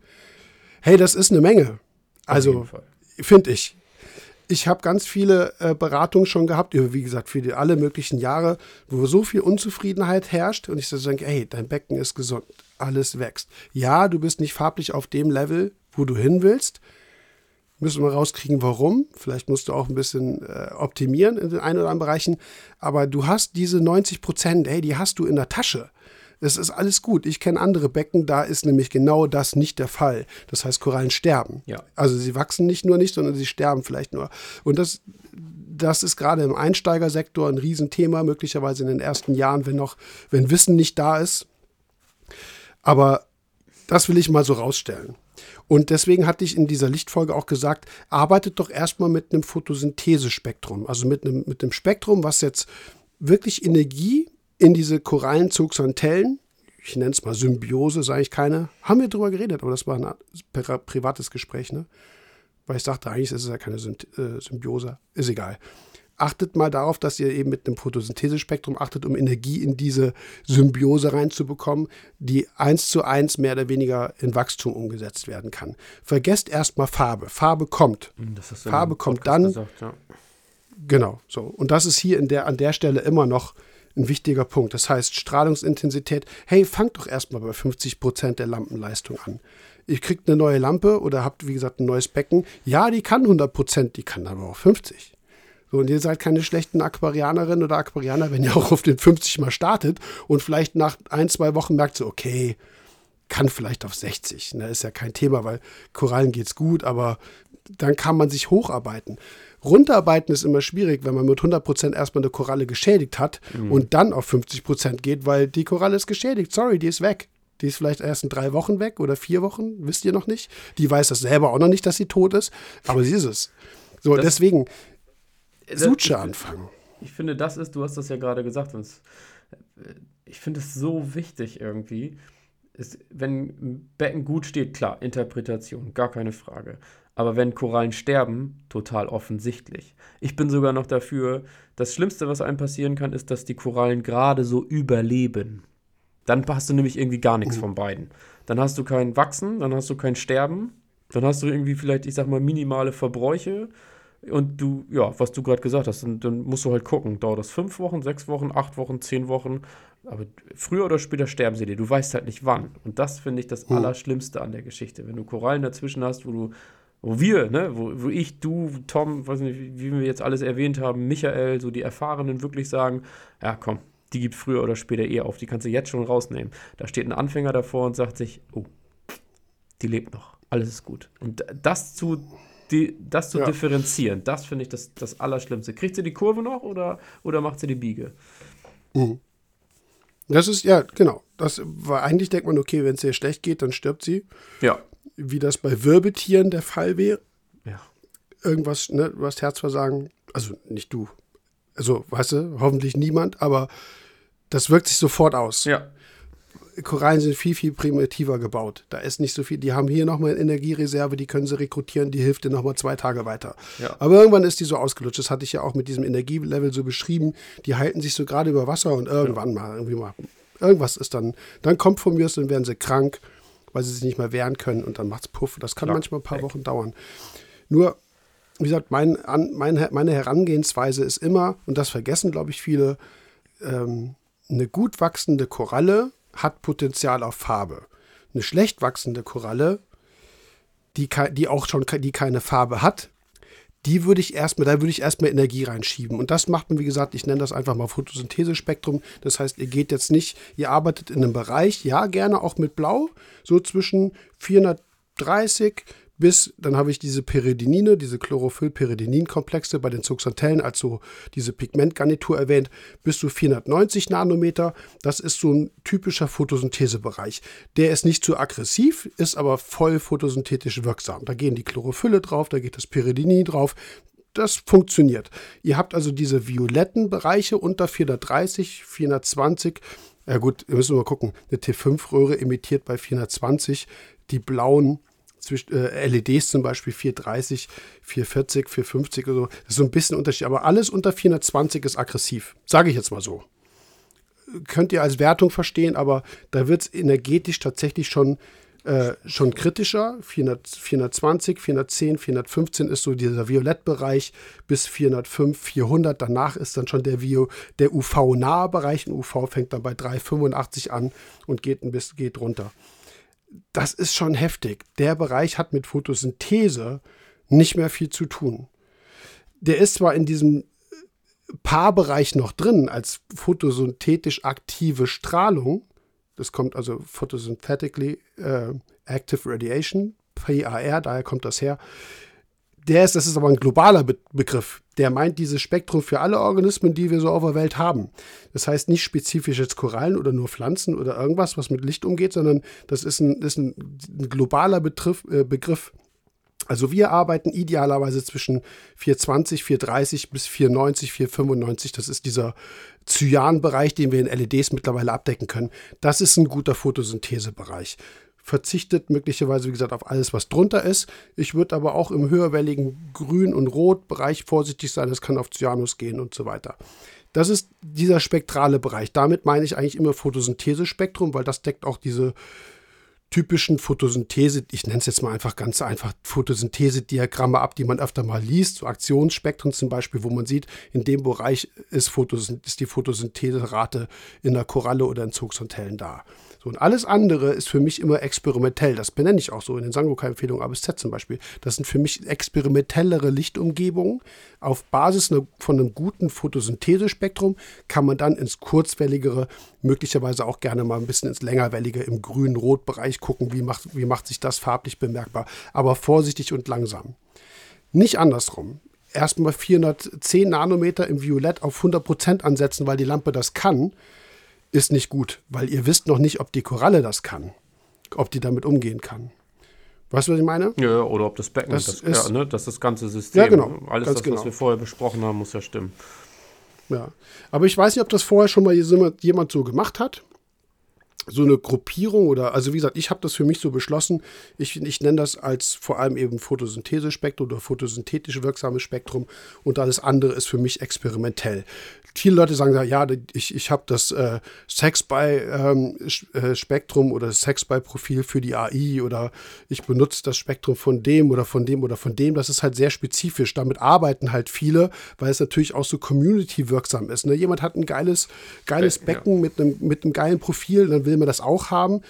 Hey, das ist eine Menge. Also, finde ich. ich habe ganz viele äh, Beratungen schon gehabt, wie gesagt, für die, alle möglichen Jahre, wo so viel Unzufriedenheit herrscht und ich so denke, hey, dein Becken ist gesund, alles wächst. Ja, du bist nicht farblich auf dem Level, wo du hin willst. Müssen wir rauskriegen, warum. Vielleicht musst du auch ein bisschen äh, optimieren in den ein oder anderen Bereichen. Aber du hast diese 90 Prozent, hey, die hast du in der Tasche. Es ist alles gut. Ich kenne andere Becken, da ist nämlich genau das nicht der Fall. Das heißt, Korallen sterben. Ja. Also sie wachsen nicht nur nicht, sondern sie sterben vielleicht nur. Und das, das ist gerade im Einsteigersektor ein Riesenthema, möglicherweise in den ersten Jahren, wenn noch, wenn Wissen nicht da ist. Aber das will ich mal so rausstellen. Und deswegen hatte ich in dieser Lichtfolge auch gesagt, arbeitet doch erstmal mit einem Photosynthesespektrum, also mit einem, mit einem Spektrum, was jetzt wirklich Energie in diese Korallenzugshantellen, ich nenne es mal Symbiose, sage ich keine, haben wir drüber geredet, aber das war ein privates Gespräch, ne? Weil ich sagte, eigentlich ist es ja keine äh, Symbiose, ist egal. Achtet mal darauf, dass ihr eben mit einem Photosynthesespektrum achtet, um Energie in diese Symbiose reinzubekommen, die eins zu eins mehr oder weniger in Wachstum umgesetzt werden kann. Vergesst erstmal Farbe. Farbe kommt. Hm, Farbe kommt dann. Gesagt, ja. Genau, so. Und das ist hier in der, an der Stelle immer noch ein wichtiger Punkt. Das heißt, Strahlungsintensität, hey, fangt doch erstmal bei 50 Prozent der Lampenleistung an. Ihr kriegt eine neue Lampe oder habt, wie gesagt, ein neues Becken. Ja, die kann 100 Prozent, die kann aber auch 50. So, und ihr seid keine schlechten Aquarianerin oder Aquarianer, wenn ihr auch auf den 50 mal startet und vielleicht nach ein, zwei Wochen merkt so, okay, kann vielleicht auf 60. Ne, ist ja kein Thema, weil Korallen geht's gut, aber dann kann man sich hocharbeiten. Runterarbeiten ist immer schwierig, wenn man mit 100% erstmal eine Koralle geschädigt hat mhm. und dann auf 50% geht, weil die Koralle ist geschädigt. Sorry, die ist weg. Die ist vielleicht erst in drei Wochen weg oder vier Wochen, wisst ihr noch nicht. Die weiß das selber auch noch nicht, dass sie tot ist, aber sie ist es. So, das, deswegen, Suche anfangen. Ich finde, das ist, du hast das ja gerade gesagt, ich finde es so wichtig irgendwie. Ist, wenn ein Becken gut steht, klar, Interpretation, gar keine Frage. Aber wenn Korallen sterben, total offensichtlich. Ich bin sogar noch dafür, das Schlimmste, was einem passieren kann, ist, dass die Korallen gerade so überleben. Dann hast du nämlich irgendwie gar nichts mhm. von beiden. Dann hast du kein Wachsen, dann hast du kein Sterben, dann hast du irgendwie vielleicht, ich sag mal, minimale Verbräuche. Und du, ja, was du gerade gesagt hast, dann, dann, musst du halt gucken. Dauert das fünf Wochen, sechs Wochen, acht Wochen, zehn Wochen. Aber früher oder später sterben sie dir. Du weißt halt nicht wann. Und das finde ich das mhm. Allerschlimmste an der Geschichte. Wenn du Korallen dazwischen hast, wo du wo wir, ne, wo, wo ich, du, Tom, weiß nicht, wie, wir jetzt alles erwähnt haben, Michael, so die Erfahrenen wirklich sagen, ja komm, die gibt früher oder später eh auf, die kannst du jetzt schon rausnehmen. Da steht ein Anfänger davor und sagt sich, oh, die lebt noch, alles ist gut. Und das zu, die, das zu ja. differenzieren, das finde ich das, das Allerschlimmste. Kriegt sie die Kurve noch oder, oder macht sie die Biege? Mhm. Das ist, ja, genau. Das war eigentlich denkt man, okay, wenn es ihr schlecht geht, dann stirbt sie. Ja wie das bei Wirbeltieren der Fall wäre. Ja. Irgendwas, ne, du hast Herzversagen, also nicht du. Also, weißt du, hoffentlich niemand, aber das wirkt sich sofort aus. Ja. Korallen sind viel, viel primitiver gebaut. Da ist nicht so viel. Die haben hier nochmal eine Energiereserve, die können sie rekrutieren, die hilft dir nochmal zwei Tage weiter. Ja. Aber irgendwann ist die so ausgelutscht. Das hatte ich ja auch mit diesem Energielevel so beschrieben. Die halten sich so gerade über Wasser und irgendwann ja. mal irgendwie mal. Irgendwas ist dann, dann kommt von mir dann werden sie krank weil sie sich nicht mehr wehren können und dann macht es Puff. Das kann Klar, manchmal ein paar weg. Wochen dauern. Nur, wie gesagt, mein, an, mein, meine Herangehensweise ist immer, und das vergessen, glaube ich, viele, ähm, eine gut wachsende Koralle hat Potenzial auf Farbe. Eine schlecht wachsende Koralle, die, die auch schon die keine Farbe hat, die würde ich erstmal, da würde ich erstmal Energie reinschieben. Und das macht man, wie gesagt, ich nenne das einfach mal Photosynthesespektrum. Das heißt, ihr geht jetzt nicht, ihr arbeitet in einem Bereich, ja, gerne auch mit Blau, so zwischen 430 bis, dann habe ich diese Peridinine, diese Chlorophyll-Peridinin-Komplexe bei den Zuxantellen, also diese Pigmentgarnitur erwähnt, bis zu 490 Nanometer. Das ist so ein typischer Photosynthesebereich. Der ist nicht zu aggressiv, ist aber voll photosynthetisch wirksam. Da gehen die Chlorophylle drauf, da geht das Peridinin drauf. Das funktioniert. Ihr habt also diese violetten Bereiche unter 430, 420. Ja gut, wir müssen mal gucken. Eine T5-Röhre emittiert bei 420. Die blauen zwischen äh, LEDs zum Beispiel 430, 440, 450 oder so. Das ist so ein bisschen Unterschied. Aber alles unter 420 ist aggressiv. Sage ich jetzt mal so. Könnt ihr als Wertung verstehen, aber da wird es energetisch tatsächlich schon äh, schon kritischer. 400, 420, 410, 415 ist so dieser Violettbereich bis 405, 400. Danach ist dann schon der, der UV-nahe Bereich. Ein UV fängt dann bei 385 an und geht ein bisschen geht runter. Das ist schon heftig. Der Bereich hat mit Photosynthese nicht mehr viel zu tun. Der ist zwar in diesem Paarbereich noch drin als photosynthetisch aktive Strahlung, das kommt also Photosynthetically äh, Active Radiation, PAR, daher kommt das her. Der ist, das ist aber ein globaler Be Begriff. Der meint dieses Spektrum für alle Organismen, die wir so auf der Welt haben. Das heißt nicht spezifisch jetzt Korallen oder nur Pflanzen oder irgendwas, was mit Licht umgeht, sondern das ist ein, ist ein, globaler Betriff, äh, Begriff. Also wir arbeiten idealerweise zwischen 420, 430 bis 490, 495. Das ist dieser Cyan-Bereich, den wir in LEDs mittlerweile abdecken können. Das ist ein guter Photosynthesebereich. Verzichtet möglicherweise, wie gesagt, auf alles, was drunter ist. Ich würde aber auch im höherwelligen Grün- und Rot-Bereich vorsichtig sein. Das kann auf Cyanus gehen und so weiter. Das ist dieser spektrale Bereich. Damit meine ich eigentlich immer Photosynthesespektrum, weil das deckt auch diese typischen Photosynthese, ich nenne es jetzt mal einfach ganz einfach, Photosynthese-Diagramme ab, die man öfter mal liest, so Aktionsspektren zum Beispiel, wo man sieht, in dem Bereich ist, Photosynth ist die Photosyntheserate in der Koralle oder in Zugsantellen da. So, und alles andere ist für mich immer experimentell. Das benenne ich auch so in den Sangoka-Empfehlungen A bis Z zum Beispiel. Das sind für mich experimentellere Lichtumgebungen. Auf Basis von einem guten Photosynthesespektrum kann man dann ins kurzwelligere, möglicherweise auch gerne mal ein bisschen ins längerwellige im grün-rot-Bereich gucken, wie macht, wie macht sich das farblich bemerkbar. Aber vorsichtig und langsam. Nicht andersrum erstmal 410 Nanometer im Violett auf 100% ansetzen, weil die Lampe das kann ist nicht gut, weil ihr wisst noch nicht, ob die Koralle das kann, ob die damit umgehen kann. Weißt du, was ich meine? Ja, oder ob das Becken, das, das, ist, ja, ne, das, das ganze System, ja, genau, alles das, genau. was wir vorher besprochen haben, muss ja stimmen. Ja, aber ich weiß nicht, ob das vorher schon mal jemand so gemacht hat so eine Gruppierung oder, also wie gesagt, ich habe das für mich so beschlossen. Ich, ich nenne das als vor allem eben Photosynthesespektrum oder photosynthetisch wirksames Spektrum und alles andere ist für mich experimentell. Viele Leute sagen ja, ich, ich habe das äh, Sex-by-Spektrum ähm, äh, oder Sex-by-Profil für die AI oder ich benutze das Spektrum von dem oder von dem oder von dem. Das ist halt sehr spezifisch. Damit arbeiten halt viele, weil es natürlich auch so community-wirksam ist. Ne? Jemand hat ein geiles, geiles Becken ja. mit, einem, mit einem geilen Profil, dann will man das auch haben,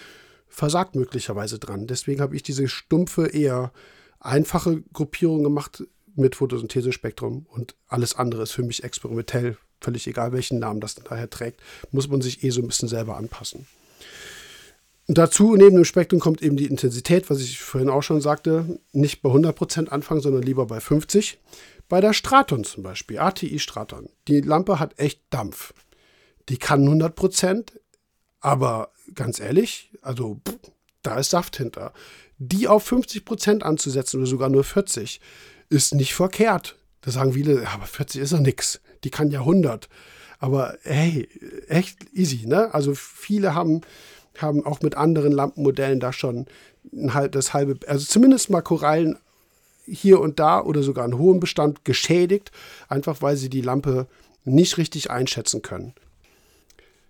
versagt möglicherweise dran. Deswegen habe ich diese stumpfe, eher einfache Gruppierung gemacht mit Photosynthesespektrum und alles andere ist für mich experimentell. Völlig egal, welchen Namen das daher trägt, muss man sich eh so ein bisschen selber anpassen. Dazu neben dem Spektrum kommt eben die Intensität, was ich vorhin auch schon sagte, nicht bei 100% anfangen, sondern lieber bei 50. Bei der Straton zum Beispiel, ATI Straton, die Lampe hat echt Dampf. Die kann 100%, aber ganz ehrlich, also pff, da ist Saft hinter. Die auf 50 Prozent anzusetzen oder sogar nur 40 ist nicht verkehrt. Da sagen viele, aber 40 ist ja nix. Die kann ja 100. Aber hey, echt easy, ne? Also viele haben, haben auch mit anderen Lampenmodellen da schon das halbe, also zumindest mal Korallen hier und da oder sogar einen hohen Bestand geschädigt, einfach weil sie die Lampe nicht richtig einschätzen können.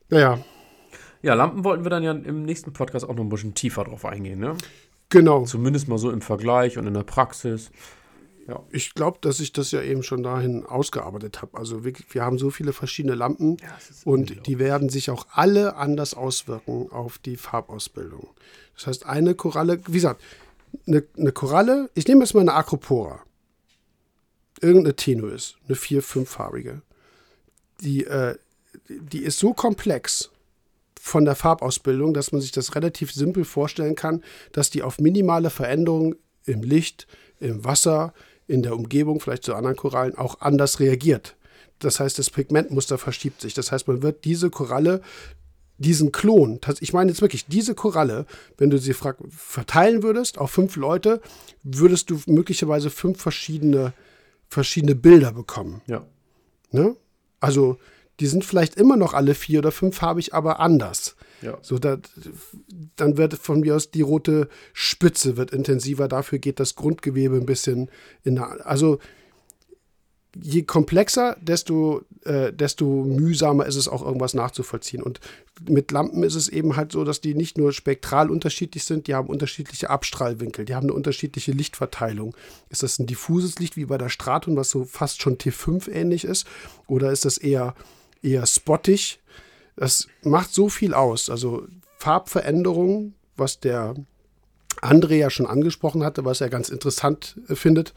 Naja, ja, Lampen wollten wir dann ja im nächsten Podcast auch noch ein bisschen tiefer drauf eingehen, ne? Genau. Zumindest mal so im Vergleich und in der Praxis. Ja. Ich glaube, dass ich das ja eben schon dahin ausgearbeitet habe. Also wir, wir, haben so viele verschiedene Lampen ja, und die werden sich auch alle anders auswirken auf die Farbausbildung. Das heißt, eine Koralle, wie gesagt, eine, eine Koralle, ich nehme jetzt mal eine Acropora. Irgendeine Tenuis, eine vier-, fünffarbige. Die, äh, die ist so komplex, von der Farbausbildung, dass man sich das relativ simpel vorstellen kann, dass die auf minimale Veränderungen im Licht, im Wasser, in der Umgebung, vielleicht zu anderen Korallen, auch anders reagiert. Das heißt, das Pigmentmuster verschiebt sich. Das heißt, man wird diese Koralle, diesen Klon, ich meine jetzt wirklich, diese Koralle, wenn du sie verteilen würdest auf fünf Leute, würdest du möglicherweise fünf verschiedene, verschiedene Bilder bekommen. Ja. Ne? Also die sind vielleicht immer noch alle vier oder fünffarbig, aber anders. Ja. So, da, dann wird von mir aus die rote Spitze wird intensiver. Dafür geht das Grundgewebe ein bisschen in der, also je komplexer, desto, äh, desto mühsamer ist es auch irgendwas nachzuvollziehen. Und mit Lampen ist es eben halt so, dass die nicht nur spektral unterschiedlich sind, die haben unterschiedliche Abstrahlwinkel, die haben eine unterschiedliche Lichtverteilung. Ist das ein diffuses Licht wie bei der Straton, was so fast schon T5 ähnlich ist? Oder ist das eher, eher spottig? Das macht so viel aus. Also Farbveränderungen, was der André ja schon angesprochen hatte, was er ganz interessant äh, findet.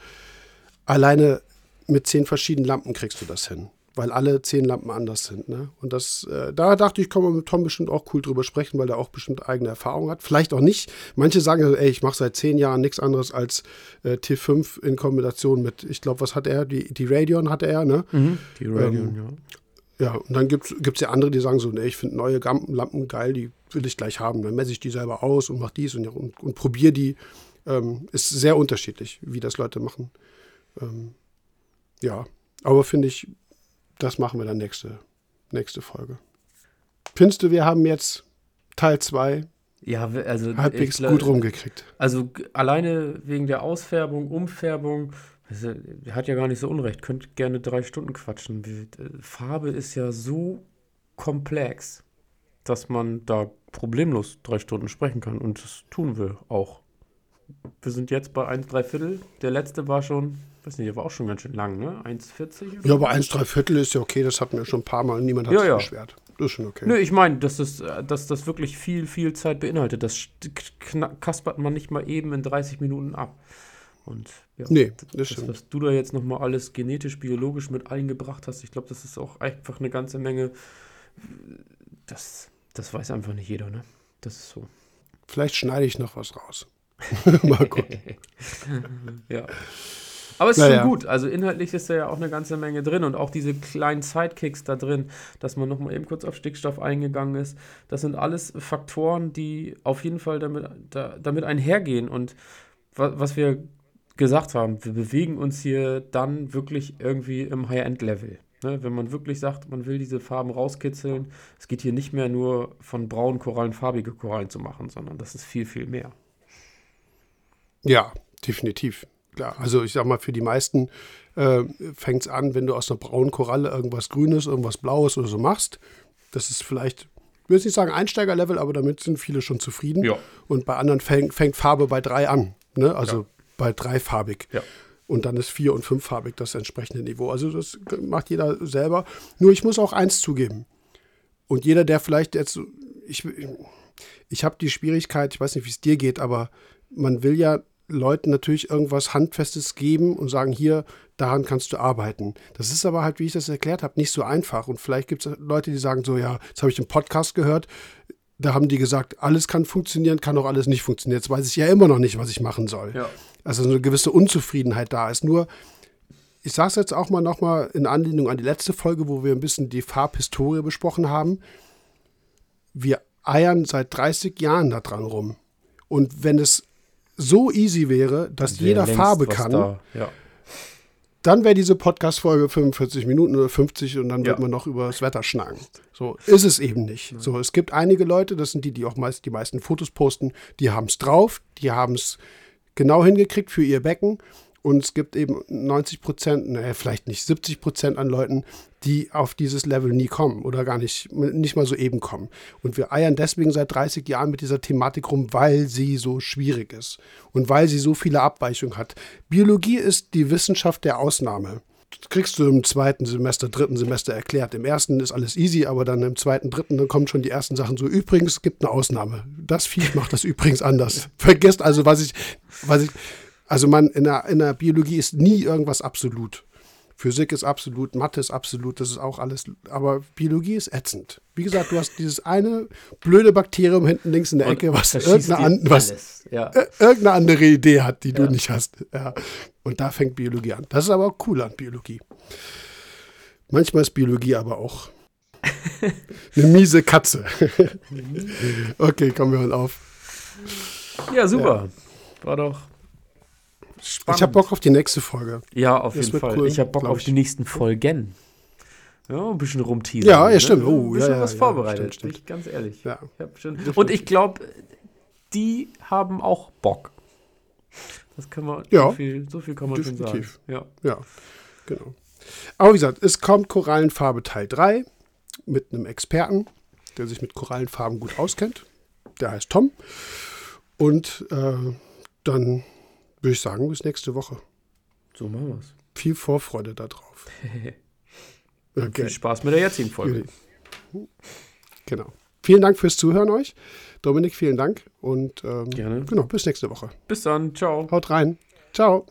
Alleine mit zehn verschiedenen Lampen kriegst du das hin, weil alle zehn Lampen anders sind. Ne? Und das, äh, da dachte ich, kann man mit Tom bestimmt auch cool drüber sprechen, weil er auch bestimmt eigene Erfahrung hat. Vielleicht auch nicht. Manche sagen, ey, ich mache seit zehn Jahren nichts anderes als äh, T5 in Kombination mit, ich glaube, was hat er? Die, die Radeon hatte er, ne? Mhm, die Radeon, ähm, ja. Ja, und dann gibt es ja andere, die sagen so, nee, ich finde neue Lampen geil, die will ich gleich haben. Dann messe ich die selber aus und mache dies und, und, und probiere die. Ähm, ist sehr unterschiedlich, wie das Leute machen. Ähm, ja, aber finde ich, das machen wir dann nächste, nächste Folge. Findest du, wir haben jetzt Teil 2 ja, also halbwegs ich, gut rumgekriegt? Also alleine wegen der Ausfärbung, Umfärbung, also, hat ja gar nicht so unrecht, könnt gerne drei Stunden quatschen. Äh, Farbe ist ja so komplex, dass man da problemlos drei Stunden sprechen kann und das tun wir auch. Wir sind jetzt bei 1 3 Viertel. Der letzte war schon weiß nicht, der war auch schon ganz schön lang, ne? 1,40? Ja, aber 1, 3 Viertel ist ja okay, das hatten wir schon ein paar Mal und niemand hat ja, sich ja. beschwert. Das ist schon okay. Nö, ich meine, dass das, dass das wirklich viel, viel Zeit beinhaltet. Das kaspert man nicht mal eben in 30 Minuten ab. Und ja, nee, das, das was du da jetzt nochmal alles genetisch, biologisch mit eingebracht hast, ich glaube, das ist auch einfach eine ganze Menge. Das, das weiß einfach nicht jeder, ne? Das ist so. Vielleicht schneide ich noch was raus. mal gucken. ja. Aber es ist naja. schon gut. Also inhaltlich ist da ja auch eine ganze Menge drin und auch diese kleinen Sidekicks da drin, dass man nochmal eben kurz auf Stickstoff eingegangen ist. Das sind alles Faktoren, die auf jeden Fall damit, da, damit einhergehen. Und was wir gesagt haben, wir bewegen uns hier dann wirklich irgendwie im High-End-Level. Ne? Wenn man wirklich sagt, man will diese Farben rauskitzeln, es geht hier nicht mehr nur von braunen Korallen farbige Korallen zu machen, sondern das ist viel, viel mehr. Ja, definitiv klar. Also ich sag mal, für die meisten äh, fängt es an, wenn du aus einer braunen Koralle irgendwas Grünes, irgendwas Blaues oder so machst. Das ist vielleicht, ich will jetzt nicht sagen Einsteigerlevel, aber damit sind viele schon zufrieden. Ja. Und bei anderen fängt, fängt Farbe bei drei an. Ne? Also ja. Bei dreifarbig. Ja. Und dann ist vier- und fünffarbig das entsprechende Niveau. Also das macht jeder selber. Nur ich muss auch eins zugeben. Und jeder, der vielleicht jetzt, ich, ich habe die Schwierigkeit, ich weiß nicht, wie es dir geht, aber man will ja Leuten natürlich irgendwas Handfestes geben und sagen, hier, daran kannst du arbeiten. Das ist aber halt, wie ich das erklärt habe, nicht so einfach. Und vielleicht gibt es Leute, die sagen so, ja, jetzt habe ich den Podcast gehört, da haben die gesagt, alles kann funktionieren, kann auch alles nicht funktionieren. Jetzt weiß ich ja immer noch nicht, was ich machen soll. Ja. Also eine gewisse Unzufriedenheit da ist. Nur, ich sage es jetzt auch mal nochmal in Anlehnung an die letzte Folge, wo wir ein bisschen die Farbhistorie besprochen haben. Wir eiern seit 30 Jahren da dran rum. Und wenn es so easy wäre, dass Sehr jeder Farbe kann, da, ja. dann wäre diese Podcast-Folge 45 Minuten oder 50 und dann ja. wird man noch über das Wetter schnacken. So ist es eben nicht. So, es gibt einige Leute, das sind die, die auch meist die meisten Fotos posten, die haben es drauf, die haben es genau hingekriegt für ihr Becken und es gibt eben 90 Prozent, naja, vielleicht nicht 70 Prozent an Leuten, die auf dieses Level nie kommen oder gar nicht, nicht mal so eben kommen. Und wir eiern deswegen seit 30 Jahren mit dieser Thematik rum, weil sie so schwierig ist und weil sie so viele Abweichungen hat. Biologie ist die Wissenschaft der Ausnahme. Kriegst du im zweiten Semester, dritten Semester erklärt. Im ersten ist alles easy, aber dann im zweiten, dritten, dann kommen schon die ersten Sachen so. Übrigens, es gibt eine Ausnahme. Das Viech macht das übrigens anders. Vergesst also, was ich, was ich, also man, in der, in der Biologie ist nie irgendwas absolut. Physik ist absolut, Mathe ist absolut, das ist auch alles, aber Biologie ist ätzend. Wie gesagt, du hast dieses eine blöde Bakterium hinten links in der Ecke, was, irgendeine, an, was ja. irgendeine, andere Idee hat, die ja. du nicht hast. Ja. Und da fängt Biologie an. Das ist aber auch cool an Biologie. Manchmal ist Biologie aber auch eine miese Katze. okay, kommen wir mal auf. Ja, super. War doch Spannend. Ich habe Bock auf die nächste Folge. Ja, auf das jeden Fall. Cool, ich habe Bock auf die nächsten Folgen. Ja, ein bisschen rumteasern. Ja, ja, stimmt. Oh, ein bisschen ja, was ja, vorbereitet, stimmt, stimmt. ganz ehrlich. Ja. Ich Und ich glaube, die haben auch Bock. Das kann man, ja, so, viel, so viel kann man definitiv. schon sagen. Ja. ja, genau. Aber wie gesagt, es kommt Korallenfarbe Teil 3 mit einem Experten, der sich mit Korallenfarben gut auskennt. Der heißt Tom. Und äh, dann würde ich sagen, bis nächste Woche. So machen wir es. Viel Vorfreude darauf. okay. Viel Spaß mit der jetzigen Folge. Genau. Vielen Dank fürs Zuhören euch. Dominik, vielen Dank und ähm, Gerne. genau, bis nächste Woche. Bis dann. Ciao. Haut rein. Ciao.